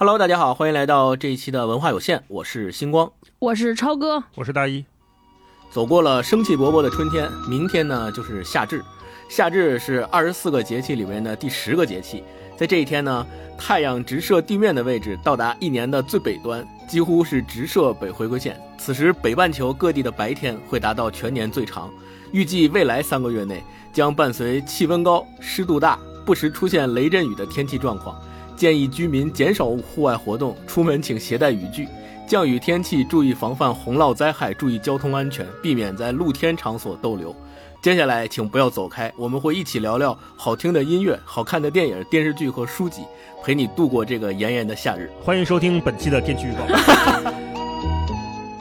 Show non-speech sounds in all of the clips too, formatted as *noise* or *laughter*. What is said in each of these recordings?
Hello，大家好，欢迎来到这一期的文化有限，我是星光，我是超哥，我是大一。走过了生气勃勃的春天，明天呢就是夏至。夏至是二十四个节气里面的第十个节气，在这一天呢，太阳直射地面的位置到达一年的最北端，几乎是直射北回归线。此时，北半球各地的白天会达到全年最长。预计未来三个月内将伴随气温高、湿度大、不时出现雷阵雨的天气状况。建议居民减少户外活动，出门请携带雨具。降雨天气注意防范洪涝灾害，注意交通安全，避免在露天场所逗留。接下来，请不要走开，我们会一起聊聊好听的音乐、好看的电影、电视剧和书籍，陪你度过这个炎炎的夏日。欢迎收听本期的天气预报。*laughs*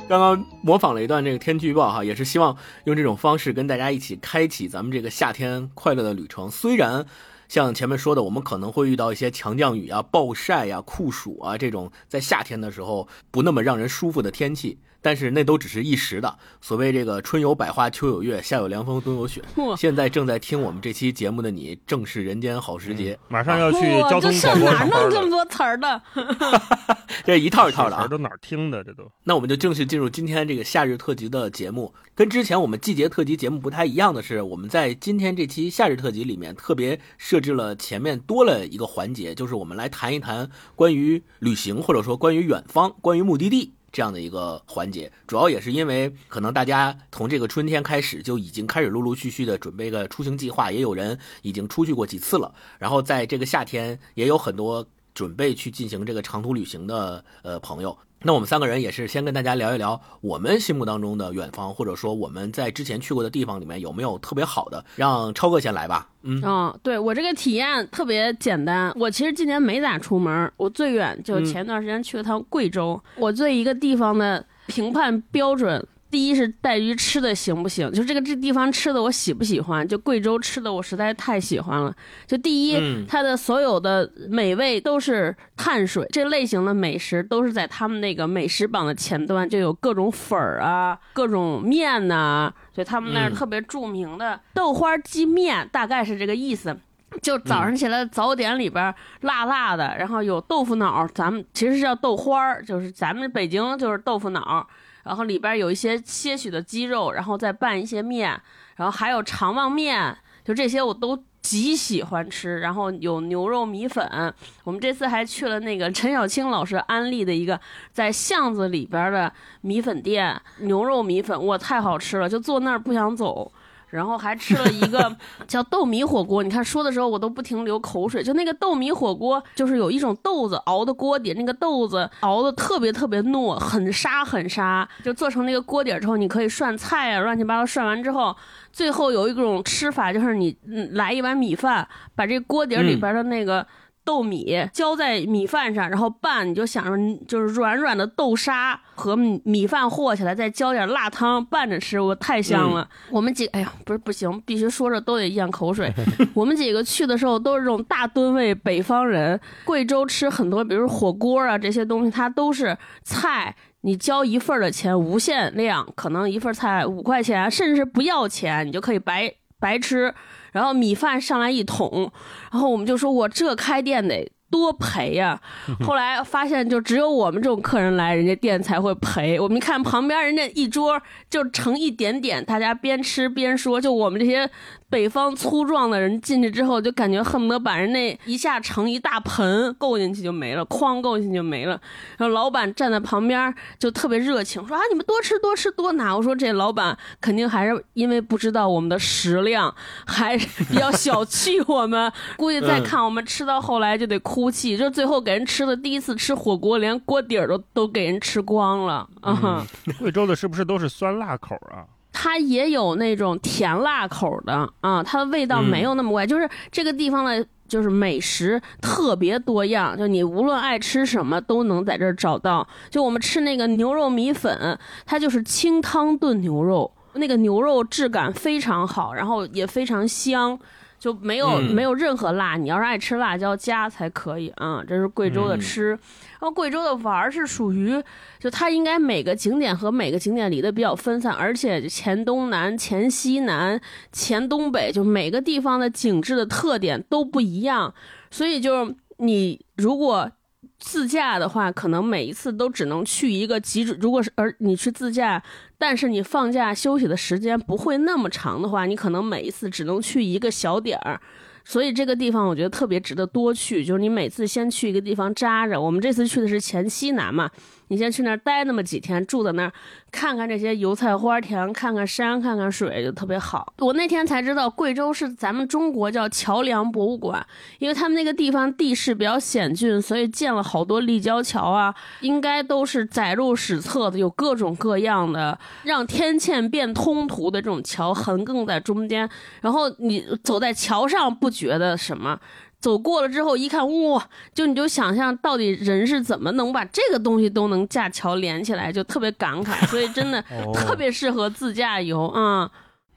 刚刚模仿了一段这个天气预报哈，也是希望用这种方式跟大家一起开启咱们这个夏天快乐的旅程。虽然。像前面说的，我们可能会遇到一些强降雨啊、暴晒啊、酷暑啊这种在夏天的时候不那么让人舒服的天气。但是那都只是一时的。所谓这个春有百花，秋有月，夏有凉风，冬有雪。现在正在听我们这期节目的你，正是人间好时节。马上要去交通广播哪弄这么多词儿的？*laughs* *laughs* 这一套一套的啊，都哪儿听的？这都。那我们就正式进入今天这个夏日特辑的节目。跟之前我们季节特辑节目不太一样的是，我们在今天这期夏日特辑里面特别设置了前面多了一个环节，就是我们来谈一谈关于旅行，或者说关于远方，关于目的地。这样的一个环节，主要也是因为可能大家从这个春天开始就已经开始陆陆续续的准备个出行计划，也有人已经出去过几次了。然后在这个夏天，也有很多准备去进行这个长途旅行的呃朋友。那我们三个人也是先跟大家聊一聊我们心目当中的远方，或者说我们在之前去过的地方里面有没有特别好的。让超哥先来吧。嗯，对我这个体验特别简单。我其实今年没咋出门，我最远就前段时间去了趟贵州。我对一个地方的评判标准。第一是带鱼吃的行不行，就这个这地方吃的我喜不喜欢，就贵州吃的我实在太喜欢了。就第一，它的所有的美味都是碳水，这类型的美食都是在他们那个美食榜的前端，就有各种粉儿啊，各种面呐，所以他们那儿特别著名的豆花鸡面，大概是这个意思。就早上起来早点里边辣辣的，然后有豆腐脑，咱们其实是叫豆花儿，就是咱们北京就是豆腐脑。然后里边有一些些许的鸡肉，然后再拌一些面，然后还有肠旺面，就这些我都极喜欢吃。然后有牛肉米粉，我们这次还去了那个 *laughs* 陈小青老师安利的一个在巷子里边的米粉店，牛肉米粉哇太好吃了，就坐那儿不想走。然后还吃了一个 *laughs* 叫豆米火锅，你看说的时候我都不停流口水。就那个豆米火锅，就是有一种豆子熬的锅底，那个豆子熬的特别特别糯，很沙很沙。就做成那个锅底之后，你可以涮菜啊，乱七八糟涮完之后，最后有一种吃法，就是你来一碗米饭，把这锅底里边的那个。豆米浇在米饭上，然后拌，你就想着就是软软的豆沙和米饭和起来，再浇点辣汤拌着吃，我太香了。我们几，哎呀，不是不行，必须说着都得咽口水。*laughs* 我们几个去的时候都是这种大吨位北方人，贵州吃很多，比如火锅啊这些东西，它都是菜，你交一份的钱无限量，可能一份菜五块钱，甚至不要钱，你就可以白白吃。然后米饭上来一桶，然后我们就说：“我这开店得多赔呀！*laughs* ”后来发现，就只有我们这种客人来，人家店才会赔。我们看旁边人家一桌就盛一点点，大家边吃边说，就我们这些。北方粗壮的人进去之后，就感觉恨不得把人那一下盛一大盆够进去就没了，哐够进去就没了。然后老板站在旁边就特别热情，说啊，你们多吃多吃多拿。我说这老板肯定还是因为不知道我们的食量，还是比较小气我们。*laughs* 估计再看我们吃到后来就得哭泣，就最后给人吃的第一次吃火锅，连锅底儿都都给人吃光了。啊，贵州的是不是都是酸辣口啊？它也有那种甜辣口的啊，它的味道没有那么怪，就是这个地方的，就是美食特别多样，就你无论爱吃什么都能在这儿找到。就我们吃那个牛肉米粉，它就是清汤炖牛肉，那个牛肉质感非常好，然后也非常香。就没有没有任何辣，你要是爱吃辣椒加才可以啊。这是贵州的吃，然后贵州的玩是属于，就它应该每个景点和每个景点离得比较分散，而且黔东南、黔西南、黔东北，就每个地方的景致的特点都不一样，所以就是你如果自驾的话，可能每一次都只能去一个极准。如果是而你去自驾，但是你放假休息的时间不会那么长的话，你可能每一次只能去一个小点儿。所以这个地方我觉得特别值得多去，就是你每次先去一个地方扎着。我们这次去的是黔西南嘛，你先去那儿待那么几天，住在那儿，看看这些油菜花田，看看山，看看水，就特别好。我那天才知道，贵州是咱们中国叫桥梁博物馆，因为他们那个地方地势比较险峻，所以建了好多立交桥啊，应该都是载入史册的，有各种各样的让天堑变通途的这种桥，横亘在中间，然后你走在桥上不。觉得什么？走过了之后一看，哇！就你就想象到底人是怎么能把这个东西都能架桥连起来，就特别感慨。*laughs* 所以真的特别适合自驾游啊。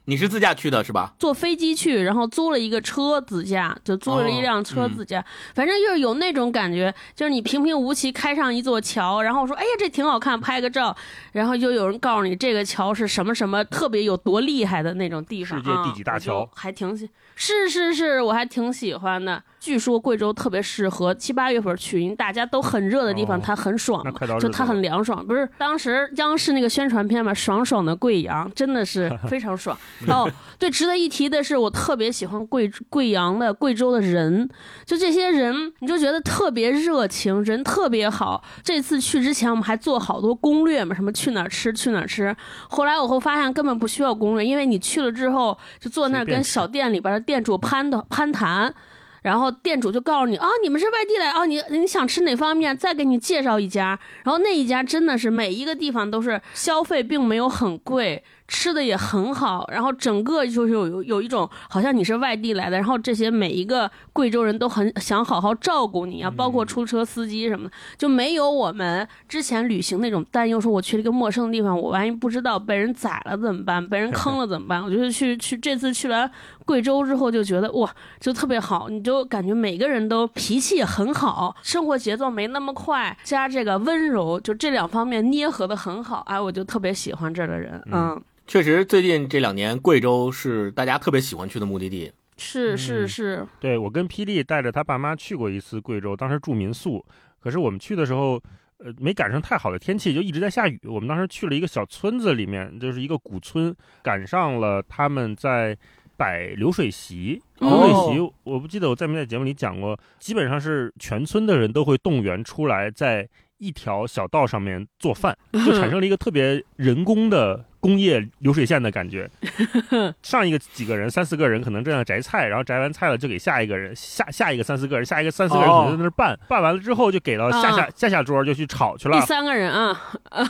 你是自驾去的是吧？坐飞机去，然后租了一个车自驾，就租了一辆车自驾。反正就是有那种感觉，就是你平平无奇开上一座桥，然后说：“哎呀，这挺好看，拍个照。”然后就有人告诉你这个桥是什么什么特别有多厉害的那种地方。世界第几大桥？还挺喜，是是是，我还挺喜欢的。据说贵州特别适合七八月份去，因为大家都很热的地方，它很爽嘛，就它很凉爽。不是当时央视那个宣传片嘛，爽爽的贵阳真的是 *laughs* 非常爽。哦，对，值得一提的是，我特别喜欢贵贵阳的贵州的人，就这些人，你就觉得特别热情，人特别好。这次去之前，我们还做好多攻略嘛，什么去哪儿吃，去哪儿吃。后来我会发现根本不需要攻略，因为你去了之后，就坐那儿跟小店里边的店主攀的攀谈。然后店主就告诉你啊，你们是外地来啊，你你想吃哪方面，再给你介绍一家。然后那一家真的是每一个地方都是消费并没有很贵。吃的也很好，然后整个就是有有一种好像你是外地来的，然后这些每一个贵州人都很想好好照顾你啊，包括出租车司机什么的，就没有我们之前旅行那种担忧，说我去了一个陌生的地方，我万一不知道被人宰了怎么办，被人 *laughs* 坑了怎么办？我觉得去去这次去了贵州之后，就觉得哇，就特别好，你就感觉每个人都脾气很好，生活节奏没那么快，加这个温柔，就这两方面捏合的很好，哎，我就特别喜欢这儿的人，嗯。确实，最近这两年，贵州是大家特别喜欢去的目的地。是是是，对我跟霹雳带着他爸妈去过一次贵州，当时住民宿。可是我们去的时候，呃，没赶上太好的天气，就一直在下雨。我们当时去了一个小村子里面，就是一个古村，赶上了他们在摆流水席。流水席，我不记得我在没在节目里讲过，基本上是全村的人都会动员出来，在一条小道上面做饭，就产生了一个特别人工的。工业流水线的感觉，*laughs* 上一个几个人三四个人可能正在摘菜，然后摘完菜了就给下一个人，下下一个三四个人，下一个三四个人可能在那儿拌，拌完了之后就给到下下下下桌就去炒去了。第三个人啊，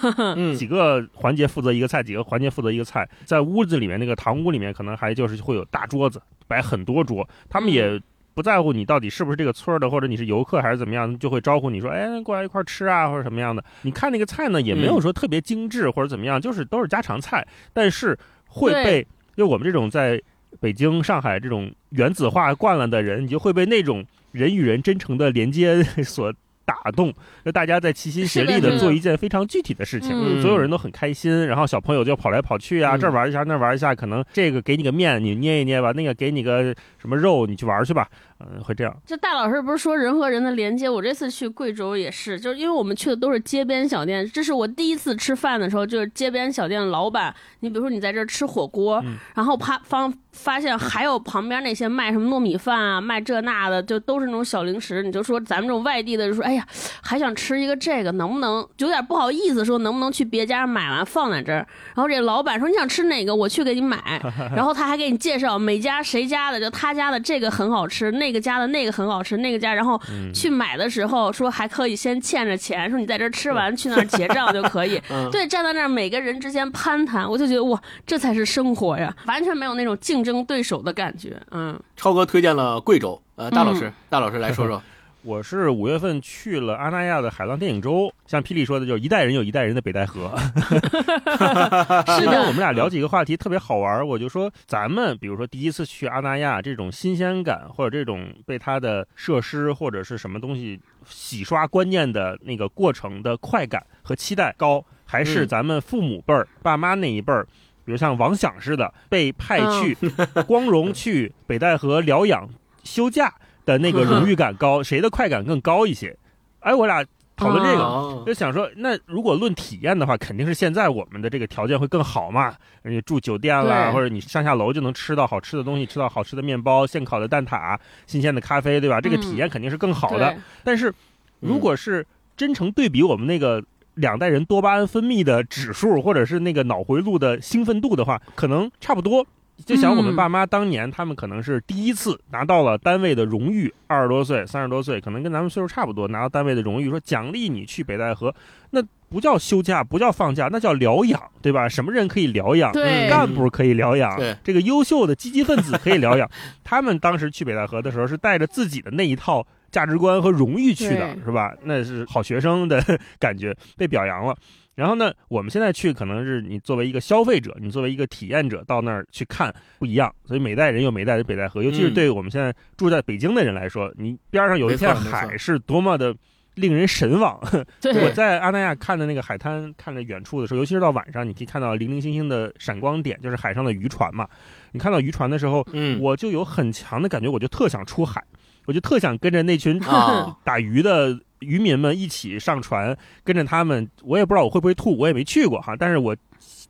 *laughs* 几个环节负责一个菜，几个环节负责一个菜，在屋子里面那个堂屋里面可能还就是会有大桌子摆很多桌，他们也。不在乎你到底是不是这个村的，或者你是游客还是怎么样，就会招呼你说：“哎，过来一块吃啊，或者什么样的。”你看那个菜呢，也没有说特别精致或者怎么样，就是都是家常菜，但是会被就我们这种在北京、上海这种原子化惯了的人，你就会被那种人与人真诚的连接 *laughs* 所。打动，就大家在齐心协力的做一件非常具体的事情，所有人都很开心，然后小朋友就跑来跑去啊，这儿玩一下，那儿玩一下，可能这个给你个面，你捏一捏吧，那个给你个什么肉，你去玩去吧。嗯，会这样。就大老师不是说人和人的连接？我这次去贵州也是，就是因为我们去的都是街边小店。这是我第一次吃饭的时候，就是街边小店的老板。你比如说你在这儿吃火锅，然后啪方发现还有旁边那些卖什么糯米饭啊，卖这那的，就都是那种小零食。你就说咱们这种外地的，就说哎呀，还想吃一个这个，能不能有点不好意思说能不能去别家买完放在这儿？然后这老板说你想吃哪个，我去给你买。*laughs* 然后他还给你介绍每家谁家的，就他家的这个很好吃，那。那个家的那个很好吃，那个家，然后去买的时候说还可以先欠着钱，说你在这吃完去那儿结账就可以。*laughs* 对，站在那儿每个人之间攀谈，我就觉得哇，这才是生活呀，完全没有那种竞争对手的感觉。嗯，超哥推荐了贵州，呃，大老师，大老师来说说。我是五月份去了阿那亚的海浪电影周，像霹雳说的，就是一代人有一代人的北戴河。*laughs* 是的，我们俩聊几个话题特别好玩，我就说咱们比如说第一次去阿那亚，这种新鲜感或者这种被它的设施或者是什么东西洗刷观念的那个过程的快感和期待高，还是咱们父母辈儿、爸妈那一辈儿，比如像王想似的被派去光荣去北戴河疗养休假。的那个荣誉感高，*laughs* 谁的快感更高一些？哎，我俩讨论这个。哦就想说，那如果论体验的话，肯定是现在我们的这个条件会更好嘛。你住酒店啦，或者你上下楼就能吃到好吃的东西，吃到好吃的面包、现烤的蛋挞、新鲜的咖啡，对吧？这个体验肯定是更好的。对但是，如果是真诚对比我们那个两代人多巴胺分泌的指数，或者是那个脑回路的兴奋度的话，可能差不多。就想我们嗯爸妈当年，他们可能是第一次拿到了单位的荣誉，二十多岁、三十多岁，可能跟咱们岁数差不多，拿到单位的荣誉，说奖励你去北戴河，那不叫休假，不叫放假，那叫疗养，对吧？什么人可以疗养？干部可以疗养，这个优秀的积极分子可以疗养。他们当时去北戴河的时候，是带着自己的那一套价值观和荣誉去的，是吧？那是好学生的 *laughs* 感觉，被表扬了。然后呢，我们现在去可能是你作为一个消费者，你作为一个体验者到那儿去看不一样，所以每代人有每代的北戴河，尤其是嗯对我们现在住在北京的人来说，你边上有一片海是多么的令人神往。*laughs* *laughs* 我在阿那亚看的那个海滩，看着远处的时候，尤其是到晚上，你可以看到零零星星的闪光点，就是海上的渔船嘛。你看到渔船的时候，嗯，我就有很强的感觉，我就特想出海，我就特想跟着那群啊打鱼的渔民们一起上船，跟着他们。我也不知道我会不会吐，我也没去过哈，但是我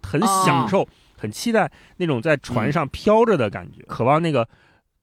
很享受，很期待那种在船上飘着的感觉，渴望那个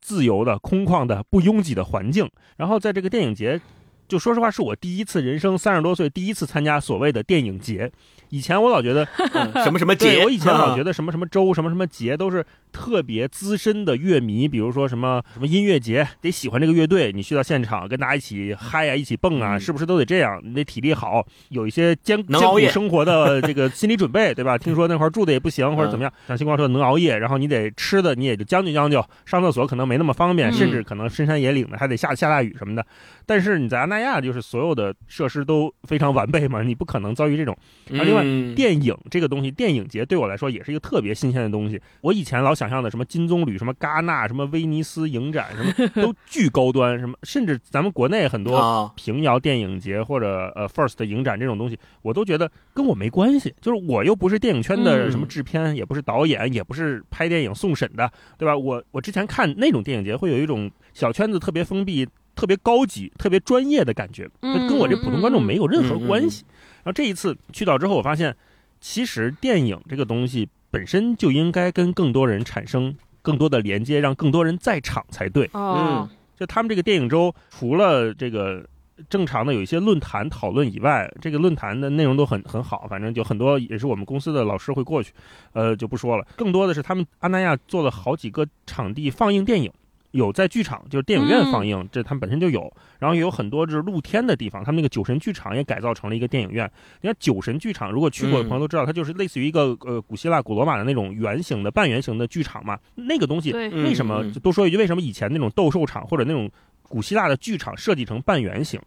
自由的、空旷的、不拥挤的环境。然后在这个电影节。就说实话，是我第一次人生三十多岁第一次参加所谓的电影节。以前我老觉得 *laughs* 嗯什么什么节，我以前老觉得得什么什么周、什么什么节都是特别资深的乐迷，比如说什么什么音乐节，得喜欢这个乐队，你去到现场跟大家一起嗨啊，一起蹦啊，嗯是不是都得这样？你得体力好，有一些艰艰能熬夜苦生活的这个心理准备，对吧？听说那块儿住的也不行，或者怎么样，像星光说的能熬夜，然后你得吃的你也就将就将就，上厕所可能没那么方便，嗯甚至可能深山野岭的还得下下大雨什么的。但是你在阿那亚，就是所有的设施都非常完备嘛，你不可能遭遇这种。嗯啊另外电影这个东西，电影节对我来说也是一个特别新鲜的东西。我以前老想象的什么金棕榈、什么戛纳、什么威尼斯影展，什么 *laughs* 都巨高端，什么甚至咱们国内很多啊，平遥电影节或者呃 First 影展这种东西，我都觉得跟我没关系。就是我又不是电影圈的嗯什么制片，也不是导演，也不是拍电影送审的，对吧？我我之前看那种电影节，会有一种小圈子特别封闭、特别高级、特别专业的感觉，嗯跟我这普通观众没有任何关系。然后这一次去到之后，我发现其实电影这个东西本身就应该跟更多人产生更多的连接，让更多人在场才对。嗯，就他们这个电影周，除了这个正常的有一些论坛讨论以外，这个论坛的内容都很很好，反正就很多也是我们公司的老师会过去，呃，就不说了。更多的是他们阿那亚做了好几个场地放映电影。有在剧场，就是电影院放映，这他们本身就有。然后也有很多就是露天的地方，他们那个酒神剧场也改造成了一个电影院。你看酒神剧场，如果去过的朋友都知道，它就是类似于一个呃古希腊、古罗马的那种圆形的半圆形的剧场嘛。那个东西，为什么嗯就多说一句？为什么以前那种斗兽场或者那种古希腊的剧场设计成半圆形？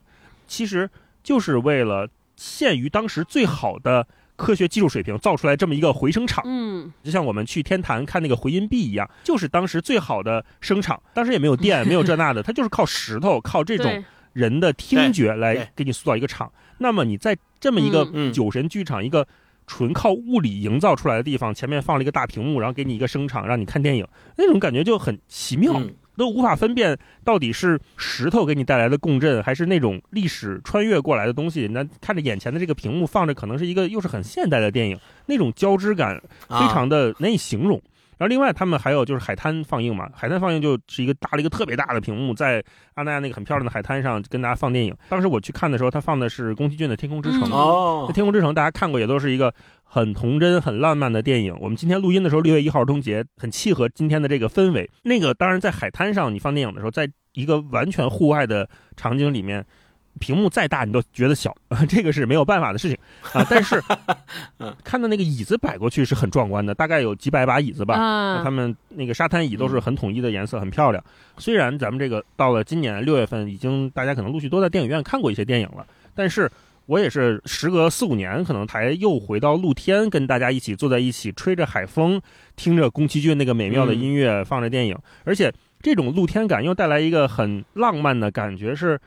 其实就是为了限于当时最好的科学技术水平造出来这么一个回声场，嗯，就像我们去天坛看那个回音壁一样，就是当时最好的声场。当时也没有电，*laughs* 没有这那的，它就是靠石头，靠这种人的听觉来给你塑造一个场。那么你在这么一个嗯酒神剧场，一个纯靠物理营造出来的地方，前面放了一个大屏幕，然后给你一个声场，让你看电影，那种感觉就很奇妙。嗯都无法分辨到底是石头给你带来的共振，还是那种历史穿越过来的东西。那看着眼前的这个屏幕放着，可能是一个又是很现代的电影，那种交织感非常的难以形容。然后另外他们还有就是海滩放映嘛，海滩放映就是一个搭了一个特别大的屏幕，在阿那亚那个很漂亮的海滩上跟大家放电影。当时我去看的时候，他放的是宫崎骏的《天空之城》嗯哦《天空之城》大家看过，也都是一个很童真、很浪漫的电影。我们今天录音的时候，六月一号儿童节，很契合今天的这个氛围。那个当然在海滩上，你放电影的时候，在一个完全户外的场景里面，屏幕再大你都觉得小，*laughs* 这个是没有办法的事情啊。但是 *laughs* 看到那个椅子摆过去是很壮观的，大概有几百把椅子吧。他，们那个沙滩椅都是很统一的颜色，很漂亮。虽然咱们这个到了今年六月份，已经大家可能陆续都在电影院看过一些电影了，但是我也是时隔四五年，可能才又回到露天，跟大家一起坐在一起，吹着海风，听着宫崎骏那个美妙的音乐，放着电影，而且这种露天感又带来一个很浪漫的感觉，是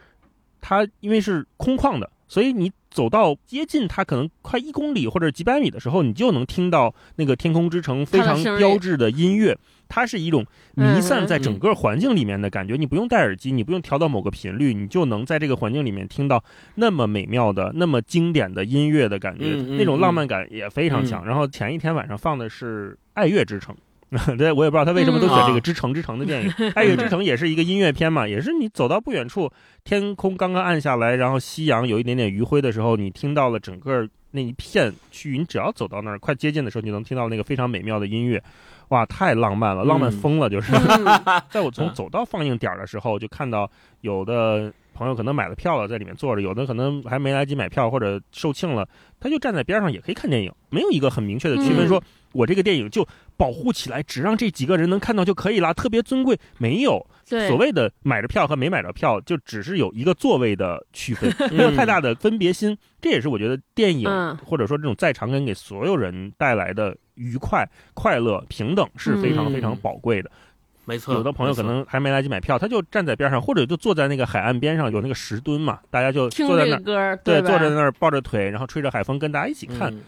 它因为是空旷的，所以你走到接近它可能快一公里或者几百米的时候，你就能听到那个《天空之城》非常标志的音乐。它是一种弥散在整个环境里面的感觉，你不用戴耳机，你不用调到某个频率，你就能在这个环境里面听到那么美妙的、那么经典的音乐的感觉，那种浪漫感也非常强。然后前一天晚上放的是《爱乐之城》。*laughs* 对，我也不知道他为什么都选这个《之城之城》的电影，《爱乐之城》也是一个音乐片嘛，也是你走到不远处，天空刚刚暗下来，然后夕阳有一点点余晖的时候，你听到了整个那一片区域，你只要走到那儿，快接近的时候，你能听到那个非常美妙的音乐，哇，太浪漫了，浪漫疯了，就是。*laughs* 在我从走到放映点的时候，就看到有的朋友可能买了票了，在里面坐着，有的可能还没来及买票或者售罄了，他就站在边上也可以看电影，没有一个很明确的区分说。我这个电影就保护起来，只让这几个人能看到就可以了，特别尊贵。没有所谓的买着票和没买着票，就只是有一个座位的区分，*laughs* 没有太大的分别心。这也是我觉得电影或者说这种在场感给所有人带来的愉快、快乐、平等是非常非常宝贵的。没错，有的朋友可能还没来及买票，他就站在边上，或者就坐在那个海岸边上，有那个石墩嘛，大家就坐在那儿，对，坐在那儿抱着腿，然后吹着海风，跟大家一起看。嗯，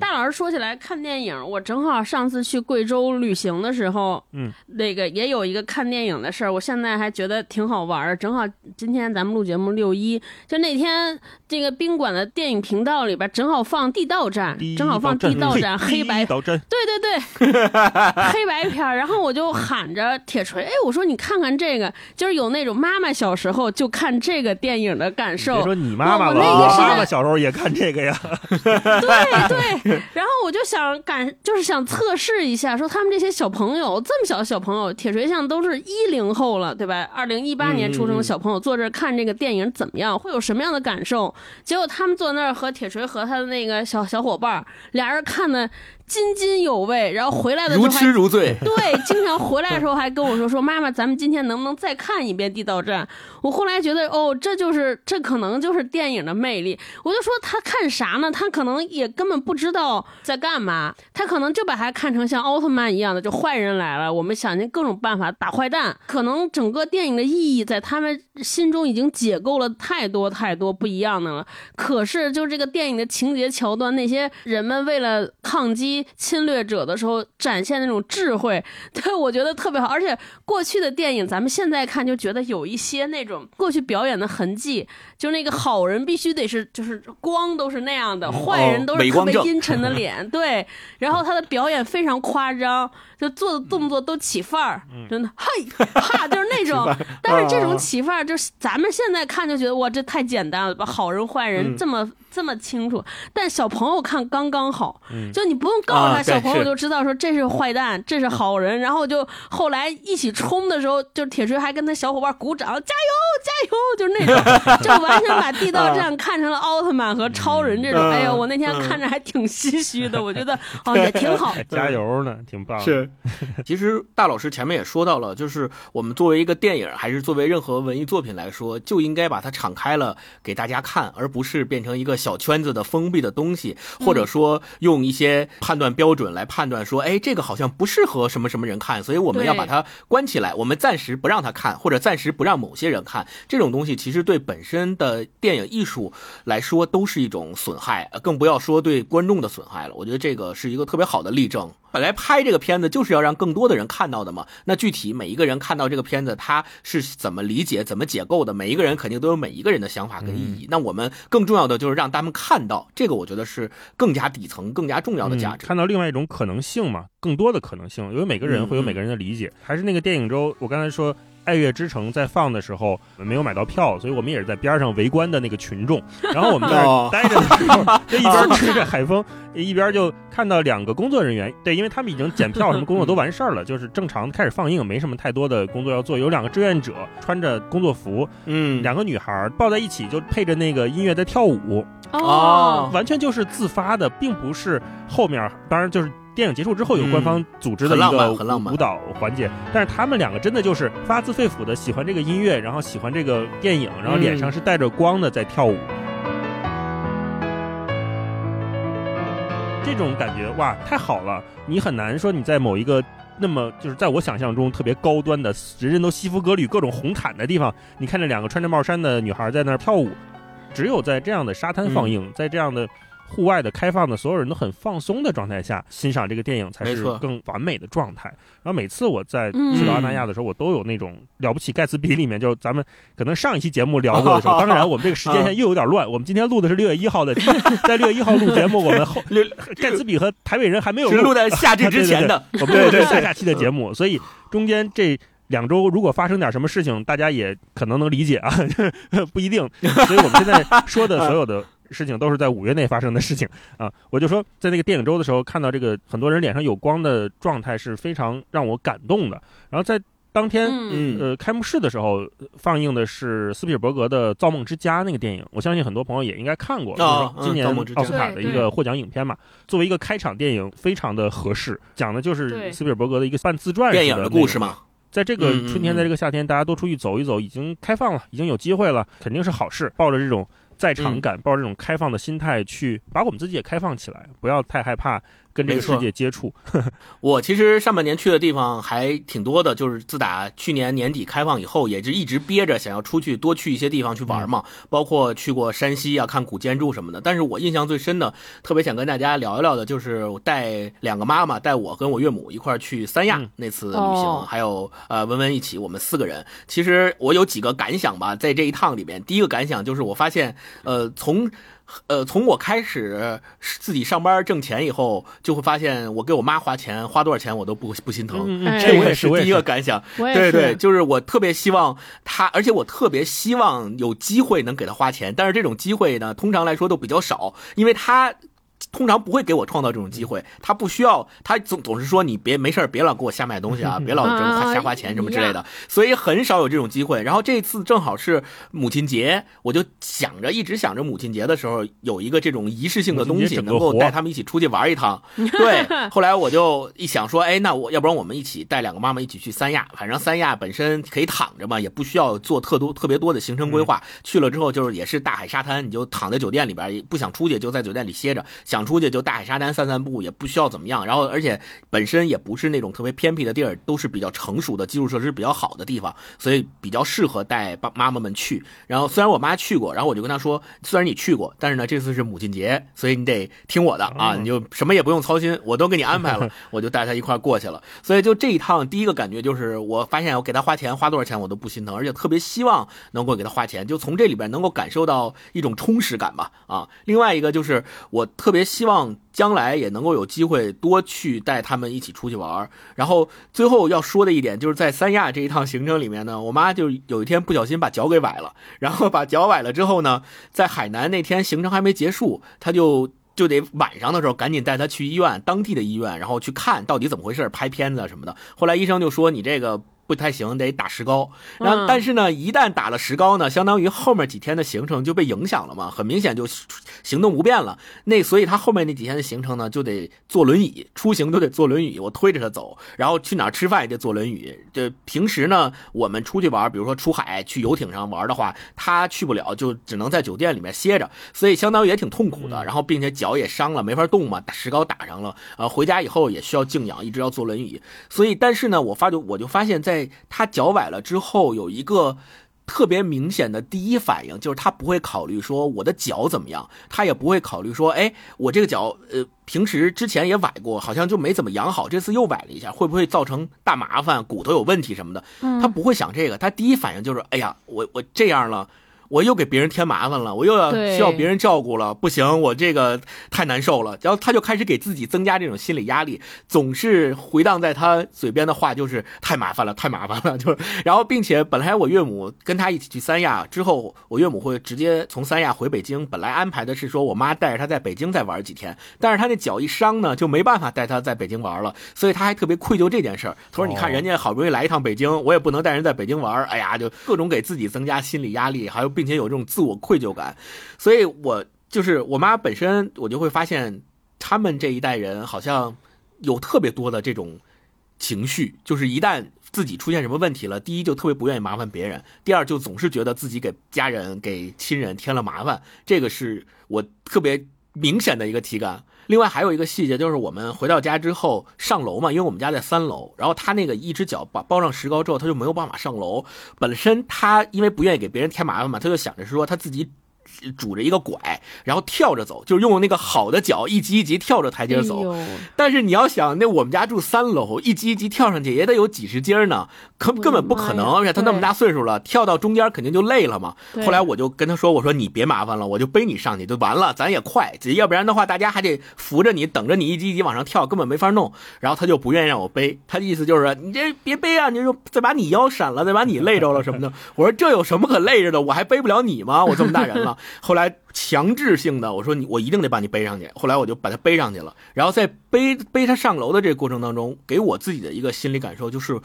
大老师说起来看电影，我正好上次去贵州旅行的时候，嗯，那个也有一个看电影的事儿，我现在还觉得挺好玩儿。正好今天咱们录节目六一，就那天这个宾馆的电影频道里边正好放《地道战》，正好放《地道战》黑白，对对对，*laughs* 黑白片儿。然后我就喊着铁锤，哎，我说你看看这个，就是有那种妈妈小时候就看这个电影的感受。别说你妈妈了，我妈妈小时候也看这个呀。*laughs* 对对。对，*laughs* 然后我就想感，就是想测试一下，说他们这些小朋友这么小的小朋友，铁锤像都是一零后了，对吧？二零一八年出生的小朋友坐这看这个电影怎么样？会有什么样的感受？结果他们坐那儿和铁锤和他的那个小小伙伴俩人看的。津津有味，然后回来的时候如痴如醉。*laughs* 对，经常回来的时候还跟我说说妈妈，咱们今天能不能再看一遍《地道战》？我后来觉得哦，这就是这可能就是电影的魅力。我就说他看啥呢？他可能也根本不知道在干嘛，他可能就把它看成像奥特曼一样的，就坏人来了，我们想尽各种办法打坏蛋。可能整个电影的意义在他们心中已经解构了太多太多不一样的了。可是就这个电影的情节桥段，那些人们为了抗击。侵略者的时候展现那种智慧，*laughs* 对我觉得特别好。而且过去的电影，咱们现在看就觉得有一些那种过去表演的痕迹，就那个好人必须得是就是光都是那样的，坏人都是特别阴沉的脸，*laughs* 对。然后他的表演非常夸张。就做的动作都起范儿，真的，嘿哈，*laughs* 就是那种。但是这种起范儿，就是咱们现在看就觉得哇，这太简单了，把好人坏人这么这么清楚。但小朋友看刚刚好，就你不用告诉他，小朋友就知道说这是坏蛋，这是好人。然后就后来一起冲的时候，就铁锤还跟他小伙伴鼓掌，加油加油，就是那种，*laughs* 就完全把地道战看成了奥特曼和超人这种。哎呀，我那天看着还挺唏嘘的，*laughs* 我觉得哦也挺好，加油呢，挺棒。是。*laughs* 其实大老师前面也说到了，就是我们作为一个电影，还是作为任何文艺作品来说，就应该把它敞开了给大家看，而不是变成一个小圈子的封闭的东西，或者说用一些判断标准来判断说，哎，这个好像不适合什么什么人看，所以我们要把它关起来，我们暂时不让他看，或者暂时不让某些人看。这种东西其实对本身的电影艺术来说都是一种损害，更不要说对观众的损害了。我觉得这个是一个特别好的例证。本来拍这个片子就是要让更多的人看到的嘛。那具体每一个人看到这个片子，他是怎么理解、怎么解构的？每一个人肯定都有每一个人的想法跟意义。那我们更重要的就是让他们看到这个，我觉得是更加底层、更加重要的价值。看到另外一种可能性嘛，更多的可能性，因为每个人会有每个人的理解。还是那个电影中，我刚才说。爱乐之城在放的时候没有买到票，所以我们也是在边上围观的那个群众。*laughs* 然后我们在待着的时候，*laughs* 就一边吹着海风，一边就看到两个工作人员。对，因为他们已经检票什么工作都完事儿了，*laughs* 就是正常开始放映，没什么太多的工作要做。有两个志愿者穿着工作服，嗯，两个女孩抱在一起，就配着那个音乐在跳舞。哦，完全就是自发的，并不是后面，当然就是。电影结束之后有官方组织的一个舞蹈环节，但是他们两个真的就是发自肺腑的喜欢这个音乐，然后喜欢这个电影，然后脸上是带着光的在跳舞。这种感觉哇，太好了！你很难说你在某一个那么就是在我想象中特别高端的人人都西服革履、各种红毯的地方，你看着两个穿着帽衫的女孩在那儿跳舞。只有在这样的沙滩放映，在这样的。户外的开放的，所有人都很放松的状态下欣赏这个电影才是更完美的状态。然后每次我在去到阿那亚的时候，我都有那种了不起盖茨比里面，就是咱们可能上一期节目聊过的时候，*laughs* 当然我们这个时间线又有点乱。*laughs* 我们今天录的是六月一号的，*laughs* 在六月一号录节目，我们后盖茨比和台北人还没有录在夏至之前的，我们录的是下下期的节目，所以中间这两周如果发生点什么事情，大家也可能能理解啊，不一定。所以我们现在说的所有的。事情都是在五月内发生的事情啊！我就说，在那个电影周的时候，看到这个很多人脸上有光的状态是非常让我感动的。然后在当天，呃，开幕式的时候放映的是斯皮尔伯格的《造梦之家》那个电影，我相信很多朋友也应该看过，就是今年奥斯卡的一个获奖影片嘛。作为一个开场电影，非常的合适，讲的就是斯皮尔伯格的一个半自传电影的故事嘛。在这个春天，在这个夏天，大家多出去走一走，已经开放了，已经有机会了，肯定是好事。抱着这种。在场感，抱着这种开放的心态去把我们自己也开放起来，不要太害怕。跟这个世界接触，*laughs* 我其实上半年去的地方还挺多的，就是自打去年年底开放以后，也是一直憋着想要出去多去一些地方去玩嘛，包括去过山西啊，看古建筑什么的。但是我印象最深的，特别想跟大家聊一聊的，就是带两个妈妈，带我跟我岳母一块去三亚那次旅行，还有呃文文一起，我们四个人。其实我有几个感想吧，在这一趟里面，第一个感想就是我发现，呃，从呃，从我开始自己上班挣钱以后，就会发现我给我妈花钱，花多少钱我都不不心疼。这我也是第一个感想。对对，就是我特别希望她，而且我特别希望有机会能给她花钱，但是这种机会呢，通常来说都比较少，因为她。通常不会给我创造这种机会，他不需要，他总总是说你别没事别老给我瞎买东西啊，别老瞎花钱什么之类的，所以很少有这种机会。然后这次正好是母亲节，我就想着一直想着母亲节的时候有一个这种仪式性的东西，能够带他们一起出去玩一趟。*laughs* 对，后来我就一想说，哎，那我要不然我们一起带两个妈妈一起去三亚，反正三亚本身可以躺着嘛，也不需要做特多特别多的行程规划。去了之后就是也是大海沙滩，你就躺在酒店里边，不想出去就在酒店里歇着，想。出去就大海沙滩散散步，也不需要怎么样。然后，而且本身也不是那种特别偏僻的地儿，都是比较成熟的基础设施比较好的地方，所以比较适合带爸妈妈们去。然后，虽然我妈去过，然后我就跟她说，虽然你去过，但是呢，这次是母亲节，所以你得听我的啊，你就什么也不用操心，我都给你安排了，我就带她一块过去了。所以，就这一趟，第一个感觉就是，我发现我给她花钱，花多少钱我都不心疼，而且特别希望能够给她花钱，就从这里边能够感受到一种充实感吧。啊，另外一个就是我特别希望。将来也能够有机会多去带他们一起出去玩然后最后要说的一点，就是在三亚这一趟行程里面呢，我妈就有一天不小心把脚给崴了，然后把脚崴了之后呢，在海南那天行程还没结束，她就就得晚上的时候赶紧带她去医院，当地的医院，然后去看到底怎么回事，拍片子什么的。后来医生就说你这个。不太行，得打石膏。然后，但是呢，一旦打了石膏呢，相当于后面几天的行程就被影响了嘛，很明显就行动不便了。那所以他后面那几天的行程呢，就得坐轮椅出行，都得坐轮椅，我推着他走。然后去哪儿吃饭也得坐轮椅。这平时呢，我们出去玩，比如说出海去游艇上玩的话，他去不了，就只能在酒店里面歇着，所以相当于也挺痛苦的。然后，并且脚也伤了，没法动嘛，打石膏打上了。呃，回家以后也需要静养，一直要坐轮椅。所以，但是呢，我发觉我就发现，在在他脚崴了之后，有一个特别明显的第一反应，就是他不会考虑说我的脚怎么样，他也不会考虑说，哎，我这个脚，呃，平时之前也崴过，好像就没怎么养好，这次又崴了一下，会不会造成大麻烦，骨头有问题什么的？他不会想这个，他第一反应就是，哎呀，我我这样了。我又给别人添麻烦了，我又要需要别人照顾了，不行，我这个太难受了。然后他就开始给自己增加这种心理压力，总是回荡在他嘴边的话就是太麻烦了，太麻烦了。*laughs* 就是然后，并且本来我岳母跟他一起去三亚之后，我岳母会直接从三亚回北京。本来安排的是说我妈带着他在北京再玩几天，但是他那脚一伤呢，就没办法带他在北京玩了，*laughs* 所以他还特别愧疚这件事儿。他说：“你看人家好不容易来一趟北京，我也不能带人在北京玩。”哎呀，就各种给自己增加心理压力，还有。并并且有这种自我愧疚感，所以我就是我妈本身，我就会发现他们这一代人好像有特别多的这种情绪，就是一旦自己出现什么问题了，第一就特别不愿意麻烦别人，第二就总是觉得自己给家人、给亲人添了麻烦，这个是我特别明显的一个体感。另外还有一个细节，就是我们回到家之后上楼嘛，因为我们家在三楼，然后他那个一只脚把包上石膏之后，他就没有办法上楼。本身他因为不愿意给别人添麻烦嘛，他就想着说他自己拄着一个拐，然后跳着走，就是用那个好的脚一级一级跳着台阶走。哎但是你要想，那我们家住三楼，一级一级跳上去也得有几十阶呢，根根本不可能。而且他那么大岁数了，跳到中间肯定就累了嘛。后来我就跟他说：“我说你别麻烦了，我就背你上去就完了，咱也快，要不然的话大家还得扶着你，等着你一级一级往上跳，根本没法弄。”然后他就不愿意让我背，他的意思就是你这别背啊，你就再把你腰闪了，再把你累着了什么的。我说这有什么可累着的？我还背不了你吗？我这么大人了。后来强制性的我说你我一定得把你背上去。后来我就把他背上去了，然后在背背他上楼的这个过程当中，给我自己的一个心理感受就是。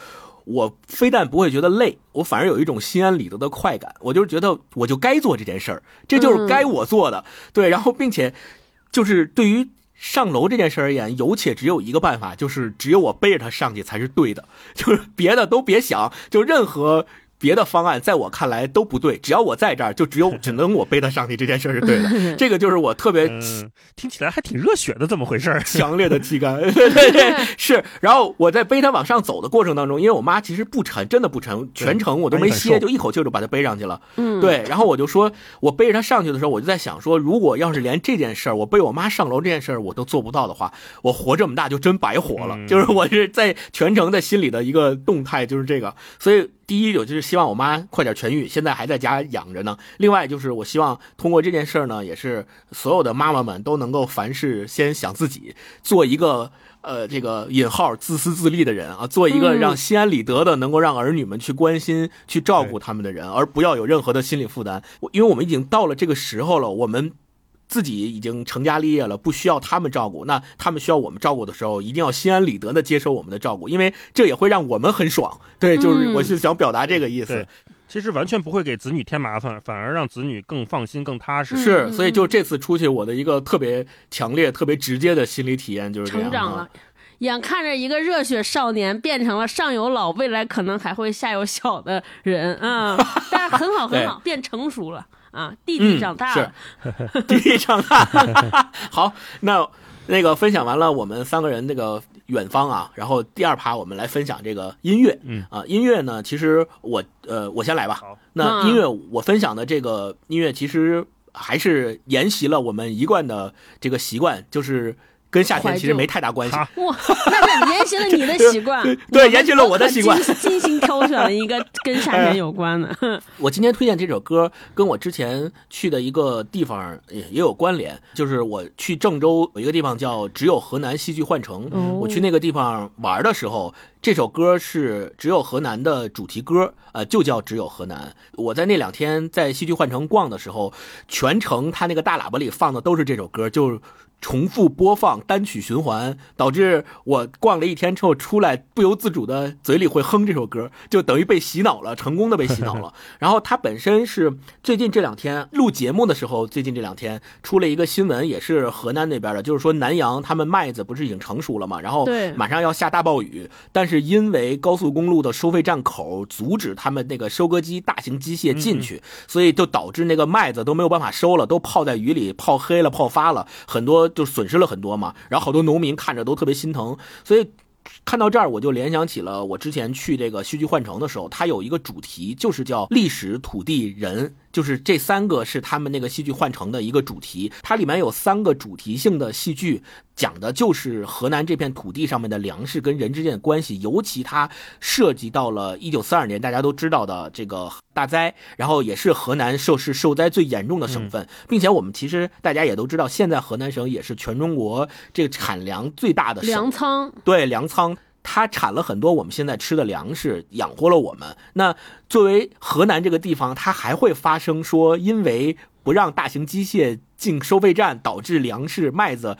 我非但不会觉得累，我反而有一种心安理得的快感。我就是觉得我就该做这件事儿，这就是该我做的。对，然后并且就是对于上楼这件事而言，有且只有一个办法，就是只有我背着他上去才是对的，就是别的都别想，就任何。别的方案在我看来都不对，只要我在这儿，就只有只能我背他上去，这件事是对的。*laughs* 这个就是我特别嗯，听起来还挺热血的，怎么回事儿。强烈的气概，对对对，是。然后我在背他往上走的过程当中，因为我妈其实不沉，真的不沉，全程我都没歇，就一口气儿就把他背上去了。嗯，对，然后我就说，我背着他上去的时候，我就在想说，如果要是连这件事儿，我背我妈上楼这件事儿我都做不到的话，我活这么大就真白活了。嗯就是我是在全程在心里的一个动态就是这个，所以第一，我就是希望我妈快点痊愈，现在还在家养着呢。另外就是我希望通过这件事儿呢，也是所有的妈妈们都能够凡事先想自己，做一个。呃，这个引号自私自利的人啊，做一个嗯让心安理得的，能够让儿女们去关心、去照顾他们的人，而不要有任何的心理负担。因为我们已经到了这个时候了，我们自己已经成家立业了，不需要他们照顾。那他们需要我们照顾的时候，一定要心安理得的接受我们的照顾，因为这也会让我们很爽。对，就是嗯我是想表达这个意思对。其实完全不会给子女添麻烦，反而让子女更放心、更踏实。是，嗯所以就这次出去，我的一个特别强烈、特别直接的心理体验就是这样。啊成长了。眼看着一个热血少年变成了上有老，未来可能还会下有小的人啊、*laughs* 但是很好很好，变成熟了啊，弟弟嗯 *laughs* 长大了，是弟弟长大。好，那那个分享完了我们三个人那个远方啊，然后第二趴我们来分享这个音乐。嗯啊，音乐呢，其实我呃我先来吧好。那嗯音乐我分享的这个音乐其实还是沿袭了我们一贯的这个习惯，就是。跟夏天其实没太大关系，哈哇，那是沿袭了你的 *laughs* 习惯，对沿袭了我的习惯可精精心挑选了一个跟夏天有关的，*laughs* 我今天推荐这首歌，跟我之前去的一个地方也也有关联，就是我去郑州有一个地方叫只有河南戏剧幻城，哦我去那个地方玩的时候，这首歌是只有河南的主题歌，呃，就叫只有河南。我在那两天在戏剧幻城逛的时候，全程他那个大喇叭里放的都是这首歌，就是。重复播放单曲循环，导致我逛了一天之后出来，不由自主的嘴里会哼这首歌，就等于被洗脑了，成功的被洗脑了。*laughs* 然后它本身是最近这两天录节目的时候，最近这两天出了一个新闻，也是河南那边的，就是说南阳他们麦子不是已经成熟了嘛，然后马上要下大暴雨，但是因为高速公路的收费站口阻止他们那个收割机大型机械进去，所以就导致那个麦子都没有办法收了，都泡在雨里，泡黑了，泡发了，很多就损失了很多嘛。然后好多农民看着都特别心疼，所以。看到这儿，我就联想起了我之前去这个戏剧幻城的时候，它有一个主题，就是叫历史、土地、人，就是这三个是他们那个戏剧换城的一个主题。它里面有三个主题性的戏剧，讲的就是河南这片土地上面的粮食跟人之间的关系，尤其它涉及到了一九四二年大家都知道的这个大灾，然后也是河南受是受灾最严重的省份，并且我们其实大家也都知道，现在河南省也是全中国这个产粮最大的，粮仓，对粮仓，它产了很多我们现在吃的粮食，养活了我们。那作为河南这个地方，它还会发生说，因为不让大型机械进收费站，导致粮食麦子。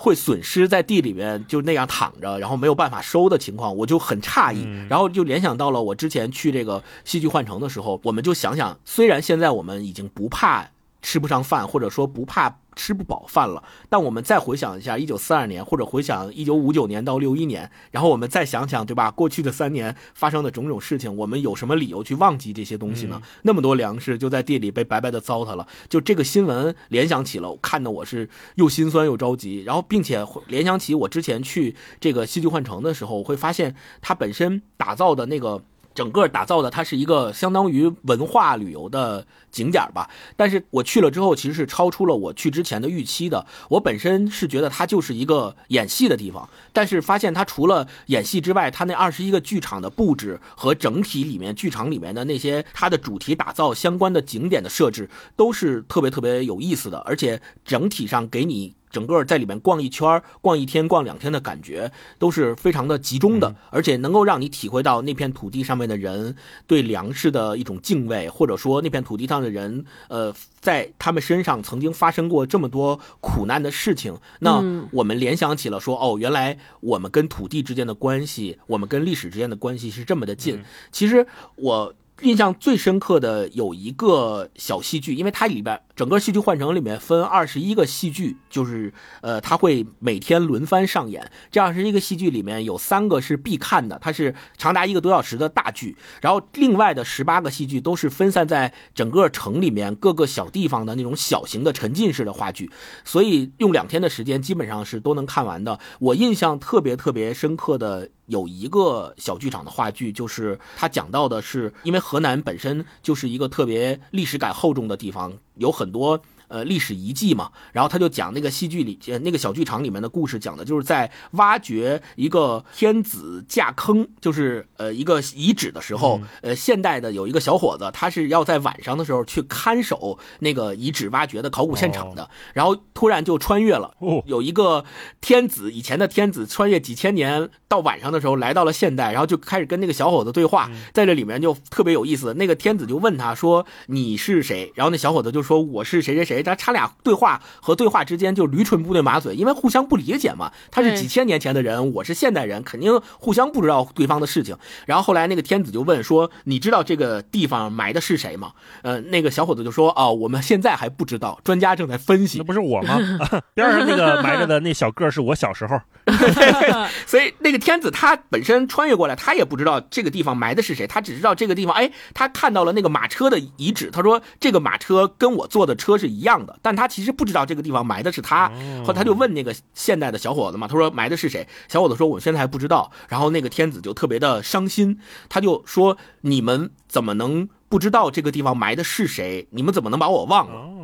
会损失在地里面就那样躺着，然后没有办法收的情况，我就很诧异，然后就联想到了我之前去这个戏剧幻城的时候，我们就想想，虽然现在我们已经不怕吃不上饭，或者说不怕吃不饱饭了。但我们再回想一下一九四二年，或者回想一九五九年到六一年，然后我们再想想，对吧？过去的三年发生的种种事情，我们有什么理由去忘记这些东西呢？那么多粮食就在地里被白白的糟蹋了。就这个新闻联想起了，看的我是又心酸又着急。然后，并且联想起我之前去这个戏剧幻城的时候，我会发现它本身打造的那个。整个打造的它是一个相当于文化旅游的景点吧。但是我去了之后，其实是超出了我去之前的预期的。我本身是觉得它就是一个演戏的地方，但是发现它除了演戏之外，它那二十一个剧场的布置和整体里面剧场里面的那些它的主题打造相关的景点的设置，都是特别特别有意思的，而且整体上给你。整个在里面逛一圈、逛一天、逛两天的感觉都是非常的集中的，而且能够让你体会到那片土地上面的人对粮食的一种敬畏，或者说那片土地上的人，呃，在他们身上曾经发生过这么多苦难的事情。那我们联想起了说，哦，原来我们跟土地之间的关系，我们跟历史之间的关系是这么的近。其实我。印象最深刻的有一个小戏剧，因为它里边整个戏剧换乘里面分二十一个戏剧，就是呃，它会每天轮番上演。这二十一个戏剧里面有三个是必看的，它是长达一个多小时的大剧，然后另外的十八个戏剧都是分散在整个城里面各个小地方的那种小型的沉浸式的话剧，所以用两天的时间基本上是都能看完的。我印象特别特别深刻的。有一个小剧场的话剧，就是他讲到的是，因为河南本身就是一个特别历史感厚重的地方，有很多。呃，历史遗迹嘛，然后他就讲那个戏剧里呃，那个小剧场里面的故事，讲的就是在挖掘一个天子架坑，就是呃一个遗址的时候，呃，现代的有一个小伙子，他是要在晚上的时候去看守那个遗址挖掘的考古现场的，然后突然就穿越了，有一个天子，以前的天子穿越几千年，到晚上的时候来到了现代，然后就开始跟那个小伙子对话，在这里面就特别有意思，那个天子就问他说你是谁，然后那小伙子就说我是谁谁谁。他他俩对话和对话之间就驴唇不对马嘴，因为互相不理解嘛。他是几千年前的人，我是现代人，肯定互相不知道对方的事情。然后后来那个天子就问说：“你知道这个地方埋的是谁吗？”呃，那个小伙子就说：“哦，我们现在还不知道，专家正在分析。”那不是我吗？*laughs* 边上那个埋着的那小个是我小时候。*laughs* *laughs* 所以那个天子他本身穿越过来，他也不知道这个地方埋的是谁，他只知道这个地方，哎，他看到了那个马车的遗址。他说这个马车跟我坐的车是一样的，但他其实不知道这个地方埋的是他。后来他就问那个现代的小伙子嘛，他说埋的是谁？小伙子说我现在还不知道。然后那个天子就特别的伤心，他就说你们怎么能不知道这个地方埋的是谁？你们怎么能把我忘了？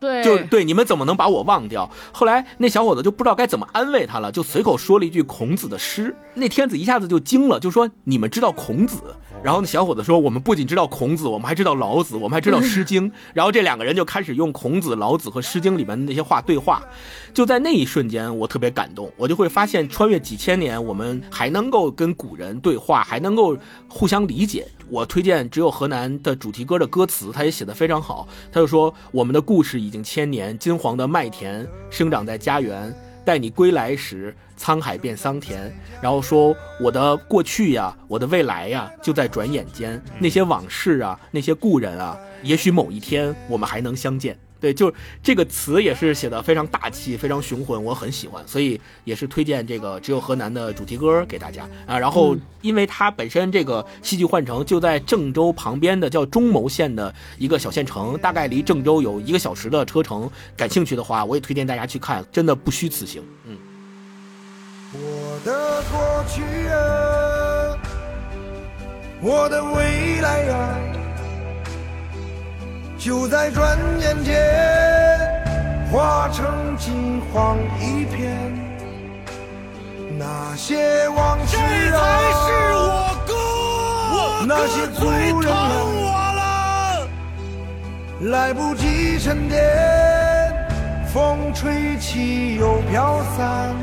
对，就对，你们怎么能把我忘掉？后来那小伙子就不知道该怎么安慰他了，就随口说了一句孔子的诗。那天子一下子就惊了，就说：“你们知道孔子？”然后那小伙子说：“我们不仅知道孔子，我们还知道老子，我们还知道《诗经》。*laughs* ”然后这两个人就开始用孔子、老子和《诗经》里面的那些话对话。就在那一瞬间，我特别感动，我就会发现，穿越几千年，我们还能够跟古人对话，还能够互相理解。我推荐《只有河南》的主题歌的歌词，他也写得非常好。他就说：“我们的故事已经千年，金黄的麦田生长在家园，待你归来时。”沧海变桑田，然后说我的过去呀，我的未来呀，就在转眼间。那些往事啊，那些故人啊，也许某一天我们还能相见。对，就这个词也是写的非常大气，非常雄浑，我很喜欢，所以也是推荐这个只有河南的主题歌给大家啊。然后，因为它本身这个戏剧幻城就在郑州旁边的叫中牟县的一个小县城，大概离郑州有一个小时的车程。感兴趣的话，我也推荐大家去看，真的不虚此行。嗯。我的过去啊，我的未来呀，就在转眼间化成金黄一片。那些往事啊，那些故人啊，来不及沉淀，风吹起又飘散。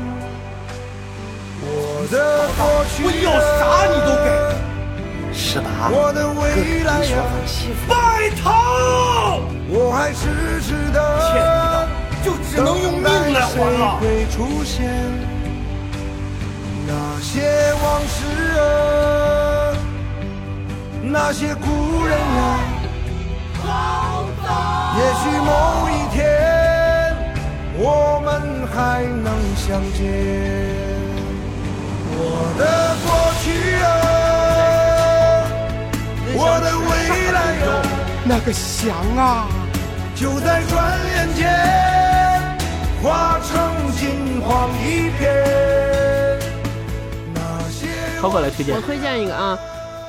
我的过去，我要啥你都给。是吧，我的未来呀，拜托，我还痴痴的欠你的，就只能用命来还了。会出现那些往事啊，那些故人啊，也许某一天我们还能相见。我的过去啊，那个翔啊，就在转眼间化成金黄一片。那些超哥来推荐，我推荐一个啊。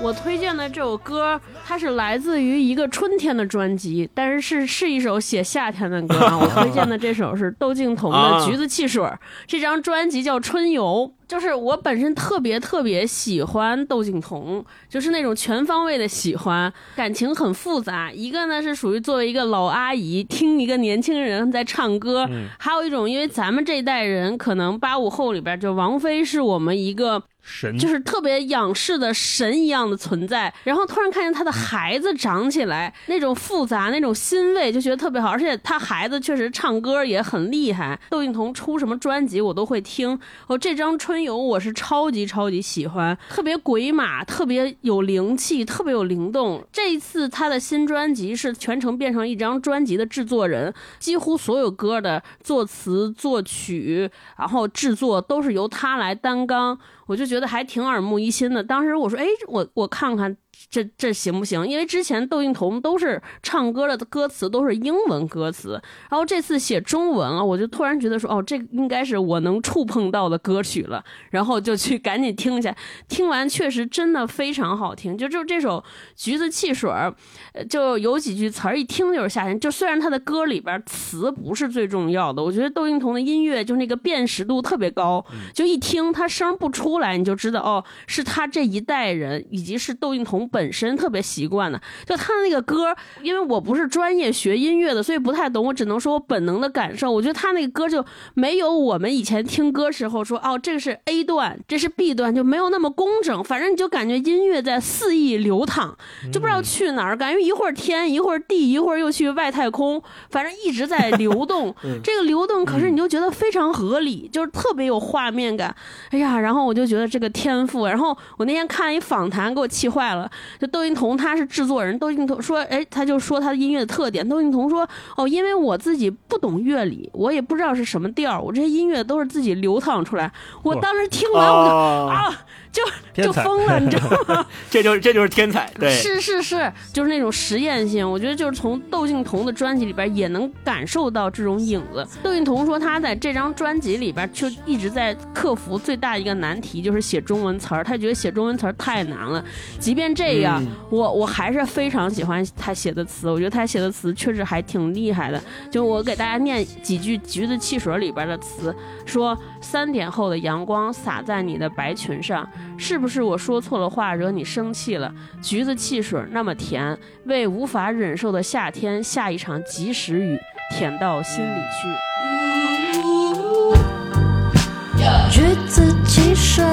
我推荐的这首歌，它是来自于一个春天的专辑，但是是是一首写夏天的歌啊。我推荐的这首是窦靖童的《橘子汽水》，这张专辑叫《春游》。就是我本身特别特别喜欢窦靖童，就是那种全方位的喜欢，感情很复杂。一个呢是属于作为一个老阿姨听一个年轻人在唱歌，还有一种因为咱们这一代人可能八五后里边就王菲是我们一个。神就是特别仰视的神一样的存在，然后突然看见他的孩子长起来，那种复杂、那种欣慰，就觉得特别好。而且他孩子确实唱歌也很厉害。窦靖童出什么专辑我都会听。哦，这张《春游》我是超级超级喜欢，特别鬼马，特别有灵气，特别有灵动。这一次他的新专辑是全程变成一张专辑的制作人，几乎所有歌的作词、作曲，然后制作都是由他来担纲。我就觉得还挺耳目一新的。当时我说：“哎，我我看看。”这这行不行？因为之前窦靖童都是唱歌的歌词都是英文歌词，然后这次写中文了，我就突然觉得说，哦，这应该是我能触碰到的歌曲了，然后就去赶紧听一下。听完确实真的非常好听，就就这首《橘子汽水》，就有几句词儿一听就是夏天。就虽然他的歌里边词不是最重要的，我觉得窦靖童的音乐就那个辨识度特别高，就一听他声不出来，你就知道哦，是他这一代人以及是窦靖童。本身特别习惯的，就他的那个歌，因为我不是专业学音乐的，所以不太懂。我只能说我本能的感受，我觉得他那个歌就没有我们以前听歌时候说哦，这个是 A 段，这是 B 段，就没有那么工整。反正你就感觉音乐在肆意流淌，就不知道去哪儿，感觉一会儿天，一会儿地，一会儿又去外太空，反正一直在流动。*laughs* 这个流动，可是你就觉得非常合理，就是特别有画面感。哎呀，然后我就觉得这个天赋。然后我那天看一访谈，给我气坏了。就窦靖童他是制作人，窦靖童说，哎，他就说他的音乐的特点。窦靖童说，哦，因为我自己不懂乐理，我也不知道是什么调，我这些音乐都是自己流淌出来。我当时听完我就啊。就就疯了，你知道吗？*laughs* 这就是这就是天才，对，是是是，就是那种实验性。我觉得就是从窦靖童的专辑里边也能感受到这种影子。窦靖童说他在这张专辑里边就一直在克服最大一个难题，就是写中文词儿。他觉得写中文词儿太难了。即便这样，我我还是非常喜欢他写的词。我觉得他写的词确实还挺厉害的。就我给大家念几句《橘子汽水》里边的词，说三点后的阳光洒在你的白裙上。是不是我说错了话，惹你生气了？橘子汽水那么甜，为无法忍受的夏天下一场及时雨，甜到心里去。橘子汽水。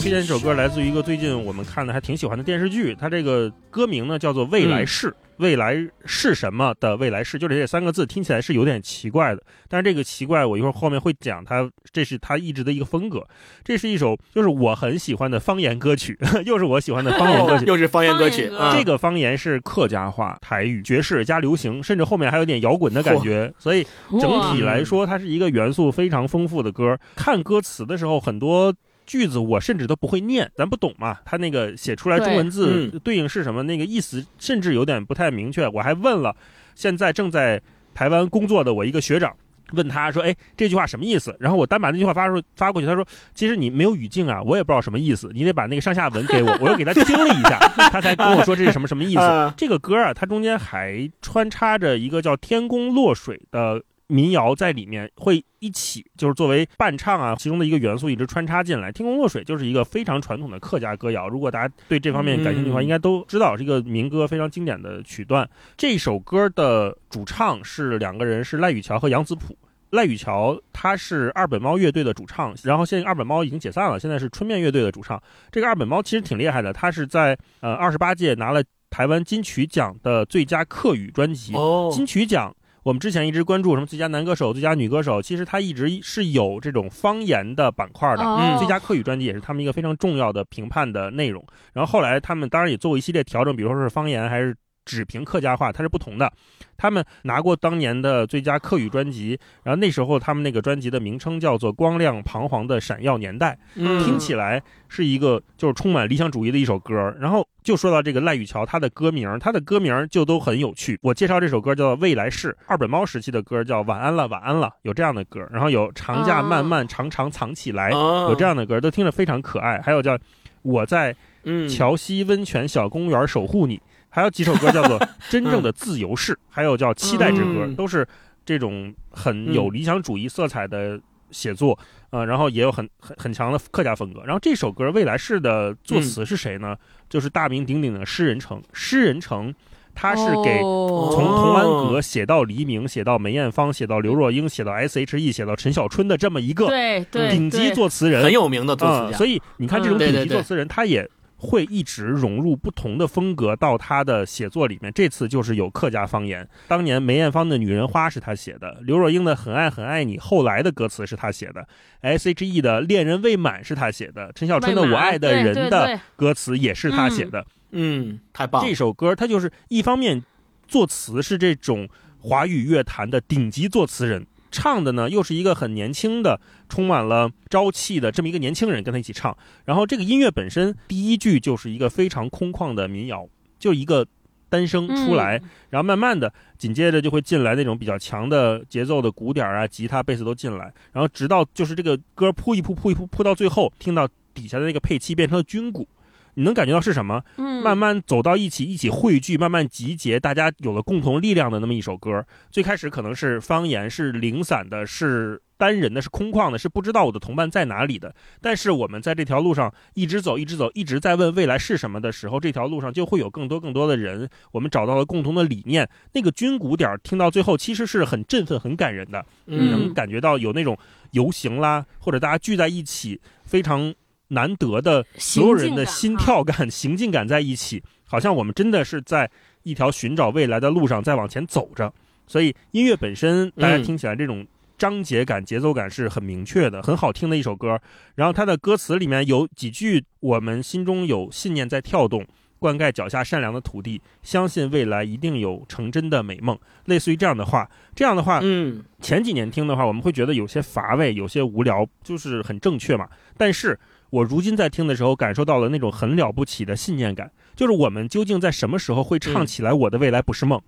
推荐这首歌，来自于一个最近我们看的还挺喜欢的电视剧，它这个歌名呢叫做《未来式》。未来是什么的未来式，就这三个字听起来是有点奇怪的，但是这个奇怪我一会儿后面会讲，它这是它一直的一个风格。这是一首就是我很喜欢的方言歌曲，*laughs* 又是我喜欢的方言歌曲，又是方言歌曲。这个方言是客家话、台语、爵士加流行，甚至后面还有点摇滚的感觉。所以整体来说，它是一个元素非常丰富的歌。看歌词的时候，很多。句子我甚至都不会念，咱不懂嘛。他那个写出来中文字对应是什么，那个意思甚至有点不太明确。我还问了现在正在台湾工作的我一个学长，问他说：“哎，这句话什么意思？”然后我单把那句话发出发过去，他说：“其实你没有语境啊，我也不知道什么意思，你得把那个上下文给我。*laughs* ”我又给他听了一下，*laughs* 他才跟我说这是什么什么意思。这个歌啊，它中间还穿插着一个叫《天宫落水》的。民谣在里面会一起，就是作为伴唱啊，其中的一个元素一直穿插进来。天空落水就是一个非常传统的客家歌谣，如果大家对这方面感兴趣的话，应该都知道是一个民歌，非常经典的曲段。这首歌的主唱是两个人，是赖雨桥和杨子普。赖雨桥他是二本猫乐队的主唱，然后现在二本猫已经解散了，现在是春面乐队的主唱。这个二本猫其实挺厉害的，他是在呃二十八届拿了台湾金曲奖的最佳客语专辑。哦金曲奖我们之前一直关注什么最佳男歌手、最佳女歌手，其实它一直是有这种方言的板块的。嗯最佳客语专辑也是他们一个非常重要的评判的内容。然后后来他们当然也做过一系列调整，比如说是方言还是只凭客家话，它是不同的。他们拿过当年的最佳客语专辑，然后那时候他们那个专辑的名称叫做《光亮彷徨的闪耀年代》，嗯听起来是一个就是充满理想主义的一首歌。然后就说到这个赖雨桥，他的歌名，他的歌名就都很有趣。我介绍这首歌叫做《未来式》，二本猫时期的歌叫《晚安了，晚安了》，有这样的歌。然后有《长假漫漫长长藏起来》，哦有这样的歌，都听着非常可爱。还有叫《我在嗯桥西温泉小公园守护你》，还有几首歌叫做 *laughs*《真正的自由式》，还有叫《期待之歌》，嗯都是这种很有理想主义色彩的写作。呃，然后也有很很很强的客家风格。然后这首歌《未来式》的作词是谁呢？就是大名鼎鼎的诗人城。诗人城，他是给哦从童安格写到黎明，写到梅艳芳，写到刘若英，写到 S.H.E，写到陈小春的这么一个顶级作词人，很有名的作词嗯，家，所以你看这种顶级作词人，他也会一直融入不同的风格到他的写作里面。这次就是有客家方言，当年梅艳芳的《女人花》是他写的，刘若英的《很爱很爱你》后来的歌词是他写的，S.H.E 的《恋人未满》是他写的，陈小春的《我爱的人》的歌词也是他写的。嗯，太棒了这，首歌他就是一方面作词是这种华语乐坛的顶级作词人，唱的呢又是一个很年轻的、充满了朝气的这么一个年轻人跟他一起唱。然后这个音乐本身第一句就是一个非常空旷的民谣，就一个单声出来，嗯然后慢慢的紧接着就会进来那种比较强的节奏的鼓点啊、吉他、贝斯都进来，然后直到就是这个歌铺一铺铺一铺铺到最后，听到底下的那个配器变成了军鼓。你能感觉到是什么？嗯慢慢走到一起，一起汇聚，慢慢集结，大家有了共同力量的那么一首歌。最开始可能是方言，是零散的，是单人的，是空旷的，是不知道我的同伴在哪里的。但是我们在这条路上一直走，一直走，一直在问未来是什么的时候，这条路上就会有更多更多的人，我们找到了共同的理念。那个军鼓点儿听到最后，其实是很振奋、很感人的。你嗯能感觉到有那种游行啦，或者大家聚在一起，非常难得的所有人的心跳感、行进感在一起，好像我们真的是在一条寻找未来的路上在往前走着。所以音乐本身，大家听起来这种章节感、节奏感是很明确的，很好听的一首歌。然后它的歌词里面有几句，我们心中有信念在跳动。灌溉脚下善良的土地，相信未来一定有成真的美梦。类似于这样的话，这样的话，嗯前几年听的话，我们会觉得有些乏味，有些无聊，就是很正确嘛。但是我如今在听的时候，感受到了那种很了不起的信念感，就是我们究竟在什么时候会唱起来“我的未来不是梦”？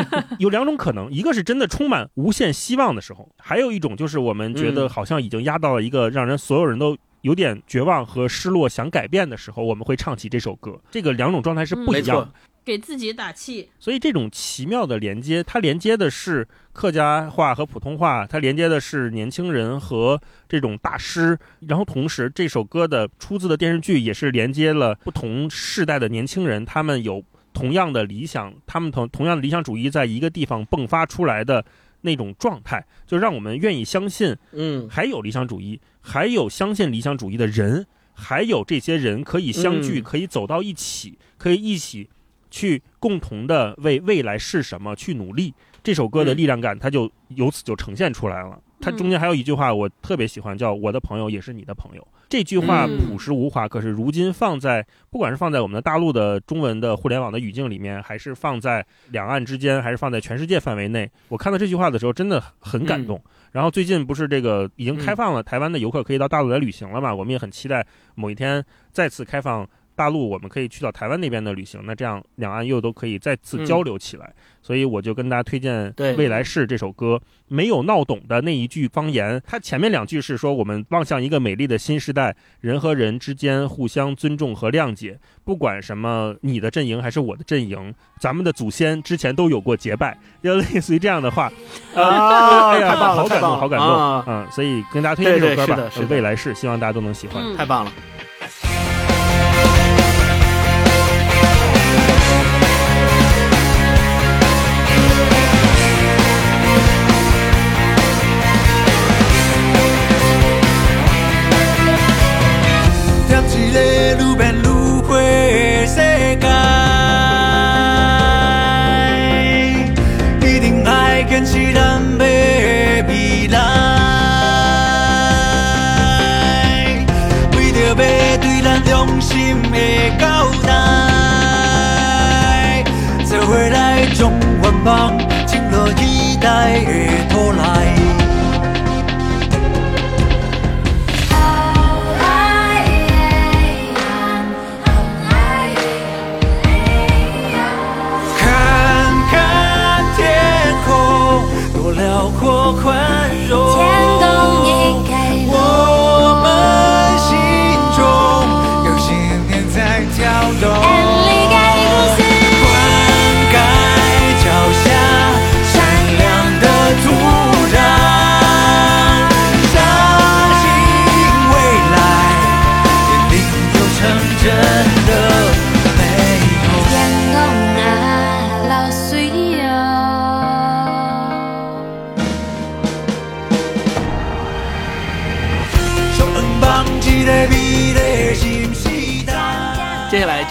*laughs* 有两种可能，一个是真的充满无限希望的时候，还有一种就是我们觉得好像已经压到了一个让人所有人都。有点绝望和失落，想改变的时候，我们会唱起这首歌。这个两种状态是不一样的错。，给自己打气，所以这种奇妙的连接，它连接的是客家话和普通话，它连接的是年轻人和这种大师，然后同时这首歌的出自的电视剧也是连接了不同世代的年轻人，他们有同样的理想，他们同同样的理想主义在一个地方迸发出来的那种状态，就让我们愿意相信。嗯。还有理想主义，还有相信理想主义的人，还有这些人可以相聚，嗯。可以走到一起，可以一起去共同的为未来是什么去努力。这首歌的力量感，它就由此就呈现出来了。它中间还有一句话我特别喜欢，叫“我的朋友也是你的朋友”。这句话嗯朴实无华，可是如今放在不管是放在我们的大陆的中文的互联网的语境里面，还是放在两岸之间，还是放在全世界范围内，我看到这句话的时候真的很感动。然后最近不是这个已经开放了，台湾的游客可以到大陆来旅行了嘛？我们也很期待某一天再次开放大陆，我们可以去到台湾那边的旅行。那这样两岸又都可以再次交流起来。所以我就跟大家推荐《未来式》这首歌，没有闹懂的那一句方言，它前面两句是说我们望向一个美丽的新时代，人和人之间互相尊重和谅解，不管什么你的阵营还是我的阵营，咱们的祖先之前都有过结拜，就 *laughs* 类似于这样的话。啊哎呀，太棒了好感动，好感动啊嗯，所以跟大家推荐这首歌吧，是的是的未来式，希望大家都能喜欢。嗯太棒了。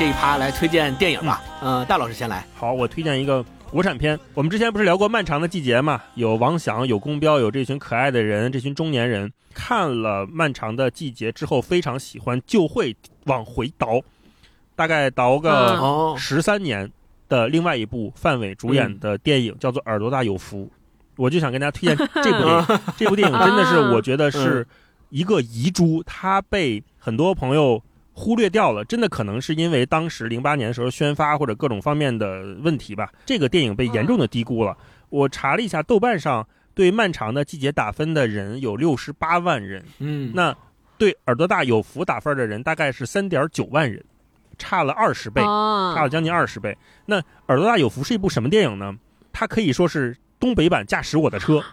这一趴来推荐电影吧。嗯、大老师先来。好，我推荐一个国产片。我们之前不是聊过《漫长的季节》嘛？有王响，有宫彪，有这群可爱的人，这群中年人看了《漫长的季节》之后非常喜欢，就会往回倒，大概倒个十三年的另外一部范伟主演的电影，叫做《耳朵大有福》。我就想跟大家推荐 *laughs* 这部电影。这部电影真的是，我觉得是一个遗珠，它被很多朋友忽略掉了。真的可能是因为当时零八年的时候宣发或者各种方面的问题吧，这个电影被严重的低估了。我查了一下，豆瓣上对《漫长的季节》打分的人有六十八万人，嗯，那对耳朵大有福打分的人大概是三点九万人，差了二十倍。哦差了将近二十倍。那《耳朵大有福》是一部什么电影呢？它可以说是东北版《驾驶我的车》，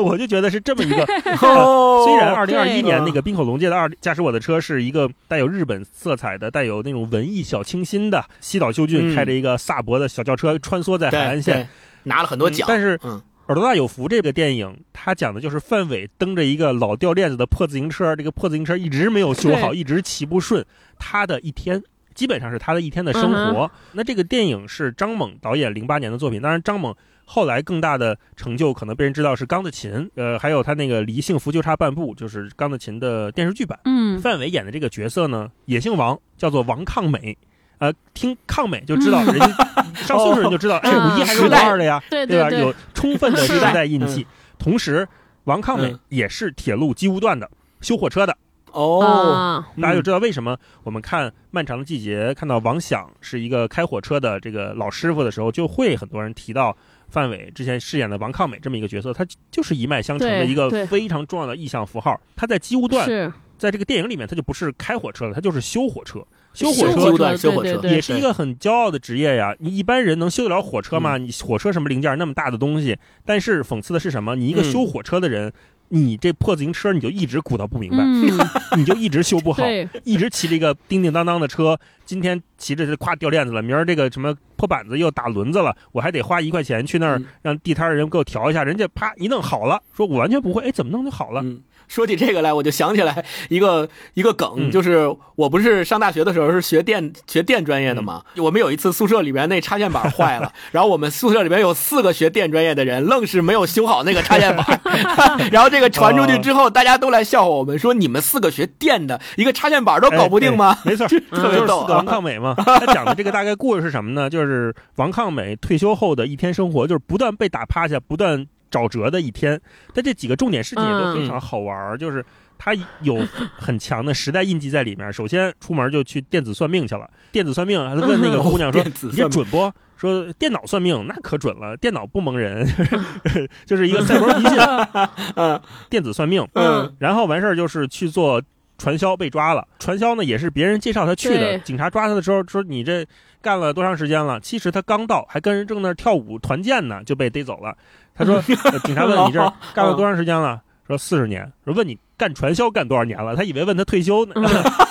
*laughs* 我就觉得是这么一个。*laughs* 哦虽然二零二对一年那个冰口龙介的《二驾驶我的车》是一个带有日本色彩的、带有那种文艺小清新的西岛秀俊嗯开着一个萨博的小轿车穿梭在海岸线。拿了很多奖，但是嗯耳朵大有福这个电影，它讲的就是范伟蹬着一个老掉链子的破自行车，这个破自行车一直没有修好，一直骑不顺，他的一天。基本上是他的一天的生活。嗯那这个电影是张猛导演零八年的作品，当然张猛后来更大的成就可能被人知道是《钢的琴》，呃，还有他那个离幸福就差半步，就是《钢的琴》的电视剧版。嗯，范伟演的这个角色呢，也姓王，叫做王抗美。呃，听抗美就知道，嗯人家 *laughs* 上岁数人就知道，哎，嗯五一还是五二的呀，对对吧？对有充分的时时代代印记。同时，王抗美嗯也是铁路机务段的，修火车的。哦，啊，大家就知道为什么我们看《漫长的季节》，看到王响是一个开火车的这个老师傅的时候，就会很多人提到范伟之前饰演的王抗美这么一个角色，他就是一脉相承的一个非常重要的意象符号。他在机务段，在这个电影里面，他就不是开火车了，他就是修火车。修修火车段修火车对对对也是一个很骄傲的职业呀。你一般人能修得了火车吗？你火车什么零件那么大的东西？但是讽刺的是什么？你一个嗯修火车的人，你这破自行车你就一直鼓捣不明白，嗯，*laughs* 你就一直修不好，一直骑着一个叮叮当当的车。今天骑着这咵掉链子了，明儿这个什么破板子又打轮子了，我还得花一块钱去那儿嗯让地摊儿人给我调一下，人家啪一弄好了，说我完全不会，哎，怎么弄就好了？嗯，*laughs* 说起这个来，我就想起来一个一个梗，嗯就是我不是上大学的时候是学电学电专业的嘛，我们有一次宿舍里边那插线板坏了，然后我们宿舍里边有四个学电专业的人，愣是没有修好那个插线板 *laughs* *laughs* 然后这个传出去之后，大家都来笑话我们说你们四个学电的，一个插线板都搞不定吗？哎没错，特别逗就是王啊！抗美嘛。他讲的这个大概故事是什么呢？就是王抗美退休后的一天生活，就是不断被打趴下，不断找辙的一天。但这几个重点事情也都非常好玩儿，就是他有很强的时代印记在里面。首先出门就去电子算命去了，电子算命还问那个姑娘说：*laughs* “你这算准不？”说电脑算命那可准了，电脑不蒙人，*laughs* 就是一个赛博迷信。*laughs* 嗯电子算命，嗯然后完事儿就是去做传销被抓了。传销呢也是别人介绍他去的，警察抓他的时候说你这干了多长时间了？其实他刚到，还跟人正那儿跳舞团建呢，就被逮走了。他说，*laughs* 呃警察问你这儿干了多长时间了？说四十年。说问你干传销干多少年了？他以为问他退休呢。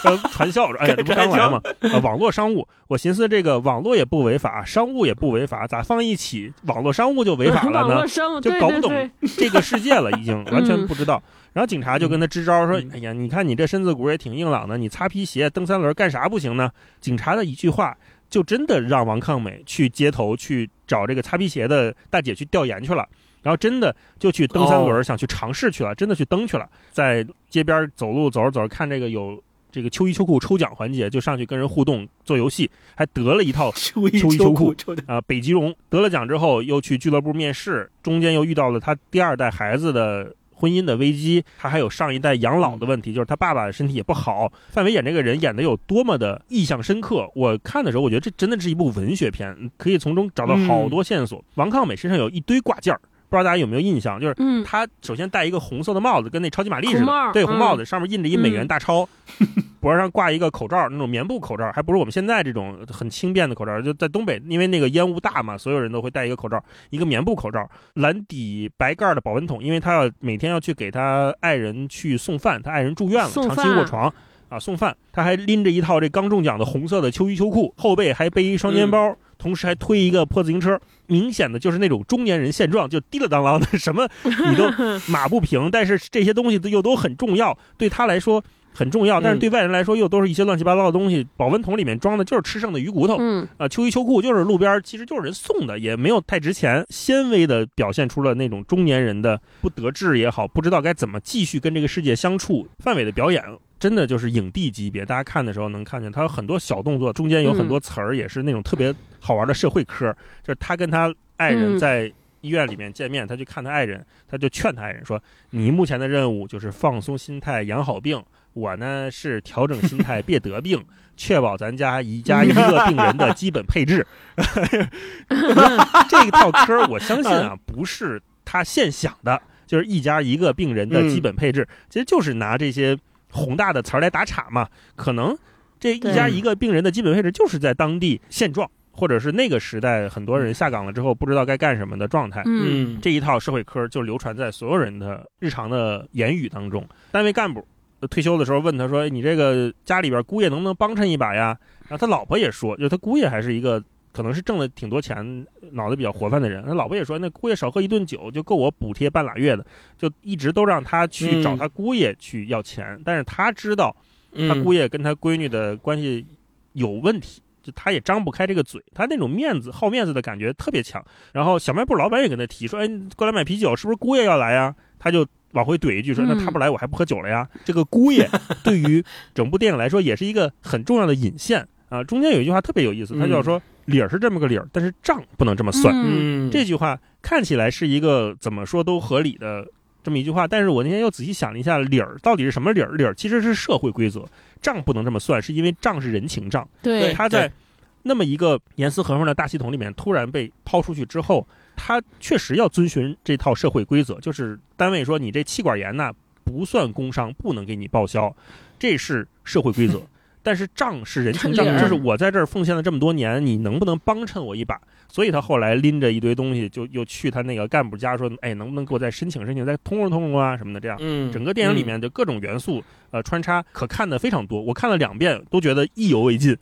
说 *laughs* 传销，说哎呀，这不刚来吗？呃，网络商务，我寻思这个网络也不违法，商务也不违法，咋放一起网络商务就违法了呢就搞不懂这个世界了，已经 *laughs* 完全嗯不知道。然后警察就跟他支招说嗯：“哎呀，你看你这身子骨也挺硬朗的，你擦皮鞋、蹬三轮干啥不行呢？”警察的一句话，就真的让王抗美去街头去找这个擦皮鞋的大姐去调研去了。然后真的就去蹬三轮，哦想去尝试去了，真的去蹬去了，在街边走路走着走着，看这个有这个秋衣秋裤抽奖环节，就上去跟人互动做游戏，还得了一套 *laughs* 秋衣秋裤 *laughs* 啊、北极绒得了奖之后，又去俱乐部面试，中间又遇到了他第二代孩子的婚姻的危机，他还有上一代养老的问题，就是他爸爸身体也不好。范伟演这个人演的有多么的印象深刻，我看的时候，我觉得这真的是一部文学片，可以从中找到好多线索。王抗美身上有一堆挂件儿，不知道大家有没有印象？就是嗯，他首先戴一个红色的帽子，跟那超级玛丽似的，对，嗯红帽子上面印着一美元大钞，脖子上挂一个口罩，那种棉布口罩，还不是我们现在这种很轻便的口罩。就在东北，因为那个烟雾大嘛，所有人都会戴一个口罩，一个棉布口罩，蓝底白盖的保温桶，因为他要每天要去给他爱人去送饭，他爱人住院了，长期卧床。啊，送饭，他还拎着一套这刚中奖的红色的秋衣秋裤，后背还背一双肩包，同时还推一个破自行车，明显的就是那种中年人现状，就滴了当啷的，*laughs* 什么你都 *laughs* 马不平。但是这些东西又都很重要，对他来说很重要，但是对外人来说又都是一些乱七八糟的东西。保温桶里面装的就是吃剩的鱼骨头，嗯啊，秋衣秋裤就是路边其实就是人送的，也没有太值钱，纤维的表现出了那种中年人的不得志也好，不知道该怎么继续跟这个世界相处。范伟的表演真的就是影帝级别，大家看的时候能看见他有很多小动作，中间有很多词儿也是那种特别好玩的社会科，就是他跟他爱人嗯在。医院里面见面，他去看他爱人，他就劝他爱人说：“你目前的任务就是放松心态，养好病。我呢是调整心态，别得病，*laughs* 确保咱家一家一个病人的基本配置。*laughs* 这一套科儿，我相信啊，不是他现想的，就是一家一个病人的基本配置，其实就是拿这些宏大的词儿来打岔嘛。可能这一家一个病人的基本配置，就是在当地现状，或者是那个时代很多人下岗了之后不知道该干什么的状态。嗯嗯，这一套社会科就流传在所有人的日常的言语当中。单位干部呃退休的时候问他说：“哎你这个家里边姑爷能不能帮衬一把呀？”然后他老婆也说，就他姑爷还是一个可能是挣了挺多钱、脑子比较活泛的人。他老婆也说，那姑爷少喝一顿酒就够我补贴半拉月的，就一直都让他去找嗯他姑爷去要钱。但是他知道他嗯姑爷跟他闺女的关系有问题，就他也张不开这个嘴，他那种面子好面子的感觉特别强。然后小卖部老板也跟他提说：“哎，过来买啤酒，是不是姑爷要来呀？”他就往回怼一句说：“那嗯他不来，我还不喝酒了呀。”这个姑爷对于整部电影来说也是一个很重要的引线啊。中间有一句话特别有意思，他就要说：“理儿是这么个理儿，但是账不能这么算。嗯嗯，这句话看起来是一个怎么说都合理的这么一句话，但是我那天又仔细想了一下，理儿到底是什么理儿？理儿其实是社会规则，账不能这么算，是因为账是人情账。对，他在那么一个严丝合缝的大系统里面突然被抛出去之后，他确实要遵循这套社会规则，就是单位说你这气管炎呐不算工伤，不能给你报销，这是社会规则。但是账是人情 *laughs* 账就是我在这儿奉献了这么多年，你能不能帮衬我一把？所以他后来拎着一堆东西，就又去他那个干部家说，哎，能不能给我再申请申请，再通融通融啊什么的，这样。嗯，整个电影里面的各种元素，呃，穿插可看的非常多。我看了两遍，都觉得意犹未尽。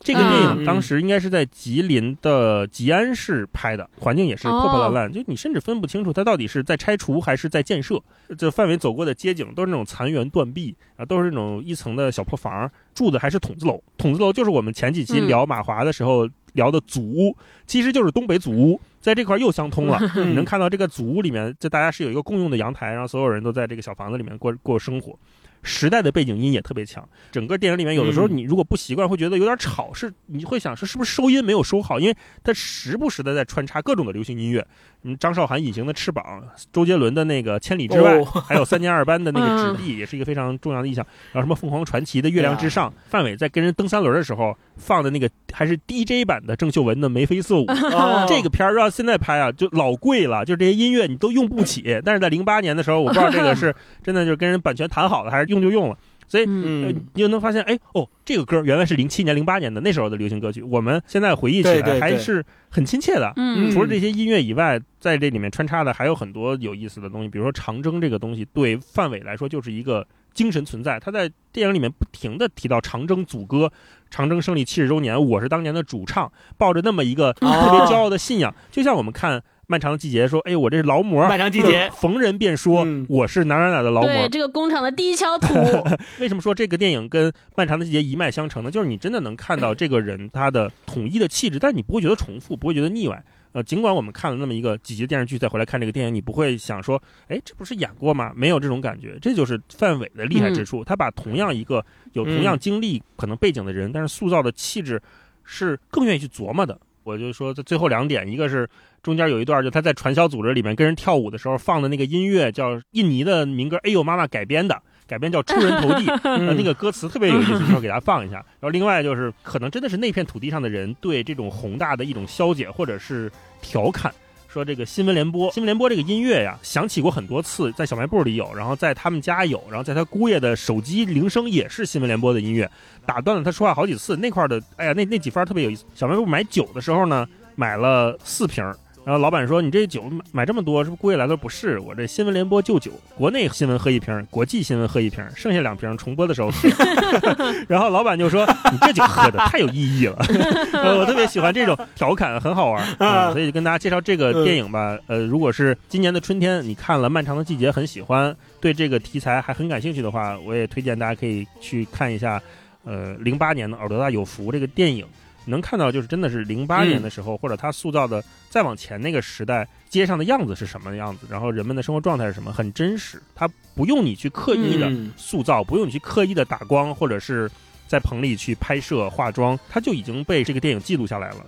这个电嗯影当时应该是在吉林的吉安市拍的，环境也是破破烂烂，就你甚至分不清楚它到底是在拆除还是在建设。这范围走过的街景都是那种残垣断壁啊，都是那种一层的小破房，住的还是筒子楼。筒子楼就是我们前几期嗯聊马华的时候聊的祖屋，其实就是东北祖屋，在这块儿又相通了。嗯你能看到这个祖屋里面，就大家是有一个共用的阳台，然后所有人都在这个小房子里面过过生活。时代的背景音也特别强，整个电影里面有的时候嗯。你如果不习惯，会觉得有点吵，是你会想是是不是收音没有收好，因为它时不时的在穿插各种的流行音乐，嗯，张韶涵《隐形的翅膀》，周杰伦的那个《千里之外》哦还有三年二班的那个嗯纸币，也是一个非常重要的意象。然后什么凤凰传奇的《月亮之上》，范伟在跟人蹬三轮的时候放的那个还是 DJ 版的郑秀文的《眉飞色舞》，哦这个片儿要现在拍啊，就老贵了，就这些音乐你都用不起。但是在零八年的时候，我不知道这个是 *laughs* 真的就是跟人版权谈好了，还是用就用了。所以嗯呃嗯你就能发现，哎哦，这个歌原来是零七年、零八年的那时候的流行歌曲，我们现在回忆起来还是很亲切的。嗯除了这些音乐以外，在这里面穿插的还有很多有意思的东西，比如说长征这个东西，对范伟来说就是一个精神存在。他在电影里面不停的提到长征组歌，长征胜利七十周年，我是当年的主唱，抱着那么一个特别骄傲的信仰，就像我们看。漫长的季节说，哎，我这是劳模，漫长季节逢人便说、嗯我是哪哪哪的劳模对，。这个工厂的第一锹土，*laughs* 为什么说这个电影跟《漫长的季节》一脉相承呢？就是你真的能看到这个人他的统一的气质，但你不会觉得重复，不会觉得腻歪。呃，尽管我们看了那么一个几集电视剧，再回来看这个电影，你不会想说，哎，这不是演过吗？没有这种感觉，这就是范伟的厉害之处。他把同样一个有同样经历、可能背景的人，但是塑造的气质是更愿意去琢磨的。我就说，在最后两点，一个是中间有一段，就他在传销组织里面跟人跳舞的时候放的那个音乐，叫印尼的民歌《哎呦妈妈》改编的，改编叫《出人头地 *laughs*》，呃，那个歌词特别有意思，一会儿给大家放一下。然后另外就是，可能真的是那片土地上的人对这种宏大的一种消解或者是调侃。说这个新闻联播，新闻联播这个音乐呀，响起过很多次，在小卖部里有，然后在他们家有，然后在他姑爷的手机铃声也是新闻联播的音乐，打断了他说话好几次。那块的，哎呀，那那几番特别有意思。小卖部买酒的时候呢，买了四瓶，然后老板说：“你这酒买买这么多，是不是故意来的？”不是，我这新闻联播就酒，国内新闻喝一瓶，国际新闻喝一瓶，剩下两瓶重播的时候喝。*laughs* 然后老板就说：“你这酒喝的太有意义了。*laughs* 呃”我特别喜欢这种调侃，很好玩。嗯、所以就跟大家介绍这个电影吧。呃，如果是今年的春天你看了《漫长的季节》很喜欢，对这个题材还很感兴趣的话，我也推荐大家可以去看一下。呃，零八年的《尔德大有福》这个电影。能看到，就是真的是零八年的时候，或者他塑造的再往前那个时代，街上的样子是什么样子，然后人们的生活状态是什么，很真实。它不用你去刻意的嗯塑造，不用你去刻意的打光，或者是在棚里去拍摄化妆，它就已经被这个电影记录下来了。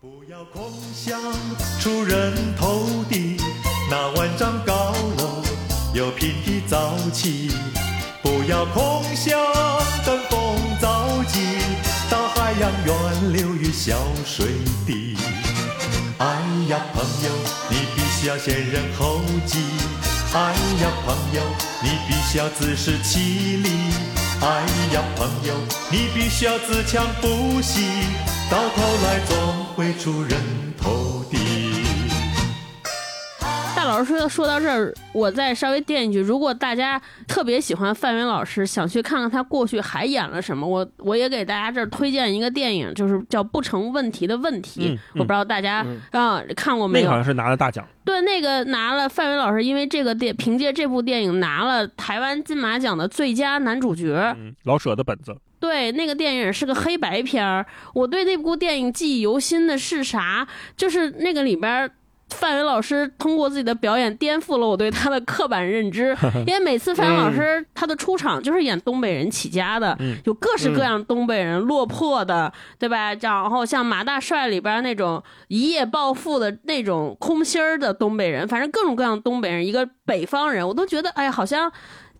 不要空想出人头地，那万丈高楼有平地早起。不要空想登峰造极，到海洋源流于小水滴。哎呀，朋友，你必须要先人后己。哎呀，朋友，你必须要自食其力。哎呀，朋友，你必须要自强不息，到头来总会出人头地。大老师说说到这儿，我再稍微垫一句：如果大家特别喜欢范伟老师，想去看看他过去还演了什么，我我也给大家这儿推荐一个电影，就是叫《不成问题的问题》。我不知道大家嗯啊、看过没有？那个好像是拿了大奖，对，那个拿了范伟老师，因为这个电凭借这部电影拿了台湾金马奖的最佳男主角。嗯，老舍的本子，对，那个电影是个黑白片儿。我对那部电影记忆犹新的是啥？就是那个里边儿。范伟老师通过自己的表演颠覆了我对他的刻板认知，*laughs* 因为每次范伟老师他的出场就是演东北人起家的，嗯有各式各样东北人落魄的，对吧？然后像马大帅里边那种一夜暴富的那种空心儿的东北人，反正各种各样东北人，一个北方人，我都觉得哎呀，好像。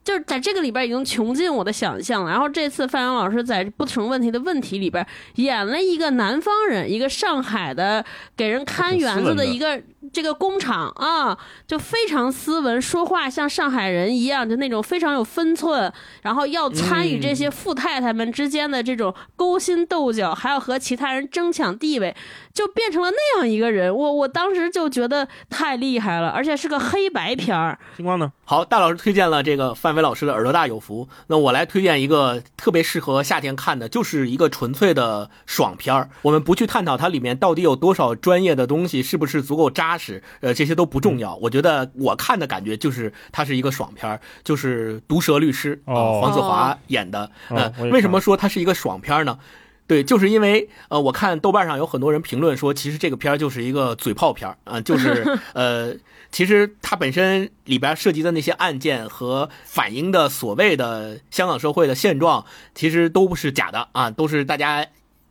就是在这个里边已经穷尽我的想象了。然后这次范阳老师在《不成问题的问题》里边演了一个南方人，一个上海的给人看园子的一个这个工厂啊，就非常斯文，说话像上海人一样，就那种非常有分寸，然后要参与这些富太太们之间的这种勾心斗角，还要和其他人争抢地位，就变成了那样一个人。我我当时就觉得太厉害了，而且是个黑白片儿。星光呢？好，大老师推荐了这个范伟老师的《耳朵大有福》，那我来推荐一个特别适合夏天看的，就是一个纯粹的爽片儿。我们不去探讨它里面到底有多少专业的东西，是不是足够扎实，呃，这些都不重要。我觉得我看的感觉就是它是一个爽片儿，就是《毒舌律师》啊、哦黄子华演的。哦呃，为什么说它是一个爽片儿呢？对，就是因为呃，我看豆瓣上有很多人评论说，其实这个片儿就是一个嘴炮片儿啊、就是 *laughs* 呃，其实它本身里边涉及的那些案件和反映的所谓的香港社会的现状，其实都不是假的啊，都是大家。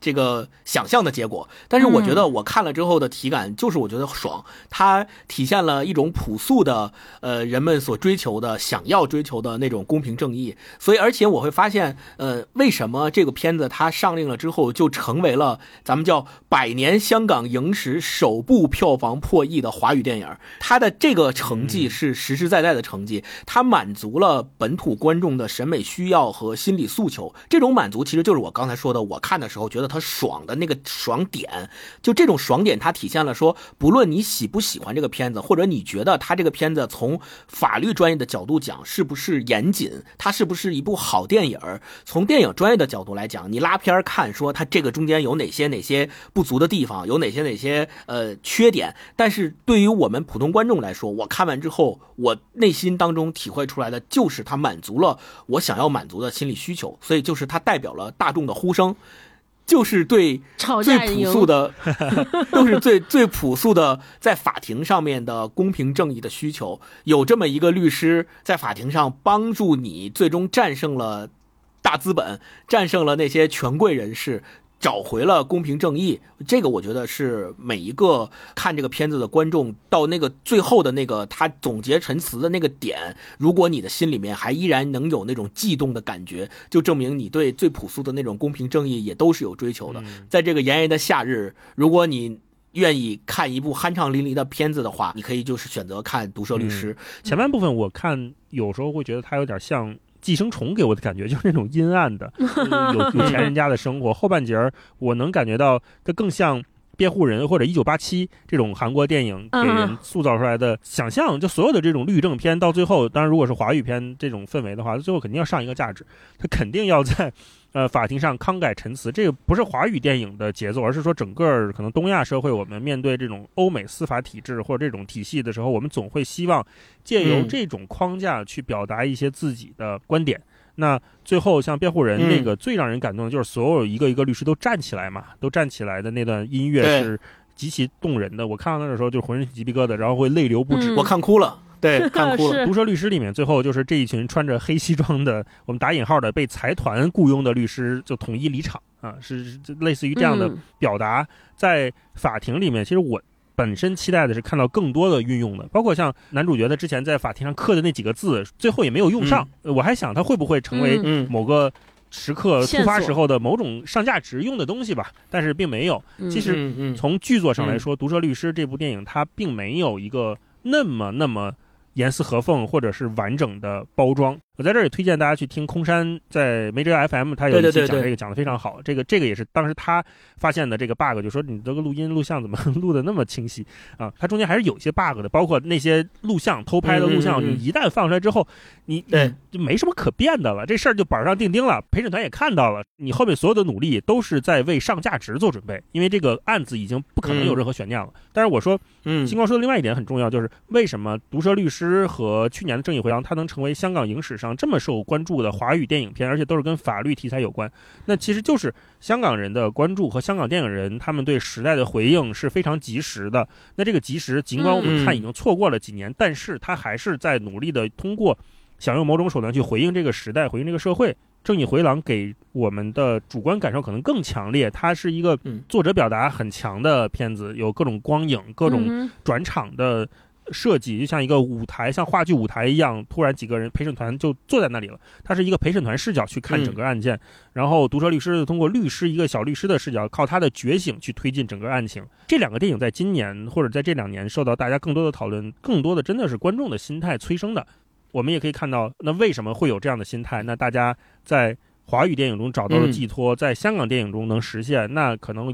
这个想象的结果，但是我觉得我看了之后的体感就是我觉得爽，它体现了一种朴素的呃人们所追求的、想要追求的那种公平正义。所以，而且我会发现，呃，为什么这个片子它上映了之后就成为了咱们叫百年香港影史首部票房破亿的华语电影？它的这个成绩是实实在在的成绩，它满足了本土观众的审美需要和心理诉求。这种满足其实就是我刚才说的，我看的时候觉得它他爽的那个爽点，就这种爽点，它体现了说，不论你喜不喜欢这个片子，或者你觉得他这个片子从法律专业的角度讲是不是严谨，它是不是一部好电影儿，从电影专业的角度来讲，你拉片看，说它这个中间有哪些哪些不足的地方，有哪些哪些呃缺点，但是对于我们普通观众来说，我看完之后，我内心当中体会出来的就是它满足了我想要满足的心理需求，所以就是它代表了大众的呼声，就是对最朴素的，*laughs* 都是最最朴素的在法庭上面的公平正义的需求。有这么一个律师在法庭上帮助你，最终战胜了大资本，战胜了那些权贵人士。找回了公平正义，这个我觉得是每一个看这个片子的观众到那个最后的那个他总结陈词的那个点，如果你的心里面还依然能有那种悸动的感觉，就证明你对最朴素的那种公平正义也都是有追求的。在这个炎炎的夏日，如果你愿意看一部酣畅淋漓的片子的话，你可以就是选择看《毒舌律师》前半部分我看有时候会觉得它有点像。寄生虫给我的感觉就是那种阴暗的，*laughs* 呃有有钱人家的生活。后半截儿我能感觉到它更像辩护人或者一九八七这种韩国电影给人塑造出来的想象。就所有的这种律政片到最后，当然如果是华语片这种氛围的话，最后肯定要上一个价值，它肯定要在。*laughs* 呃，法庭上慷慨陈词，这个不是华语电影的节奏，而是说整个可能东亚社会，我们面对这种欧美司法体制或者这种体系的时候，我们总会希望借由嗯这种框架去表达一些自己的观点。那最后，像辩护人嗯那个最让人感动的就是所有一个一个律师都站起来嘛，都站起来的那段音乐是极其动人的。我看到那的时候就浑身起鸡皮疙瘩，然后会泪流不止。嗯我看哭了，对，*laughs* 看哭了。毒舌律师里面，最后就是这一群穿着黑西装的，我们打引号的被财团雇佣的律师就统一离场啊，是是类似于这样的嗯表达。在法庭里面，其实我本身期待的是看到更多的运用的，包括像男主角的之前在法庭上刻的那几个字，最后也没有用上。呃我还想他会不会成为嗯某个时刻线索突发时候的某种上价值用的东西吧，但是并没有。嗯其实从剧作上来说，《毒舌律师》这部电影它并没有一个那么那么严丝合缝或者是完整的包装。我在这儿也推荐大家去听空山在梅哲 FM，他有一期讲这个讲的非常好。这个这个也是当时他发现的这个 bug，就说你这个录音录像怎么 *laughs* 录的那么清晰啊？它中间还是有一些 bug 的，包括那些录像偷拍的录像，嗯嗯嗯你一旦放出来之后，你就没什么可辩的了，这事儿就板上钉钉了，陪审团也看到了，你后面所有的努力都是在为上价值做准备，因为这个案子已经不可能有任何悬念了。但是我说，嗯星光说的另外一点很重要，就是为什么《毒舌律师》和去年的《正义回廊》它能成为香港影史上这么受关注的华语电影片，而且都是跟法律题材有关？那其实就是香港人的关注和香港电影人他们对时代的回应是非常及时的。那这个及时，尽管我们看已经错过了几年，但是他还是在努力的通过想用某种手段去回应这个时代，回应这个社会。正义回廊给我们的主观感受可能更强烈，它是一个嗯作者表达很强的片子，有各种光影、各种嗯转场的设计，就像一个舞台，像话剧舞台一样，突然几个人陪审团就坐在那里了。它是一个陪审团视角去看整个案件，然后毒舌律师通过律师一个小律师的视角，靠他的觉醒去推进整个案情。这两个电影在今年或者在这两年受到大家更多的讨论，更多的真的是观众的心态催生的。我们也可以看到，那为什么会有这样的心态？那大家在华语电影中找到了寄托，在香港电影中能实现，那可能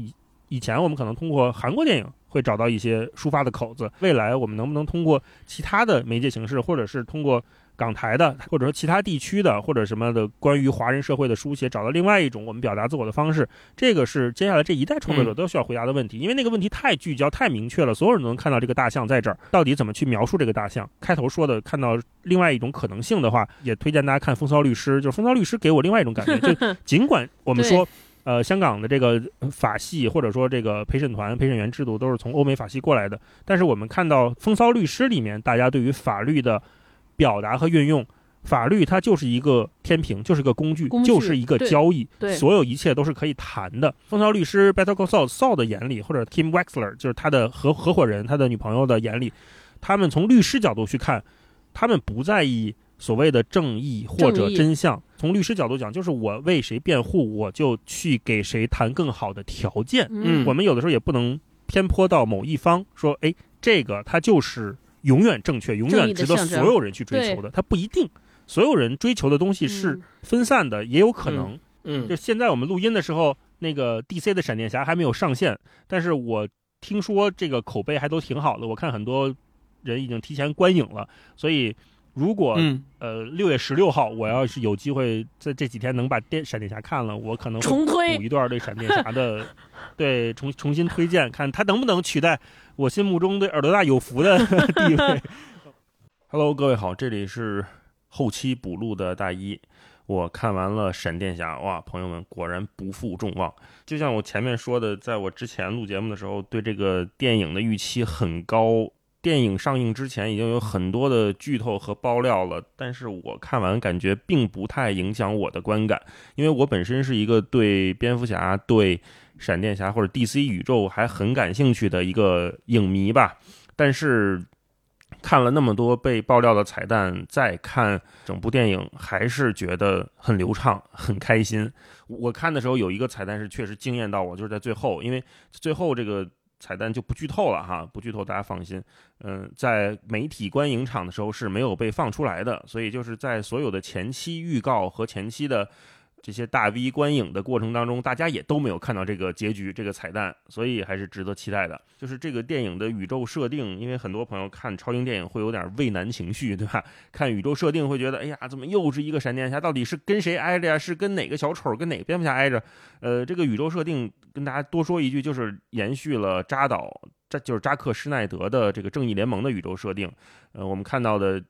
以前我们可能通过韩国电影会找到一些抒发的口子，未来我们能不能通过其他的媒介形式，或者是通过港台的，或者说其他地区的，或者什么的关于华人社会的书写，找到另外一种我们表达自我的方式，这个是接下来这一代创作者都需要回答的问题，因为那个问题太聚焦、太明确了，所有人都能看到这个大象在这儿，到底怎么去描述这个大象？开头说的看到另外一种可能性的话，也推荐大家看《风骚律师》，就是《风骚律师》给我另外一种感觉，就尽管我们说。呃，香港的这个法系或者说这个陪审团、陪审员制度都是从欧美法系过来的，但是我们看到《风骚律师》里面，大家对于法律的表达和运用，法律它就是一个天平，就是个工具，工具就是一个交易，对所有一切都是可以谈的。《风骚律师》Better Call Saul Saul 的眼里，或者 Kim Wexler 就是他的合合伙人、他的女朋友的眼里，他们从律师角度去看，他们不在意所谓的正义或者真相。从律师角度讲，就是我为谁辩护，我就去给谁谈更好的条件。嗯我们有的时候也不能偏颇到某一方，说，哎，这个它就是永远正确，永远值得所有人去追求的。它不一定，所有人追求的东西是嗯分散的，也有可能。嗯就现在我们录音的时候，那个 DC 的闪电侠还没有上线，但是我听说这个口碑还都挺好的，我看很多人已经提前观影了，所以如果、嗯，呃六月十六号我要是有机会在这几天能把电闪电侠看了，我可能会重推补一段对闪电侠的 *laughs* 对重重新推荐，看他能不能取代我心目中对耳朵大有福的 *laughs* 地位。Hello，各位好，这里是后期补录的大一。我看完了闪电侠，哇，朋友们果然不负众望。就像我前面说的，在我之前录节目的时候，对这个电影的预期很高。电影上映之前已经有很多的剧透和爆料了，但是我看完感觉并不太影响我的观感，因为我本身是一个对蝙蝠侠、对闪电侠或者 DC 宇宙还很感兴趣的一个影迷吧。但是看了那么多被爆料的彩蛋，再看整部电影，还是觉得很流畅、很开心。我看的时候有一个彩蛋是确实惊艳到我，就是在最后，因为最后这个彩蛋就不剧透了哈，不剧透大家放心。嗯，在媒体观影场的时候是没有被放出来的，所以就是在所有的前期预告和前期的这些大 V 观影的过程当中，大家也都没有看到这个结局、这个彩蛋，所以还是值得期待的。就是这个电影的宇宙设定，因为很多朋友看超英电影会有点畏难情绪，对吧？看宇宙设定会觉得，哎呀，怎么又是一个闪电侠？到底是跟谁挨着呀？是跟哪个小丑、跟哪个蝙蝠侠挨着？呃，这个宇宙设定跟大家多说一句，就是延续了扎导，这就是扎克施耐德的这个正义联盟的宇宙设定。呃，我们看到的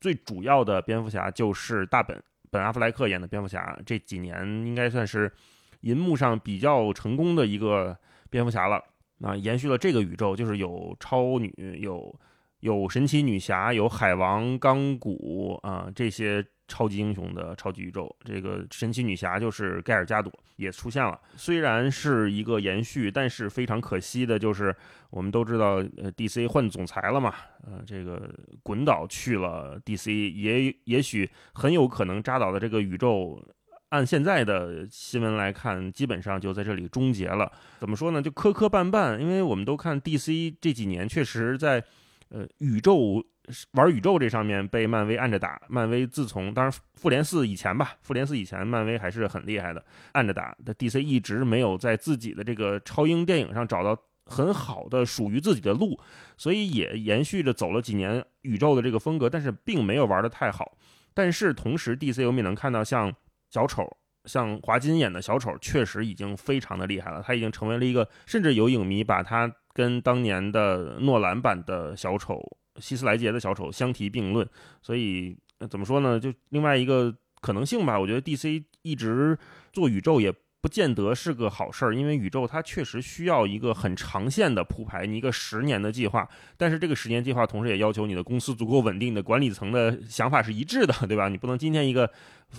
最主要的蝙蝠侠就是大本。本阿弗莱克演的蝙蝠侠，这几年应该算是银幕上比较成功的一个蝙蝠侠了。啊，延续了这个宇宙，就是有超女，有有神奇女侠，有海王、钢骨啊这些超级英雄的超级宇宙。这个神奇女侠就是盖尔加朵也出现了，虽然是一个延续，但是非常可惜的就是，我们都知道，呃，DC 换总裁了嘛，呃，这个滚导去了 DC，也也许很有可能扎导的这个宇宙。按现在的新闻来看，基本上就在这里终结了。怎么说呢？就磕磕绊绊，因为我们都看 DC 这几年确实在呃宇宙玩宇宙这上面被漫威按着打。漫威自从当然复联四以前吧，复联四以前漫威还是很厉害的，按着打。的 DC 一直没有在自己的这个超英电影上找到很好的属于自己的路，所以也延续着走了几年宇宙的这个风格，但是并没有玩的太好。但是同时，DC 我们也能看到像。小丑像华金演的小丑，确实已经非常的厉害了。他已经成为了一个，甚至有影迷把他跟当年的诺兰版的小丑希斯莱杰的小丑相提并论。所以怎么说呢？就另外一个可能性吧。我觉得 DC 一直做宇宙也不见得是个好事儿，因为宇宙它确实需要一个很长线的铺排，你一个十年的计划。但是这个十年计划同时也要求你的公司足够稳定，的管理层的想法是一致的，对吧？你不能今天一个。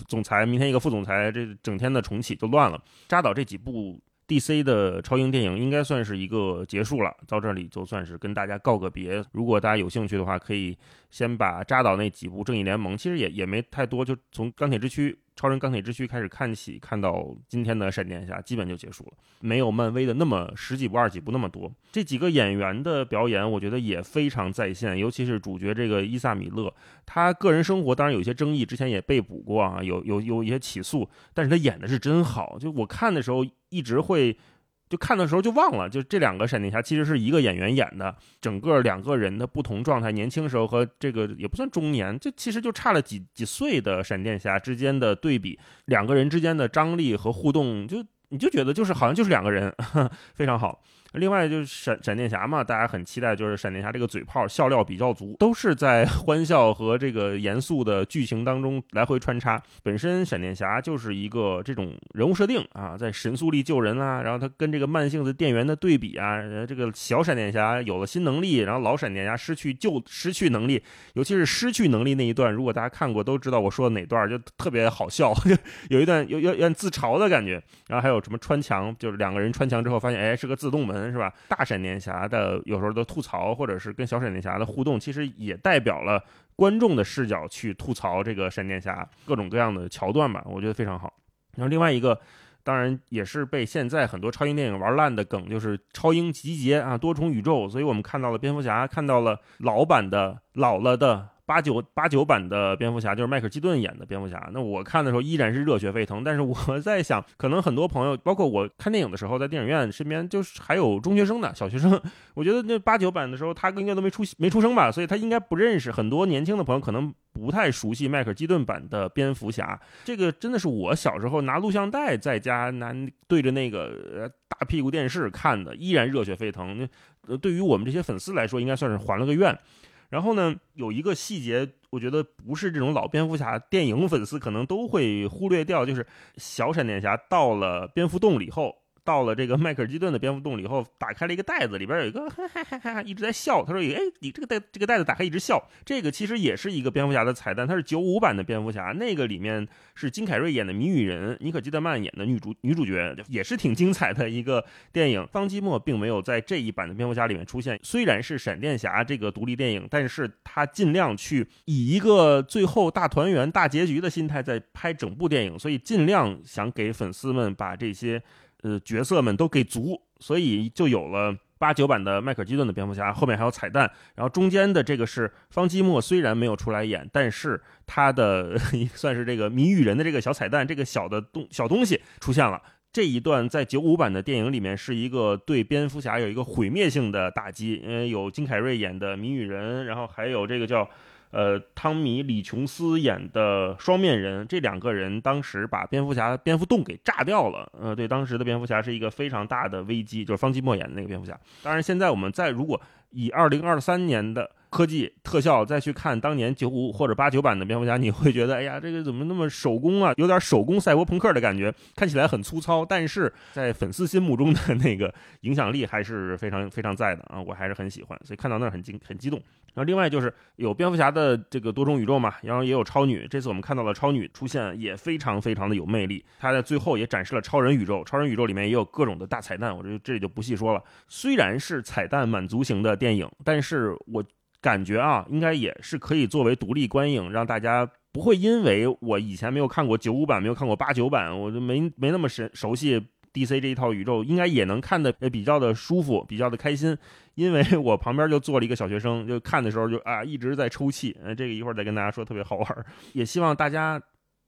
总裁，明天一个副总裁，这整天的重启就乱了。扎导这几部 DC 的超英电影应该算是一个结束了，到这里就算是跟大家告个别。如果大家有兴趣的话，可以先把扎导那几部正义联盟，其实也也没太多，就从钢铁之躯。超人钢铁之躯开始看起，看到今天的闪电侠，基本就结束了，没有漫威的那么十几部、二十几部那么多。这几个演员的表演，我觉得也非常在线，尤其是主角这个伊萨米勒，他个人生活当然有一些争议，之前也被捕过啊，有有有一些起诉，但是他演的是真好，就我看的时候一直会。就看的时候就忘了，就这两个闪电侠其实是一个演员演的，整个两个人的不同状态，年轻时候和这个也不算中年，就其实就差了几几岁的闪电侠之间的对比，两个人之间的张力和互动，就你就觉得就是好像就是两个人，*laughs* 非常好。另外就是闪闪电侠嘛，大家很期待，就是闪电侠这个嘴炮笑料比较足，都是在 *laughs* 欢笑和这个严肃的剧情当中来回穿插。本身闪电侠就是一个这种人物设定啊，在神速力救人啊，然后他跟这个慢性子店员的对比啊，这个小闪电侠有了新能力，然后老闪电侠失去就失去能力，尤其是失去能力那一段，如果大家看过都知道我说的哪段，就特别好笑，*laughs* 有一段有有点自嘲的感觉。然后还有什么穿墙，就是两个人穿墙之后发现，哎，是个自动门。是吧？大闪电侠的有时候的吐槽，或者是跟小闪电侠的互动，其实也代表了观众的视角去吐槽这个闪电侠各种各样的桥段吧。我觉得非常好。然后另外一个，当然也是被现在很多超英电影玩烂的梗，就是超英集结啊，多重宇宙。所以我们看到了蝙蝠侠，看到了老版的老了的八九八九版的蝙蝠侠，就是迈克尔基顿演的蝙蝠侠。那我看的时候依然是热血沸腾，但是我 *laughs* 在想，可能很多朋友，包括我看电影的时候，在电影院身边就是还有中学生的小学生，我觉得那八九版的时候他应该都没出没出生吧，所以他应该不认识。很多年轻的朋友可能不太熟悉迈克尔基顿版的蝙蝠侠。这个真的是我小时候拿录像带在家拿对着那个大屁股电视看的，依然热血沸腾。那对于我们这些粉丝来说，应该算是还了个愿。然后呢，有一个细节，我觉得不是这种老蝙蝠侠电影粉丝可能都会忽略掉，就是小闪电侠到了蝙蝠洞里后。到了这个迈克尔基顿的蝙蝠洞里以后，打开了一个袋子，里边有一个哈哈哈哈一直在笑。他说：“哎，你这个袋这个袋子打开一直笑。”这个其实也是一个蝙蝠侠的彩蛋，它是九五版的蝙蝠侠，那个里面是金凯瑞演的谜语人，妮可基德曼演的女主女主角，也是挺精彩的一个电影。方基莫并没有在这一版的蝙蝠侠里面出现，虽然是闪电侠这个独立电影，但是他尽量去以一个最后大团圆、大结局的心态在拍整部电影，所以尽量想给粉丝们把这些。呃，角色们都给足，所以就有了八九版的迈克尔基顿的蝙蝠侠，后面还有彩蛋。然后中间的这个是方基墨，虽然没有出来演，但是他的 *laughs* 算是这个谜语人的这个小彩蛋，这个小的东小东西出现了。这一段在九五版的电影里面是一个对蝙蝠侠有一个毁灭性的打击，因为有金凯瑞演的谜语人，然后还有这个叫。呃，汤米·李·琼斯演的双面人，这两个人当时把蝙蝠侠蝙蝠洞给炸掉了。呃，对当时的蝙蝠侠是一个非常大的危机，就是方季莫演的那个蝙蝠侠。当然，现在我们再如果以二零二三年的。科技特效再去看当年九五或者八九版的蝙蝠侠，你会觉得，哎呀，这个怎么那么手工啊？有点手工赛博朋克的感觉，看起来很粗糙，但是在粉丝心目中的那个影响力还是非常非常在的啊！我还是很喜欢，所以看到那儿很激很激动。然后另外就是有蝙蝠侠的这个多重宇宙嘛，然后也有超女，这次我们看到了超女出现，也非常非常的有魅力。她在最后也展示了超人宇宙，超人宇宙里面也有各种的大彩蛋，我这这里就不细说了。虽然是彩蛋满足型的电影，但是我。感觉啊，应该也是可以作为独立观影，让大家不会因为我以前没有看过九五版，没有看过八九版，我就没没那么熟熟悉 DC 这一套宇宙，应该也能看的比较的舒服，比较的开心。因为我旁边就坐了一个小学生，就看的时候就啊一直在抽泣。呃，这个一会儿再跟大家说，特别好玩。也希望大家。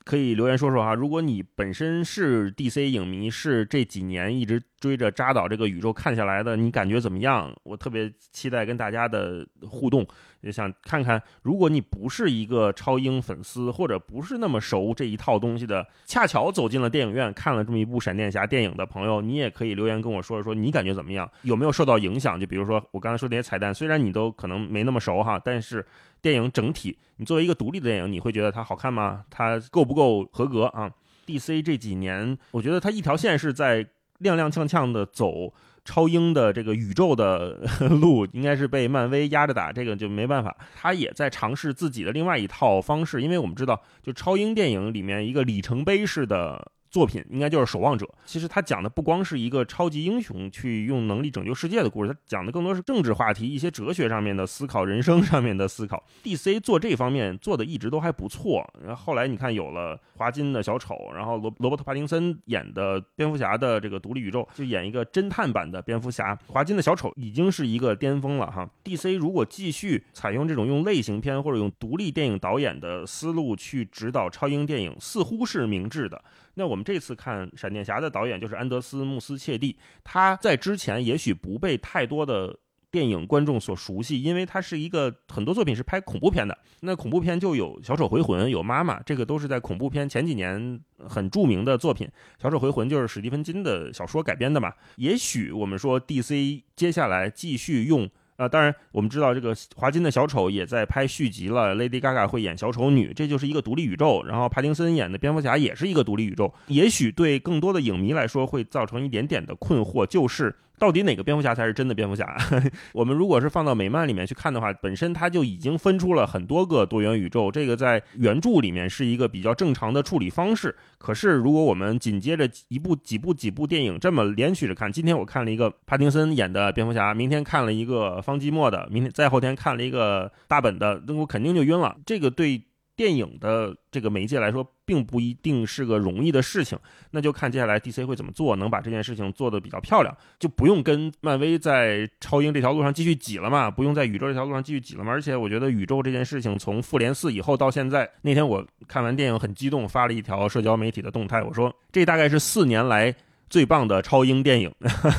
可以留言说说哈，如果你本身是 DC 影迷，是这几年一直追着扎导这个宇宙看下来的，你感觉怎么样？我特别期待跟大家的互动，也想看看，如果你不是一个超英粉丝，或者不是那么熟这一套东西的，恰巧走进了电影院看了这么一部闪电侠电影的朋友，你也可以留言跟我说一说，你感觉怎么样？有没有受到影响？就比如说我刚才说那些彩蛋，虽然你都可能没那么熟哈，但是。电影整体，你作为一个独立的电影，你会觉得它好看吗？它够不够合格啊？DC 这几年，我觉得它一条线是在踉踉跄跄的走超英的这个宇宙的 *laughs* 路，应该是被漫威压着打，这个就没办法。他也在尝试自己的另外一套方式，因为我们知道，就超英电影里面一个里程碑式的。作品应该就是《守望者》。其实他讲的不光是一个超级英雄去用能力拯救世界的故事，他讲的更多是政治话题、一些哲学上面的思考、人生上面的思考。*laughs* DC 做这方面做的一直都还不错。然后后来你看有了华金的小丑，然后罗罗伯特·帕丁森演的蝙蝠侠的这个独立宇宙，就演一个侦探版的蝙蝠侠。华金的小丑已经是一个巅峰了哈。DC 如果继续采用这种用类型片或者用独立电影导演的思路去指导超英电影，似乎是明智的。那我们这次看《闪电侠》的导演就是安德斯·穆斯切蒂，他在之前也许不被太多的电影观众所熟悉，因为他是一个很多作品是拍恐怖片的。那恐怖片就有《小丑回魂》、有《妈妈》，这个都是在恐怖片前几年很著名的作品。《小丑回魂》就是史蒂芬金的小说改编的嘛。也许我们说 DC 接下来继续用。啊，当然，我们知道这个华金的小丑也在拍续集了，Lady Gaga 会演小丑女，这就是一个独立宇宙。然后帕丁森演的蝙蝠侠也是一个独立宇宙，也许对更多的影迷来说会造成一点点的困惑，就是。到底哪个蝙蝠侠才是真的蝙蝠侠？*laughs* 我们如果是放到美漫里面去看的话，本身它就已经分出了很多个多元宇宙，这个在原著里面是一个比较正常的处理方式。可是如果我们紧接着一部、几部、几部电影这么连续着看，今天我看了一个帕丁森演的蝙蝠侠，明天看了一个方季莫的，明天再后天看了一个大本的，那我肯定就晕了。这个对。电影的这个媒介来说，并不一定是个容易的事情。那就看接下来 DC 会怎么做，能把这件事情做得比较漂亮，就不用跟漫威在超英这条路上继续挤了嘛，不用在宇宙这条路上继续挤了嘛。而且我觉得宇宙这件事情从复联四以后到现在，那天我看完电影很激动，发了一条社交媒体的动态，我说这大概是四年来。最棒的超英电影，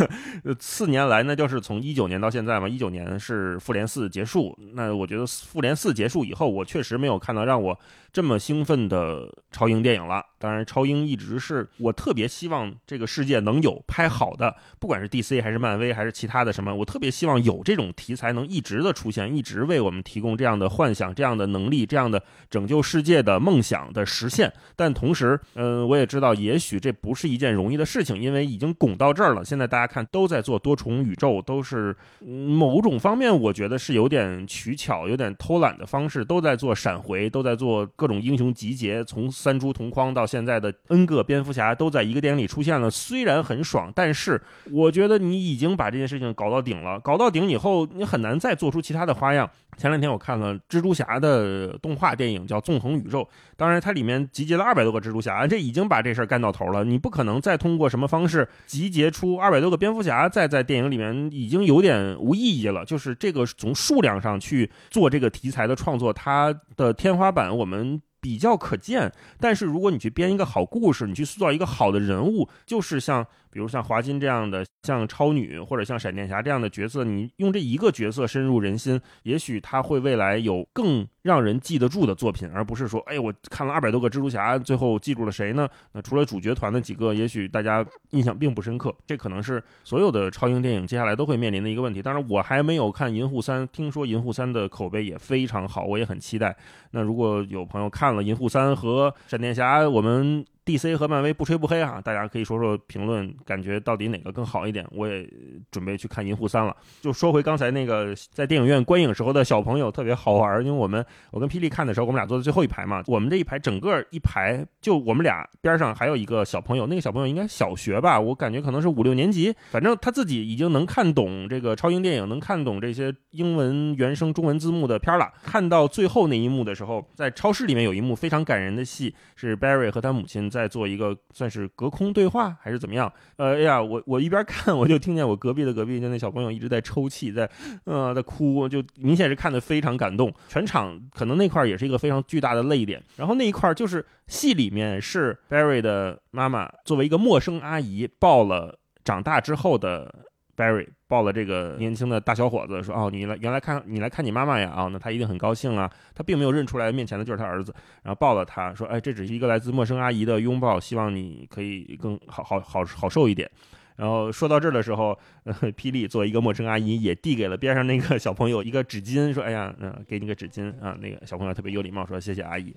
*laughs* 四年来呢就是从一九年到现在嘛。一九年是复联四结束，那我觉得复联四结束以后，我确实没有看到让我这么兴奋的超英电影了。当然，超英一直是我特别希望这个世界能有拍好的，不管是 DC 还是漫威还是其他的什么，我特别希望有这种题材能一直的出现，一直为我们提供这样的幻想、这样的能力、这样的拯救世界的梦想的实现。但同时，嗯，我也知道，也许这不是一件容易的事情。因为已经拱到这儿了，现在大家看都在做多重宇宙，都是某种方面，我觉得是有点取巧、有点偷懒的方式，都在做闪回，都在做各种英雄集结，从三株同框到现在的 N 个蝙蝠侠都在一个电影里出现了。虽然很爽，但是我觉得你已经把这件事情搞到顶了，搞到顶以后，你很难再做出其他的花样。前两天我看了蜘蛛侠的动画电影，叫《纵横宇宙》，当然它里面集结了二百多个蜘蛛侠，这已经把这事儿干到头了。你不可能再通过什么方式集结出二百多个蝙蝠侠，再在电影里面已经有点无意义了。就是这个从数量上去做这个题材的创作，它的天花板我们比较可见。但是如果你去编一个好故事，你去塑造一个好的人物，就是像。比如像华金这样的，像超女或者像闪电侠这样的角色，你用这一个角色深入人心，也许他会未来有更让人记得住的作品，而不是说，哎，我看了二百多个蜘蛛侠，最后记住了谁呢？那除了主角团的几个，也许大家印象并不深刻。这可能是所有的超英电影接下来都会面临的一个问题。当然，我还没有看银护三，听说银护三的口碑也非常好，我也很期待。那如果有朋友看了银护三和闪电侠，我们。DC 和漫威不吹不黑哈，大家可以说说评论，感觉到底哪个更好一点？我也准备去看《银护三》了。就说回刚才那个在电影院观影时候的小朋友特别好玩，因为我们我跟霹雳看的时候，我们俩坐在最后一排嘛。我们这一排整个一排就我们俩边上还有一个小朋友，那个小朋友应该小学吧，我感觉可能是五六年级，反正他自己已经能看懂这个超英电影，能看懂这些英文原声中文字幕的片了。看到最后那一幕的时候，在超市里面有一幕非常感人的戏，是 Barry 和他母亲在在做一个算是隔空对话还是怎么样？呃，哎呀，我我一边看我就听见我隔壁的隔壁就那小朋友一直在抽泣，在呃在哭，就明显是看的非常感动。全场可能那块也是一个非常巨大的泪点。然后那一块就是戏里面是 Barry 的妈妈作为一个陌生阿姨抱了长大之后的。Barry 抱了这个年轻的大小伙子，说：“哦，你来，原来看你来看你妈妈呀？啊，那他一定很高兴啊。他并没有认出来面前的就是他儿子，然后抱了他，说：‘哎，这只是一个来自陌生阿姨的拥抱，希望你可以更好好好好受一点。’然后说到这儿的时候。”呃霹雳作为一个陌生阿姨，也递给了边上那个小朋友一个纸巾，说：“哎呀，嗯，给你个纸巾啊。”那个小朋友特别有礼貌，说：“谢谢阿姨。”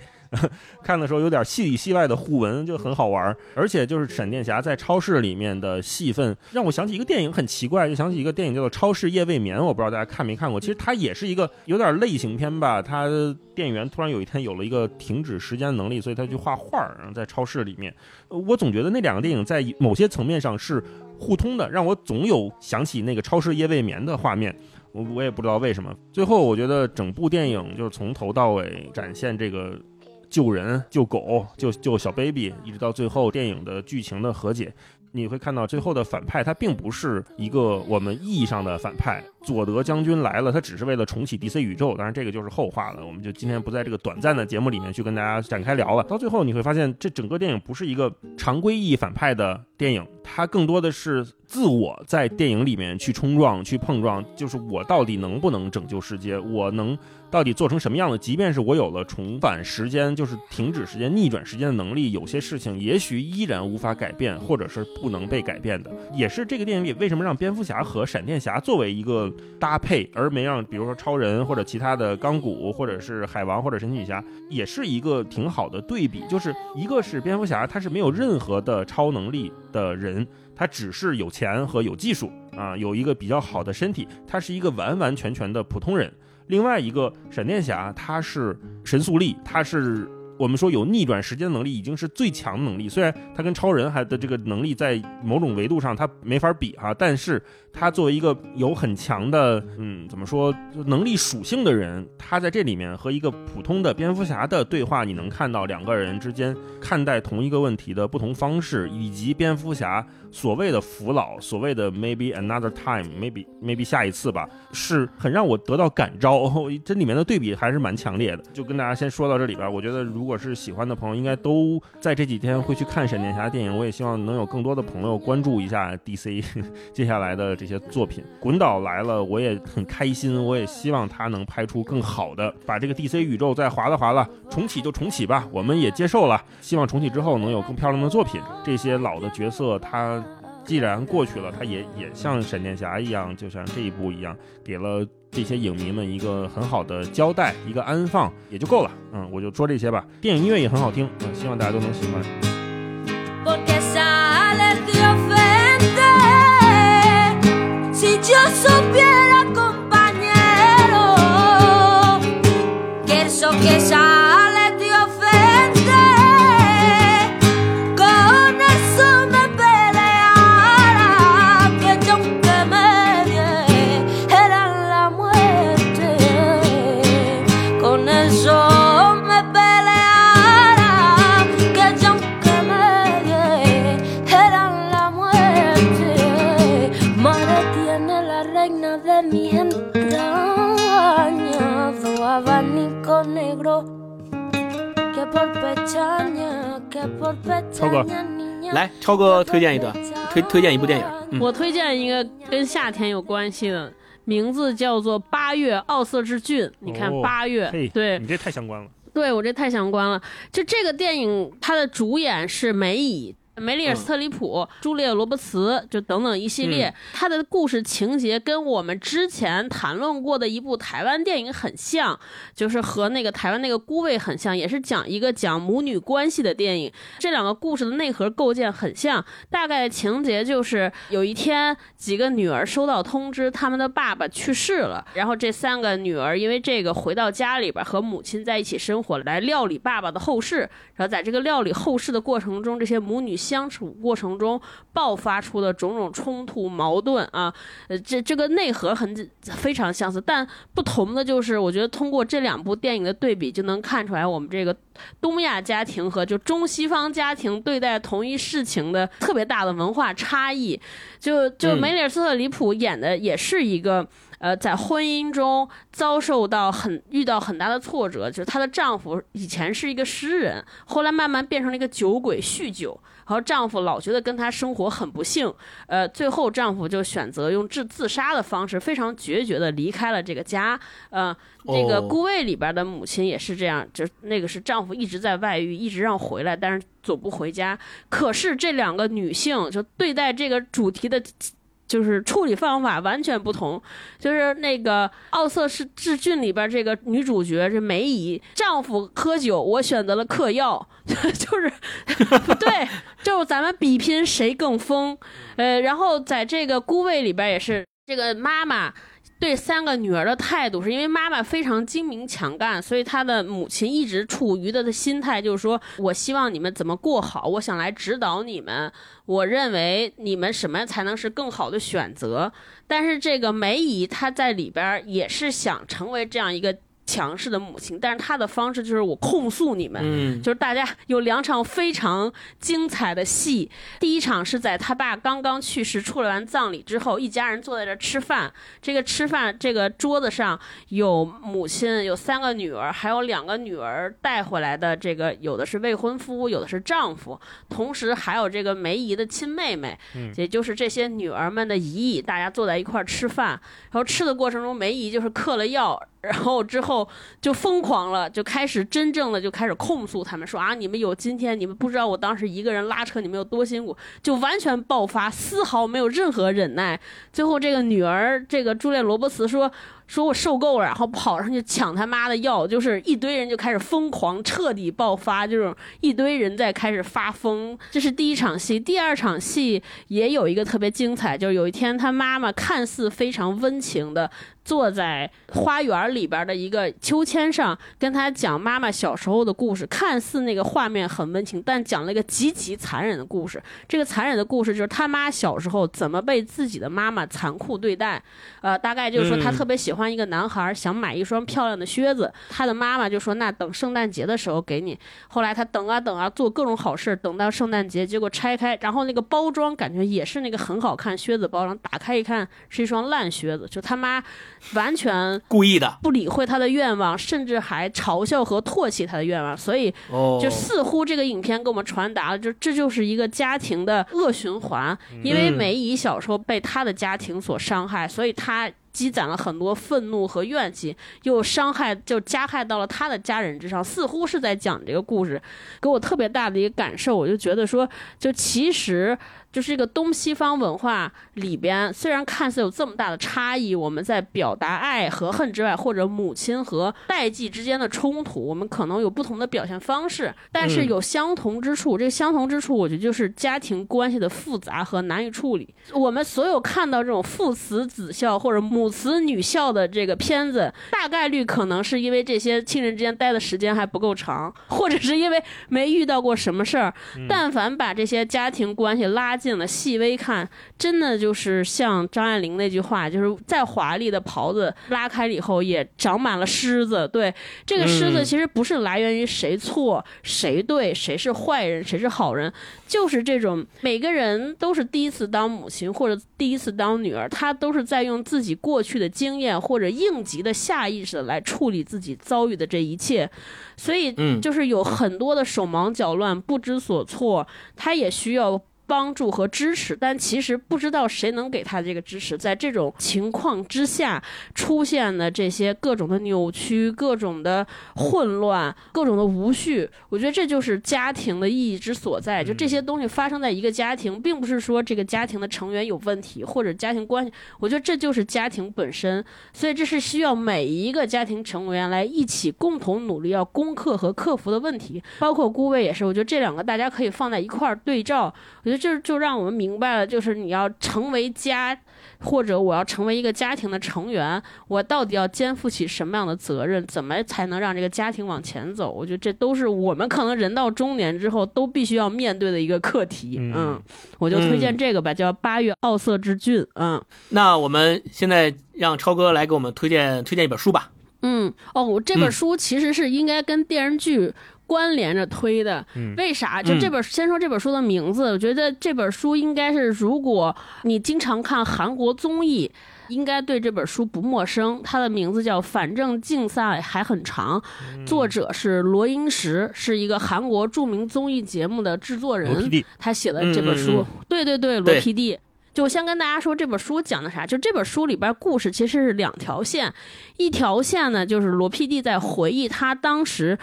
看的时候有点戏里戏外的互文，就很好玩。而且就是闪电侠在超市里面的戏份，让我想起一个电影，很奇怪，就想起一个电影叫做《超市夜未眠》，我不知道大家看没看过。其实它也是一个有点类型片吧。他店员突然有一天有了一个停止时间能力，所以他去画画儿，然后在超市里面。我总觉得那两个电影在某些层面上是。互通的，让我总有想起那个超市夜未眠的画面，我我也不知道为什么。最后，我觉得整部电影就是从头到尾展现这个救人、救狗、救救小 baby，一直到最后电影的剧情的和解。你会看到最后的反派，他并不是一个我们意义上的反派。佐德将军来了，他只是为了重启 DC 宇宙，当然这个就是后话了。我们就今天不在这个短暂的节目里面去跟大家展开聊了。到最后你会发现，这整个电影不是一个常规意义反派的电影，它更多的是自我在电影里面去冲撞、去碰撞，就是我到底能不能拯救世界，我能。到底做成什么样的？即便是我有了重返时间，就是停止时间、逆转时间的能力，有些事情也许依然无法改变，或者是不能被改变的。也是这个电影里为什么让蝙蝠侠和闪电侠作为一个搭配，而没让比如说超人或者其他的钢骨，或者是海王或者神奇女侠，也是一个挺好的对比。就是一个是蝙蝠侠，他是没有任何的超能力的人，他只是有钱和有技术啊，有一个比较好的身体，他是一个完完全全的普通人。另外一个闪电侠，他是神速力，他是我们说有逆转时间能力，已经是最强能力。虽然他跟超人还的这个能力在某种维度上他没法比哈，但是他作为一个有很强的嗯怎么说能力属性的人，他在这里面和一个普通的蝙蝠侠的对话，你能看到两个人之间看待同一个问题的不同方式，以及蝙蝠侠所谓的服老，所谓的 maybe another time，maybe maybe 下一次吧，是很让我得到感召。*laughs* 这里面的对比还是蛮强烈的。就跟大家先说到这里边，我觉得如果是喜欢的朋友，应该都在这几天会去看闪电侠电影。我也希望能有更多的朋友关注一下 DC *laughs* 接下来的这些作品。滚导来了，我也很开心，我也希望他能拍出更好的，把这个 DC 宇宙再划拉划拉，重启就重启吧，我们也接受了。希望重启之后能有更漂亮的作品。这些老的角色，他既然过去了，他也也像闪电侠一样，就像这一部一样，给了这些影迷们一个很好的交代，一个安放，也就够了。嗯，我就说这些吧。电影音乐也很好听，嗯，希望大家都能喜欢。Pestaña, niña. 来，超哥推荐一段，推推荐一部电影。嗯，我推荐一个跟夏天有关系的，名字叫做《八月奥色之郡》。你看哦八月，嘿，对你这太相关了。对，我这太相关了。就这个电影，它的主演是梅姨。梅丽尔·斯特里普、朱丽叶·罗伯茨，就等等一系列，他的故事情节跟我们之前谈论过的一部台湾电影很像，就是和那个台湾那个《孤味》很像，也是讲一个讲母女关系的电影。这两个故事的内核构建很像，大概情节就是有一天几个女儿收到通知，他们的爸爸去世了，然后这三个女儿因为这个回到家里边和母亲在一起生活，来料理爸爸的后事。然后在这个料理后事的过程中，这些母女相处过程中爆发出的种种冲突矛盾啊，呃，这这个内核很非常相似，但不同的就是，我觉得通过这两部电影的对比，就能看出来我们这个东亚家庭和就中西方家庭对待同一事情的特别大的文化差异。就就嗯梅里尔·斯特里普演的也是一个。呃，在婚姻中遭受到很遇到很大的挫折，就是她的丈夫以前是一个诗人，后来慢慢变成了一个酒鬼，酗酒。然后丈夫老觉得跟她生活很不幸，呃，最后丈夫就选择用自自杀的方式，非常决绝的离开了这个家。呃，这个哦《孤味》里边的母亲也是这样，就那个是丈夫一直在外遇，一直让回来，但是总不回家。可是这两个女性就对待这个主题的。就是处理方法完全不同，就是那个《奥瑟是志俊》里边这个女主角这梅姨，丈夫喝酒，我选择了嗑药，*laughs* 就是对，就是咱们比拼谁更疯。呃，然后在这个《孤卫》里边也是，这个妈妈对三个女儿的态度，是因为妈妈非常精明强干，所以她的母亲一直处于的心态就是说，我希望你们怎么过好，我想来指导你们，我认为你们什么才能是更好的选择。但是这个梅姨她在里边也是想成为这样一个强势的母亲，但是她的方式就是我控诉你们，嗯，就是大家有两场非常精彩的戏。第一场是在他爸刚刚去世、处理完葬礼之后，一家人坐在这儿吃饭。这个吃饭这个桌子上有母亲，有三个女儿，还有两个女儿带回来的。这个有的是未婚夫，有的是丈夫，同时还有这个梅姨的亲妹妹，嗯也就是这些女儿们的姨。大家坐在一块儿吃饭，然后吃的过程中，梅姨就是嗑了药。然后之后就疯狂了，就开始真正的就开始控诉他们说啊，你们有今天，你们不知道我当时一个人拉扯你们有多辛苦，就完全爆发，丝毫没有任何忍耐。最后这个女儿，这个朱莉·罗伯茨说。说我受够了，然后跑上去抢他妈的药，就是一堆人就开始疯狂，彻底爆发，就是一堆人在开始发疯。这是第一场戏，第二场戏也有一个特别精彩，就是有一天他妈妈看似非常温情的坐在花园里边的一个秋千上，跟他讲妈妈小时候的故事。看似那个画面很温情，但讲了一个极其残忍的故事。这个残忍的故事就是他妈小时候怎么被自己的妈妈残酷对待。呃，大概就是说他特别喜欢一个男孩，想买一双漂亮的靴子，他的妈妈就说那等圣诞节的时候给你。后来他等啊等啊，做各种好事，等到圣诞节，结果拆开，然后那个包装感觉也是那个很好看靴子包装，打开一看是一双烂靴子，就他妈完全故意的，不理会他的愿望，甚至还嘲笑和唾弃他的愿望，所以哦，就似乎这个影片给我们传达了，就这就是一个家庭的恶循环，因为梅姨小时候被他的家庭所伤害，所以他。积攒了很多愤怒和怨气，又伤害就加害到了他的家人之上，似乎是在讲这个故事，给我特别大的一个感受，我就觉得说，就其实。就是这个东西方文化里边，虽然看似有这么大的差异，我们在表达爱和恨之外，或者母亲和代际之间的冲突，我们可能有不同的表现方式，但是有相同之处。这个相同之处，我觉得就是家庭关系的复杂和难以处理。我们所有看到这种父慈子孝或者母慈女孝的这个片子，大概率可能是因为这些亲人之间待的时间还不够长，或者是因为没遇到过什么事儿。但凡把这些家庭关系拉。近了细微看，真的就是像张爱玲那句话，就是再华丽的袍子拉开了以后也长满了虱子。对，这个虱子其实不是来源于谁错谁对，谁是坏人谁是好人，就是这种每个人都是第一次当母亲或者第一次当女儿，她都是在用自己过去的经验或者应急的下意识的来处理自己遭遇的这一切，所以就是有很多的手忙脚乱、不知所措，他也需要。帮助和支持，但其实不知道谁能给他这个支持。在这种情况之下，出现的这些各种的扭曲、各种的混乱、各种的无序，我觉得这就是家庭的意义之所在。就这些东西发生在一个家庭，并不是说这个家庭的成员有问题或者家庭关系，我觉得这就是家庭本身。所以这是需要每一个家庭成员来一起共同努力要攻克和克服的问题。包括姑位也是，我觉得这两个大家可以放在一块儿对照。我觉得。就就让我们明白了，就是你要成为家，或者我要成为一个家庭的成员，我到底要肩负起什么样的责任？怎么才能让这个家庭往前走？我觉得这都是我们可能人到中年之后都必须要面对的一个课题。嗯，我就推荐这个吧，叫《八月奥色之郡》。嗯，那我们现在让超哥来给我们推荐推荐一本书吧。嗯，哦，我这本书其实是应该跟电视剧。关联着推的，为啥？就这本，先说这本书的名字。我觉得这本书应该是，如果你经常看韩国综艺，应该对这本书不陌生。它的名字叫《反正竞赛还很长》，作者是罗英石，是一个韩国著名综艺节目的制作人。他写的这本书，对对对，罗 PD。就先跟大家说这本书讲的啥？就这本书里边故事其实是两条线，一条线呢就是罗 PD 在回忆他当时。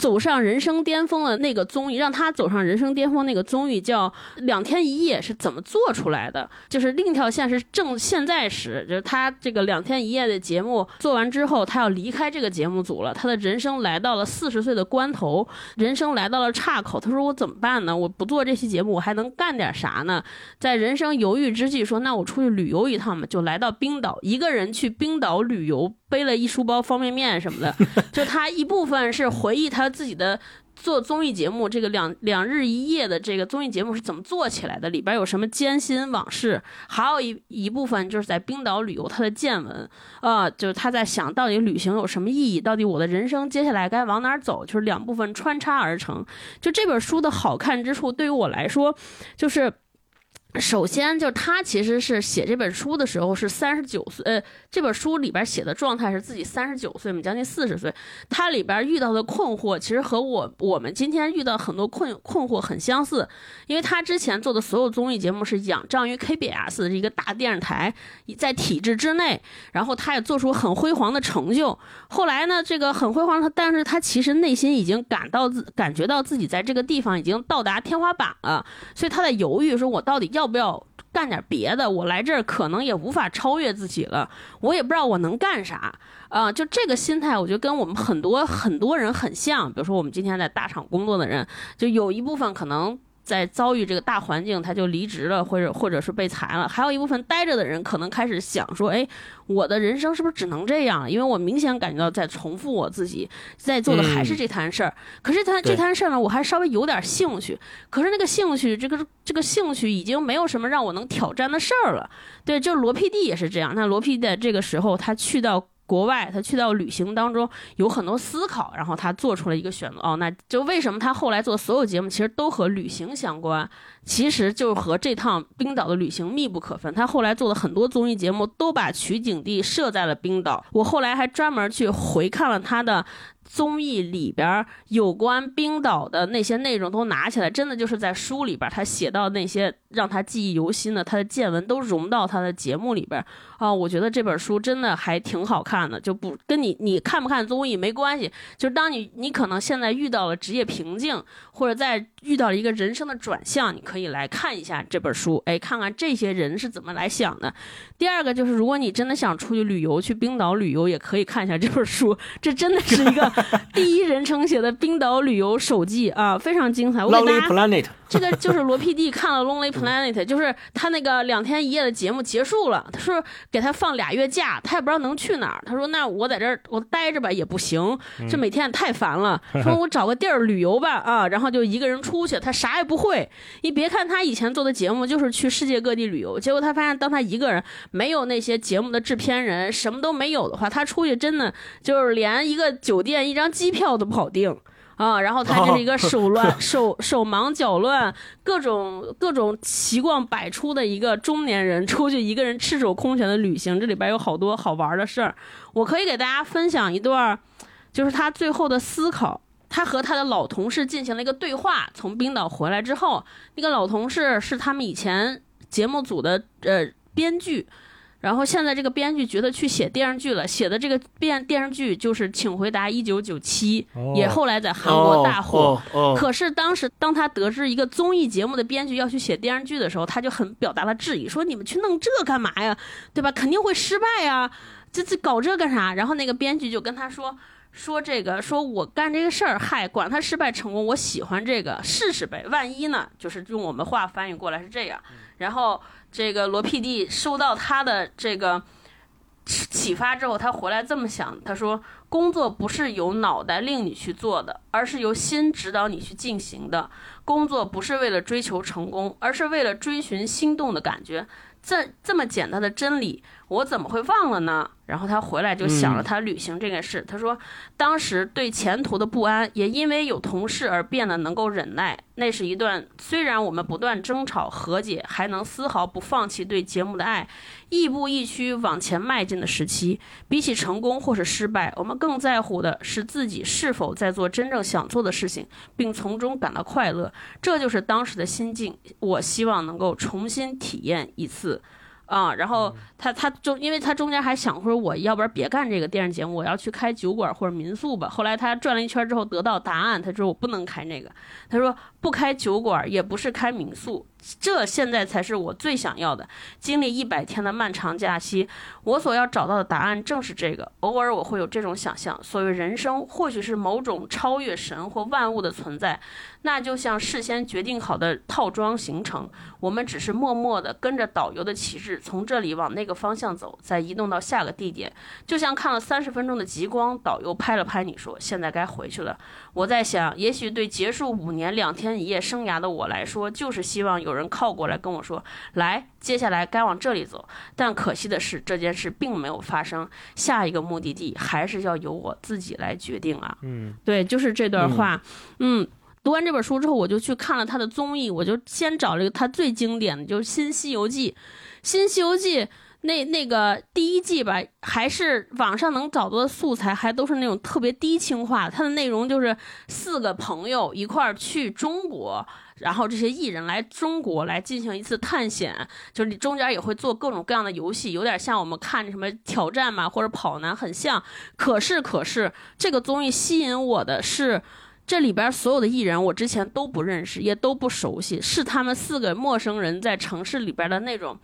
走上人生巅峰的那个综艺，让他走上人生巅峰那个综艺叫《两天一夜》，是怎么做出来的？就是另一条线是正现在时，就是他这个两天一夜的节目做完之后，他要离开这个节目组了。他的人生来到了四十岁的关头，人生来到了岔口。他说：“我怎么办呢？我不做这期节目，我还能干点啥呢？”在人生犹豫之际，说：“那我出去旅游一趟吧。”就来到冰岛，一个人去冰岛旅游。背了一书包方便面什么的，*laughs* 就他一部分是回忆他自己的做综艺节目，这个两两日一夜的这个综艺节目是怎么做起来的，里边有什么艰辛往事，还有一一部分就是在冰岛旅游他的见闻，啊，就是他在想到底旅行有什么意义，到底我的人生接下来该往哪儿走，就是两部分穿插而成。就这本书的好看之处，对于我来说，就是。首先，就是他其实是写这本书的时候是三十九岁，呃，这本书里边写的状态是自己三十九岁嘛，将近四十岁。他里边遇到的困惑，其实和我我们今天遇到很多困困惑很相似。因为他之前做的所有综艺节目是仰仗于 KBS 的一个大电视台，在体制之内，然后他也做出很辉煌的成就。后来呢，这个很辉煌，他但是他其实内心已经感到自感觉到自己在这个地方已经到达天花板了，所以他在犹豫，说我到底要。要不要干点别的？我来这儿可能也无法超越自己了，我也不知道我能干啥啊！就这个心态，我觉得跟我们很多很多人很像。比如说，我们今天在大厂工作的人，就有一部分可能。在遭遇这个大环境，他就离职了，或者或者是被裁了。还有一部分待着的人，可能开始想说，哎，我的人生是不是只能这样？因为我明显感觉到在重复我自己在做的还是这摊事儿。可是他这摊事儿呢，我还稍微有点兴趣。可是那个兴趣，这个这个兴趣已经没有什么让我能挑战的事儿了。对，就罗 PD 也是这样。那罗 PD 在这个时候，他去到。国外，他去到旅行当中有很多思考，然后他做出了一个选择。哦，那就为什么他后来做所有节目其实都和旅行相关？其实就和这趟冰岛的旅行密不可分。他后来做的很多综艺节目都把取景地设在了冰岛。我后来还专门去回看了他的。综艺里边有关冰岛的那些内容都拿起来，真的就是在书里边他写到那些让他记忆犹新的他的见闻都融到他的节目里边啊，我觉得这本书真的还挺好看的，就不跟你你看不看综艺没关系，就当你你可能现在遇到了职业瓶颈，或者在遇到了一个人生的转向，你可以来看一下这本书，哎，看看这些人是怎么来想的。第二个就是，如果你真的想出去旅游，去冰岛旅游，也可以看一下这本书，这真的是一个。*laughs* 第一人称写的冰岛旅游手记啊，非常精彩。我给大家，这个就是罗 PD 看了《Lonely Planet》，就是他那个两天一夜的节目结束了，他说给他放俩月假，他也不知道能去哪儿。他说那我在这儿我待着吧也不行，这每天太烦了。说我找个地儿旅游吧啊，然后就一个人出去，他啥也不会。你别看他以前做的节目就是去世界各地旅游，结果他发现当他一个人没有那些节目的制片人，什么都没有的话，他出去真的就是连一个酒店一张。机票都不好订啊！然后他就是一个手乱、*laughs* 手手忙脚乱、各种各种奇况百出的一个中年人，出去一个人赤手空拳的旅行。这里边有好多好玩的事儿，我可以给大家分享一段，就是他最后的思考。他和他的老同事进行了一个对话。从冰岛回来之后，那个老同事是他们以前节目组的呃编剧。然后现在这个编剧觉得去写电视剧了，写的这个电电视剧就是《请回答一九九七》，也后来在韩国大火。可是当时当他得知一个综艺节目的编剧要去写电视剧的时候，他就很表达了质疑，说你们去弄这干嘛呀？对吧？肯定会失败呀！这这搞这干啥？然后那个编剧就跟他说说这个，说我干这个事儿，嗨，管他失败成功，我喜欢这个，试试呗，万一呢？就是用我们话翻译过来是这样，然后。这个罗 PD 收到他的这个启发之后，他回来这么想，他说：“工作不是由脑袋令你去做的，而是由心指导你去进行的。工作不是为了追求成功，而是为了追寻心动的感觉。这这么简单的真理，我怎么会忘了呢？”然后他回来就想了他旅行这件事。他说，当时对前途的不安，也因为有同事而变得能够忍耐。那是一段虽然我们不断争吵和解，还能丝毫不放弃对节目的爱，亦步亦趋往前迈进的时期。比起成功或是失败，我们更在乎的是自己是否在做真正想做的事情，并从中感到快乐。这就是当时的心境。我希望能够重新体验一次。啊，然后他他中，因为他中间还想说，我要不然别干这个电视节目，我要去开酒馆或者民宿吧。后来他转了一圈之后得到答案，他说我不能开那个，他说不开酒馆也不是开民宿。这现在才是我最想要的。经历一百天的漫长假期，我所要找到的答案正是这个。偶尔我会有这种想象：所谓人生，或许是某种超越神或万物的存在。那就像事先决定好的套装行程，我们只是默默地跟着导游的旗帜，从这里往那个方向走，再移动到下个地点。就像看了三十分钟的极光，导游拍了拍你说：“现在该回去了。”我在想，也许对结束五年两天一夜生涯的我来说，就是希望有。有人靠过来跟我说：“来，接下来该往这里走。”但可惜的是，这件事并没有发生。下一个目的地还是要由我自己来决定啊。嗯，对，就是这段话。嗯，读完这本书之后，我就去看了他的综艺。我就先找了一个他最经典的，就是《新西游记》。《新西游记》那那个第一季吧，还是网上能找到的素材，还都是那种特别低清化。它的内容就是四个朋友一块儿去中国。然后这些艺人来中国来进行一次探险，就是你中间也会做各种各样的游戏，有点像我们看什么挑战嘛，或者跑男很像。可是可是这个综艺吸引我的是，这里边所有的艺人我之前都不认识，也都不熟悉，是他们四个陌生人在城市里边的那种，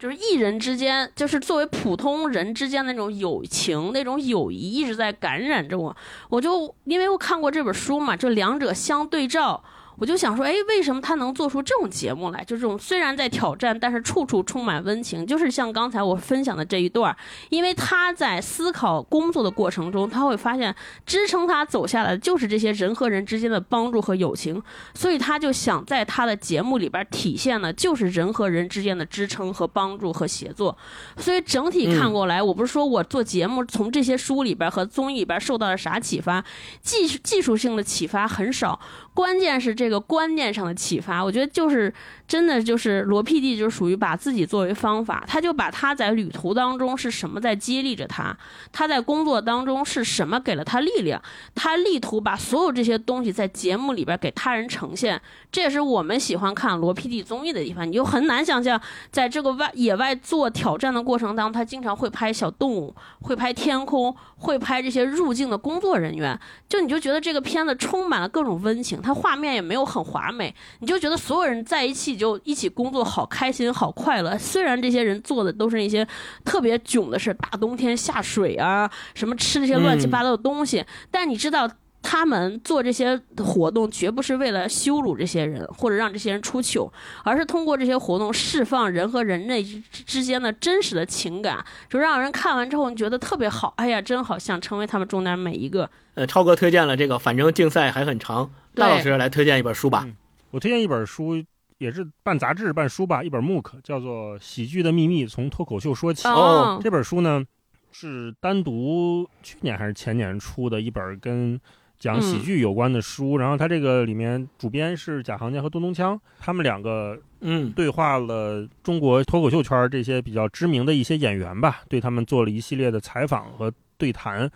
就是艺人之间，就是作为普通人之间的那种友情、那种友谊一直在感染着我。我就因为我看过这本书嘛，就两者相对照。我就想说，哎，为什么他能做出这种节目来？就这种虽然在挑战，但是处处充满温情。就是像刚才我分享的这一段，因为他在思考工作的过程中，他会发现支撑他走下来的就是这些人和人之间的帮助和友情，所以他就想在他的节目里边体现的就是人和人之间的支撑和帮助和协作。所以整体看过来，我不是说我做节目从这些书里边和综艺里边受到了啥启发，技技术性的启发很少。关键是这个观念上的启发，我觉得就是真的就是罗 PD 就属于把自己作为方法，他就把他在旅途当中是什么在激励着他，他在工作当中是什么给了他力量，他力图把所有这些东西在节目里边给他人呈现，这也是我们喜欢看罗 PD 综艺的地方。你就很难想象，在这个外野外做挑战的过程当中，他经常会拍小动物，会拍天空，会拍这些入境的工作人员，就你就觉得这个片子充满了各种温情。它画面也没有很华美，你就觉得所有人在一起就一起工作好开心好快乐。虽然这些人做的都是一些特别囧的事，大冬天下水啊，什么吃这些乱七八糟的东西，但你知道他们做这些活动绝不是为了羞辱这些人或者让这些人出糗，而是通过这些活动释放人和人类之间的真实的情感，就让人看完之后你觉得特别好。哎呀，真好，想成为他们中间每一个。呃，超哥推荐了这个，反正竞赛还很长。大老师来推荐一本书吧。我推荐一本书，也是办杂志、办书吧，一本 MOOC，叫做《喜剧的秘密：从脱口秀说起》。哦，这本书呢是单独去年还是前年出的一本跟讲喜剧有关的书。然后它这个里面主编是贾行家和东东锵，他们两个嗯对话了中国脱口秀圈这些比较知名的一些演员吧，对他们做了一系列的采访和对谈。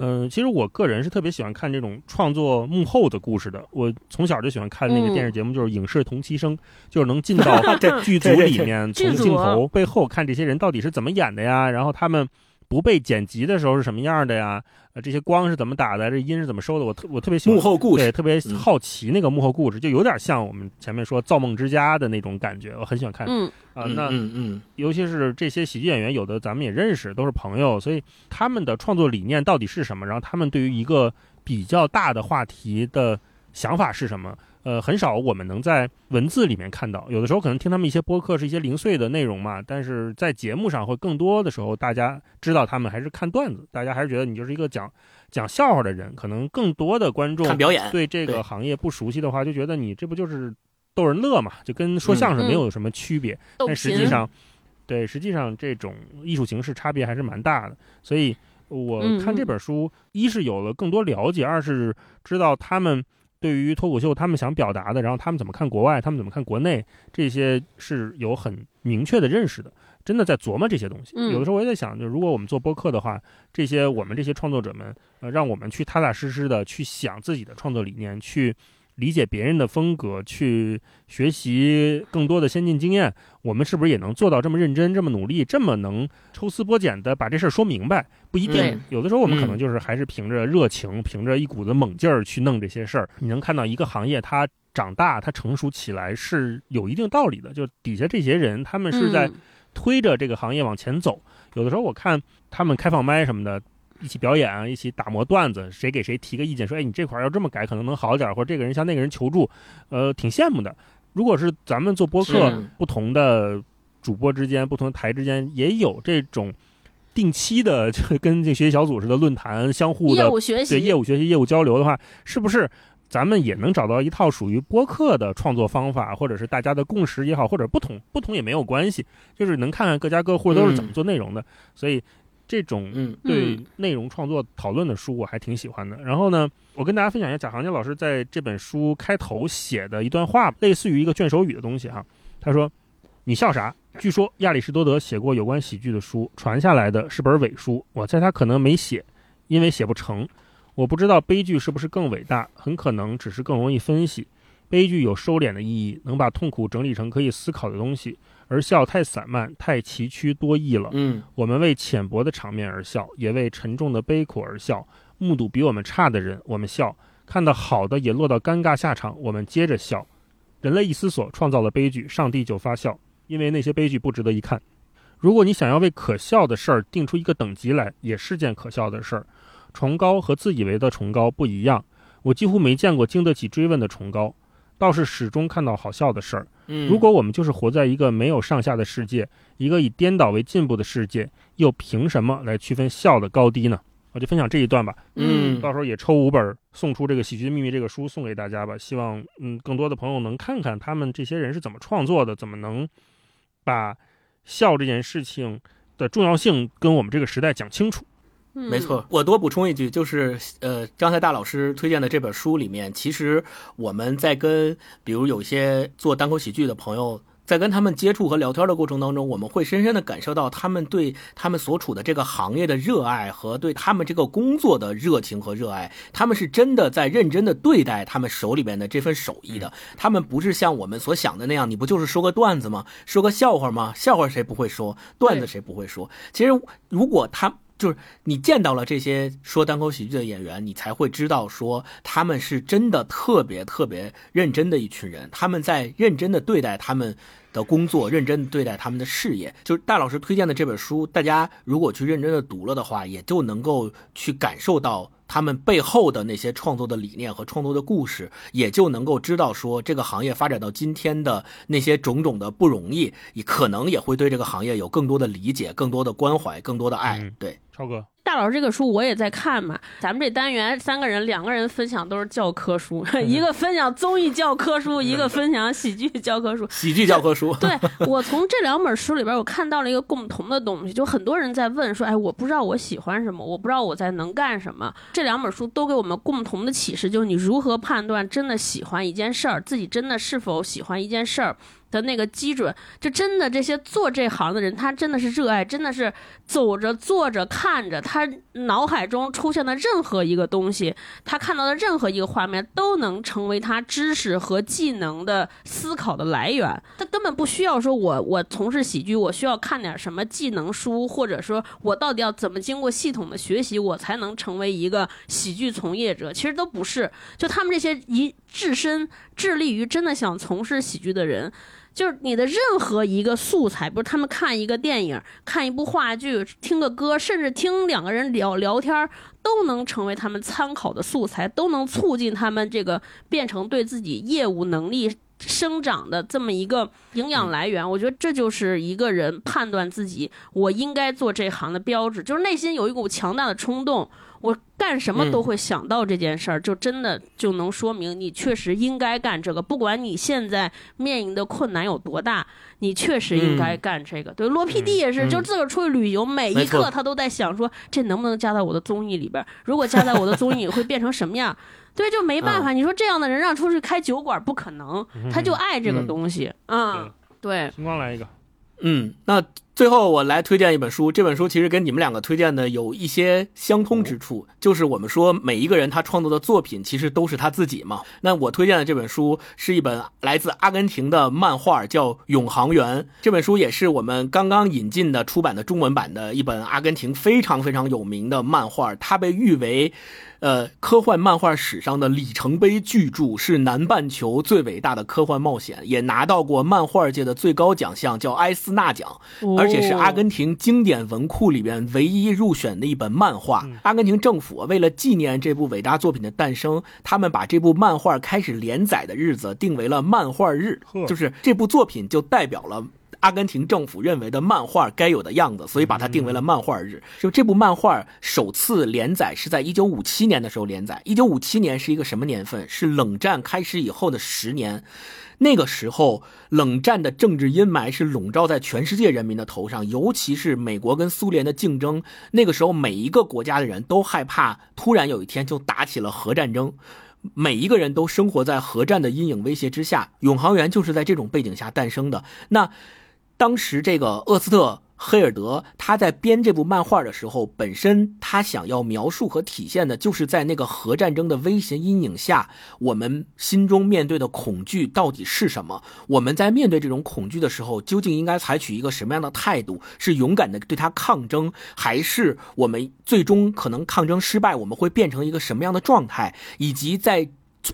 嗯，其实我个人是特别喜欢看这种创作幕后的故事的。我从小就喜欢看那个电视节目，就是《影视同期声》，就是能进到 *laughs* 剧组里面，从镜头背后看这些人到底是怎么演的呀，然后他们。不被剪辑的时候是什么样的呀？呃，这些光是怎么打的？这音是怎么收的？我特我特别喜欢幕后故事，对，特别好奇那个幕后故事，就有点像我们前面说《造梦之家》的那种感觉，我很喜欢看。嗯啊，那嗯嗯，尤其是这些喜剧演员，有的咱们也认识，都是朋友，所以他们的创作理念到底是什么？然后他们对于一个比较大的话题的想法是什么？呃，很少我们能在文字里面看到，有的时候可能听他们一些播客是一些零碎的内容嘛，但是在节目上会更多的时候，大家知道他们还是看段子，大家还是觉得你就是一个讲讲笑话的人，可能更多的观众看表演对这个行业不熟悉的话，就觉得你这不就是逗人乐嘛，就跟说相声没有什么区别，但实际上，对，实际上这种艺术形式差别还是蛮大的，所以我看这本书，一是有了更多了解，二是知道他们。对于脱口秀，他们想表达的，然后他们怎么看国外，他们怎么看国内，这些是有很明确的认识的，真的在琢磨这些东西。有的时候我也在想，就如果我们做播客的话，这些我们这些创作者们，呃，让我们去踏踏实实的去想自己的创作理念，去。理解别人的风格，去学习更多的先进经验，我们是不是也能做到这么认真、这么努力、这么能抽丝剥茧的把这事儿说明白？不一定，有的时候我们可能就是还是凭着热情、凭着一股子猛劲儿去弄这些事儿。你能看到一个行业它长大、它成熟起来是有一定道理的，就底下这些人他们是在推着这个行业往前走。有的时候我看他们开放麦什么的。一起表演啊，一起打磨段子，谁给谁提个意见，说哎，你这块要这么改可能能好点，或者这个人向那个人求助，呃，挺羡慕的。如果是咱们做播客，不同的主播之间、不同的台之间也有这种定期的，就跟这学习小组似的论坛，相互的业务学习、对业务学习、业务交流的话，是不是咱们也能找到一套属于播客的创作方法，或者是大家的共识也好，或者不同不同也没有关系，就是能看看各家各户都是怎么做内容的，所以。这种对内容创作讨论的书我还挺喜欢的。然后呢，我跟大家分享一下贾行家老师在这本书开头写的一段话，类似于一个卷首语的东西哈。他说：“你笑啥？据说亚里士多德写过有关喜剧的书，传下来的是本伪书。我猜他可能没写，因为写不成。我不知道悲剧是不是更伟大，很可能只是更容易分析。悲剧有收敛的意义，能把痛苦整理成可以思考的东西。”而笑太散漫，太崎岖多义了。嗯，我们为浅薄的场面而笑，也为沉重的悲苦而笑。目睹比我们差的人，我们笑；看到好的也落到尴尬下场，我们接着笑。人类一思索，创造了悲剧，上帝就发笑，因为那些悲剧不值得一看。如果你想要为可笑的事儿定出一个等级来，也是件可笑的事儿。崇高和自以为的崇高不一样。我几乎没见过经得起追问的崇高。倒是始终看到好笑的事儿。嗯，如果我们就是活在一个没有上下的世界，一个以颠倒为进步的世界，又凭什么来区分笑的高低呢？我就分享这一段吧。嗯到时候也抽五本送出这个《喜剧的秘密》这个书送给大家吧。希望嗯更多的朋友能看看他们这些人是怎么创作的，怎么能把笑这件事情的重要性跟我们这个时代讲清楚。嗯没错，我多补充一句，就是呃，刚才大老师推荐的这本书里面，其实我们在跟比如有些做单口喜剧的朋友。在跟他们接触和聊天的过程当中，我们会深深的感受到他们对他们所处的这个行业的热爱和对他们这个工作的热情和热爱。他们是真的在认真的对待他们手里边的这份手艺的。他们不是像我们所想的那样，你不就是说个段子吗？说个笑话吗？笑话谁不会说？段子谁不会说？其实如果他就是你见到了这些说单口喜剧的演员，你才会知道说他们是真的特别特别认真的一群人，他们在认真的对待他们的工作，认真的对待他们的事业。就是戴老师推荐的这本书，大家如果去认真的读了的话，也就能够去感受到。他们背后的那些创作的理念和创作的故事，也就能够知道说这个行业发展到今天的那些种种的不容易，也可能也会对这个行业有更多的理解、更多的关怀、更多的爱。嗯对，超哥，大老师这个书我也在看嘛，咱们这单元三个人，两个人分享都是教科书，*laughs* 一个分享综艺教科书，一个分享喜剧教科书。喜剧教科书。对我从这两本书里边，我看到了一个共同的东西，就很多人在问说，哎，我不知道我喜欢什么，我不知道我在能干什么。这两本书都给我们共同的启示，就是你如何判断真的喜欢一件事儿，自己真的是否喜欢一件事儿。的那个基准，就真的这些做这行的人，他真的是热爱，真的是走着、坐着、看着，他脑海中出现的任何一个东西，他看到的任何一个画面，都能成为他知识和技能的思考的来源。他根本不需要说我我从事喜剧，我需要看点什么技能书，或者说我到底要怎么经过系统的学习，我才能成为一个喜剧从业者。其实都不是，就他们这些一置身致力于真的想从事喜剧的人。就是你的任何一个素材，比如他们看一个电影、看一部话剧、听个歌，甚至听两个人聊聊天，都能成为他们参考的素材，都能促进他们这个变成对自己业务能力生长的这么一个营养来源。我觉得这就是一个人判断自己我应该做这行的标志，就是内心有一股强大的冲动。我干什么都会想到这件事儿，就真的就能说明你确实应该干这个。不管你现在面临的困难有多大，你确实应该干这个。对，罗 PD 也是，嗯就自个儿出去旅游，每一刻他都在想说，这能不能加到我的综艺里边儿？如果加在我的综艺里，会变成什么样？*laughs* 对，就没办法。你说这样的人让出去开酒馆，不可能，他就爱这个嗯东西。嗯，对，星光来一个，嗯，那最后我来推荐一本书，这本书其实跟你们两个推荐的有一些相通之处，就是我们说每一个人他创作的作品其实都是他自己嘛。那我推荐的这本书是一本来自阿根廷的漫画，叫《永航员》。这本书也是我们刚刚引进的出版的中文版的一本阿根廷非常非常有名的漫画，它被誉为。呃，科幻漫画史上的里程碑巨著，是南半球最伟大的科幻冒险，也拿到过漫画界的最高奖项，叫埃斯纳奖。而且是阿根廷经典文库里边唯一入选的一本漫画。阿根廷政府为了纪念这部伟大作品的诞生，他们把这部漫画开始连载的日子定为了漫画日，就是这部作品就代表了。阿根廷政府认为的漫画该有的样子，所以把它定为了漫画日。就这部漫画首次连载是在一九五七年的时候连载。一九五七年是一个什么年份？是冷战开始以后的十年。那个时候，冷战的政治阴霾是笼罩在全世界人民的头上，尤其是美国跟苏联的竞争。那个时候，每一个国家的人都害怕突然有一天就打起了核战争。每一个人都生活在核战的阴影威胁之下，永航员就是在这种背景下诞生的。那当时这个厄斯特黑尔德他在编这部漫画的时候，本身他想要描述和体现的就是在那个核战争的威胁阴影下，我们心中面对的恐惧到底是什么？我们在面对这种恐惧的时候，究竟应该采取一个什么样的态度？是勇敢的对它抗争，还是我们最终可能抗争失败？我们会变成一个什么样的状态？以及在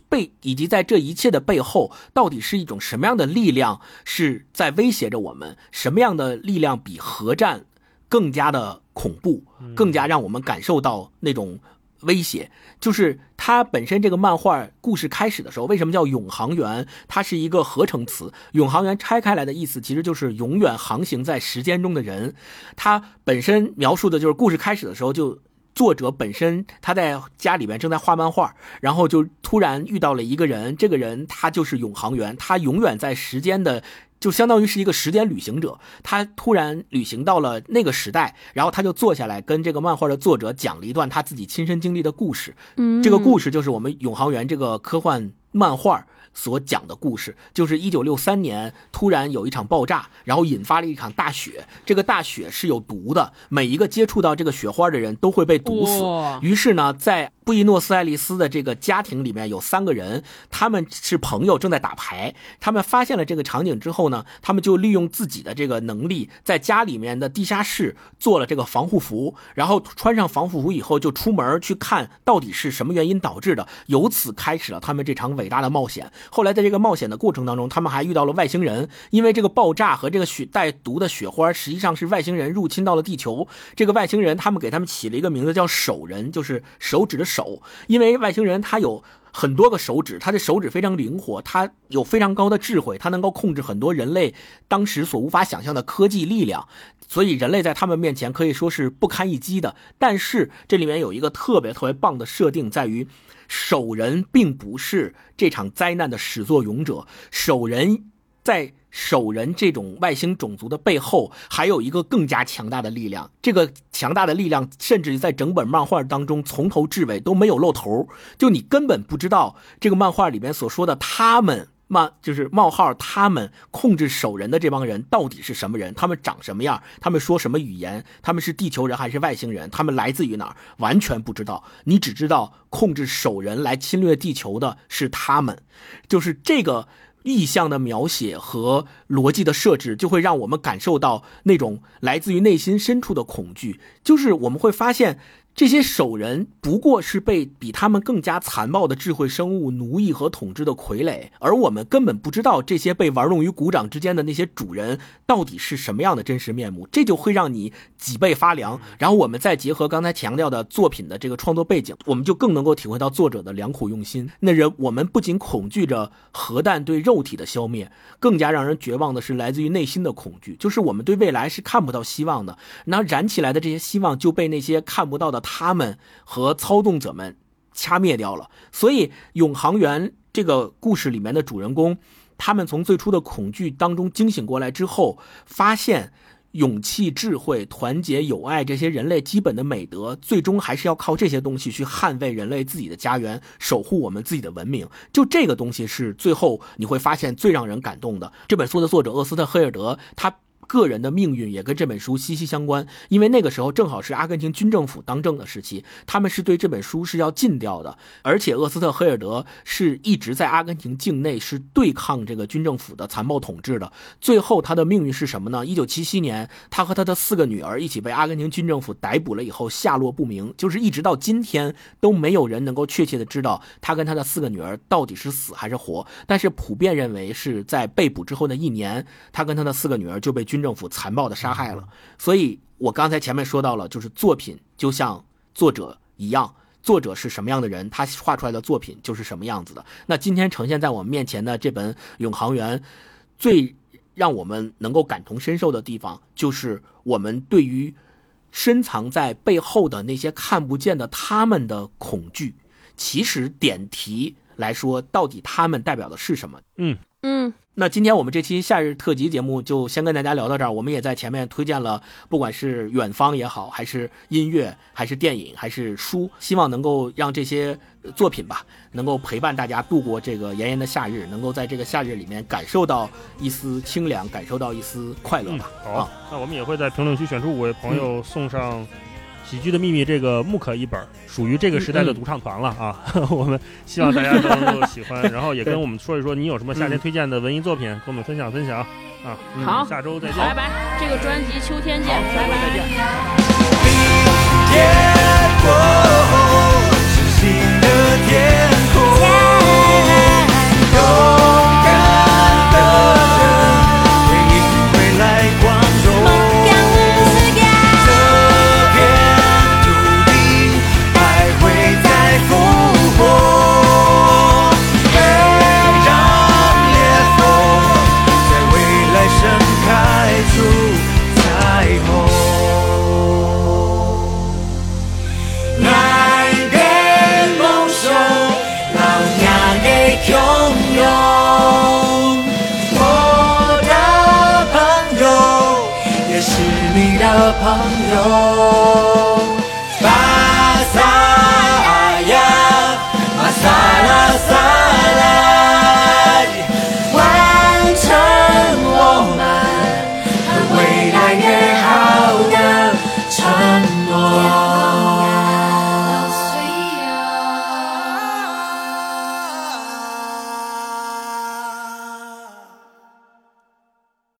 背以及在这一切的背后，到底是一种什么样的力量是在威胁着我们？什么样的力量比核战更加的恐怖，更加让我们感受到那种威胁，就是它本身这个漫画故事开始的时候，为什么叫永航员？它是一个合成词，永航员拆开来的意思其实就是永远航行在时间中的人。它本身描述的就是故事开始的时候就。作者本身他在家里面正在画漫画，然后就突然遇到了一个人，这个人他就是永航员，他永远在时间的，就相当于是一个时间旅行者。他突然旅行到了那个时代，然后他就坐下来跟这个漫画的作者讲了一段他自己亲身经历的故事。嗯，这个故事就是我们永航员这个科幻漫画。所讲的故事就是一九六三年突然有一场爆炸，然后引发了一场大雪。这个大雪是有毒的，每一个接触到这个雪花的人都会被毒死。于是呢，在布宜诺斯艾利斯的这个家庭里面有三个人，他们是朋友，正在打牌。他们发现了这个场景之后呢，他们就利用自己的这个能力，在家里面的地下室做了这个防护服，然后穿上防护服以后就出门去看到底是什么原因导致的，由此开始了他们这场伟大的冒险。后来在这个冒险的过程当中，他们还遇到了外星人，因为这个爆炸和这个雪带毒的雪花实际上是外星人入侵到了地球。这个外星人他们给他们起了一个名字叫手人，就是手指的手，因为外星人他有很多个手指，他的手指非常灵活，他有非常高的智慧，他能够控制很多人类当时所无法想象的科技力量，所以人类在他们面前可以说是不堪一击的。但是这里面有一个特别特别棒的设定，在于。守人并不是这场灾难的始作俑者，守人在守人这种外星种族的背后，还有一个更加强大的力量。这个强大的力量，甚至在整本漫画当中，从头至尾都没有露头，就你根本不知道这个漫画里面所说的他们。冒就是冒号，他们控制守人的这帮人到底是什么人？他们长什么样？他们说什么语言？他们是地球人还是外星人？他们来自于哪儿？完全不知道。你只知道控制守人来侵略地球的是他们，就是这个意象的描写和逻辑的设置，就会让我们感受到那种来自于内心深处的恐惧。就是我们会发现。这些守人不过是被比他们更加残暴的智慧生物奴役和统治的傀儡，而我们根本不知道这些被玩弄于股掌之间的那些主人到底是什么样的真实面目，这就会让你脊背发凉。然后我们再结合刚才强调的作品的这个创作背景，我们就更能够体会到作者的良苦用心。那人我们不仅恐惧着核弹对肉体的消灭，更加让人绝望的是来自于内心的恐惧，就是我们对未来是看不到希望的。那燃起来的这些希望就被那些看不到的。他们和操纵者们掐灭掉了，所以《永航员》这个故事里面的主人公，他们从最初的恐惧当中惊醒过来之后，发现勇气、智慧、团结、友爱这些人类基本的美德，最终还是要靠这些东西去捍卫人类自己的家园，守护我们自己的文明。就这个东西是最后你会发现最让人感动的。这本书的作者厄斯特·黑尔德，他。个人的命运也跟这本书息息相关，因为那个时候正好是阿根廷军政府当政的时期，他们是对这本书是要禁掉的，而且厄斯特·黑尔德是一直在阿根廷境内是对抗这个军政府的残暴统治的。最后他的命运是什么呢？一九七七年，他和他的四个女儿一起被阿根廷军政府逮捕了以后，下落不明，就是一直到今天都没有人能够确切的知道他跟他的四个女儿到底是死还是活。但是普遍认为是在被捕之后的一年，他跟他的四个女儿就被军。军政府残暴的杀害了，所以我刚才前面说到了，就是作品就像作者一样，作者是什么样的人，他画出来的作品就是什么样子的。那今天呈现在我们面前的这本《永航员》，最让我们能够感同身受的地方，就是我们对于深藏在背后的那些看不见的他们的恐惧。其实点题来说，到底他们代表的是什么？嗯嗯。那今天我们这期夏日特辑节目就先跟大家聊到这儿。我们也在前面推荐了，不管是远方也好，还是音乐，还是电影，还是书，希望能够让这些作品吧，能够陪伴大家度过这个炎炎的夏日，能够在这个夏日里面感受到一丝清凉，感受到一丝快乐吧。好，那我们也会在评论区选出五位朋友送上。《喜剧的秘密》这个木可一本，属于这个时代的独唱团了啊！*laughs* 我们希望大家都能够喜欢，然后也跟我们说一说你有什么夏天推荐的文艺作品，跟我们分享分享啊！好，下周再见，拜拜！这个专辑秋天见，拜拜，再见。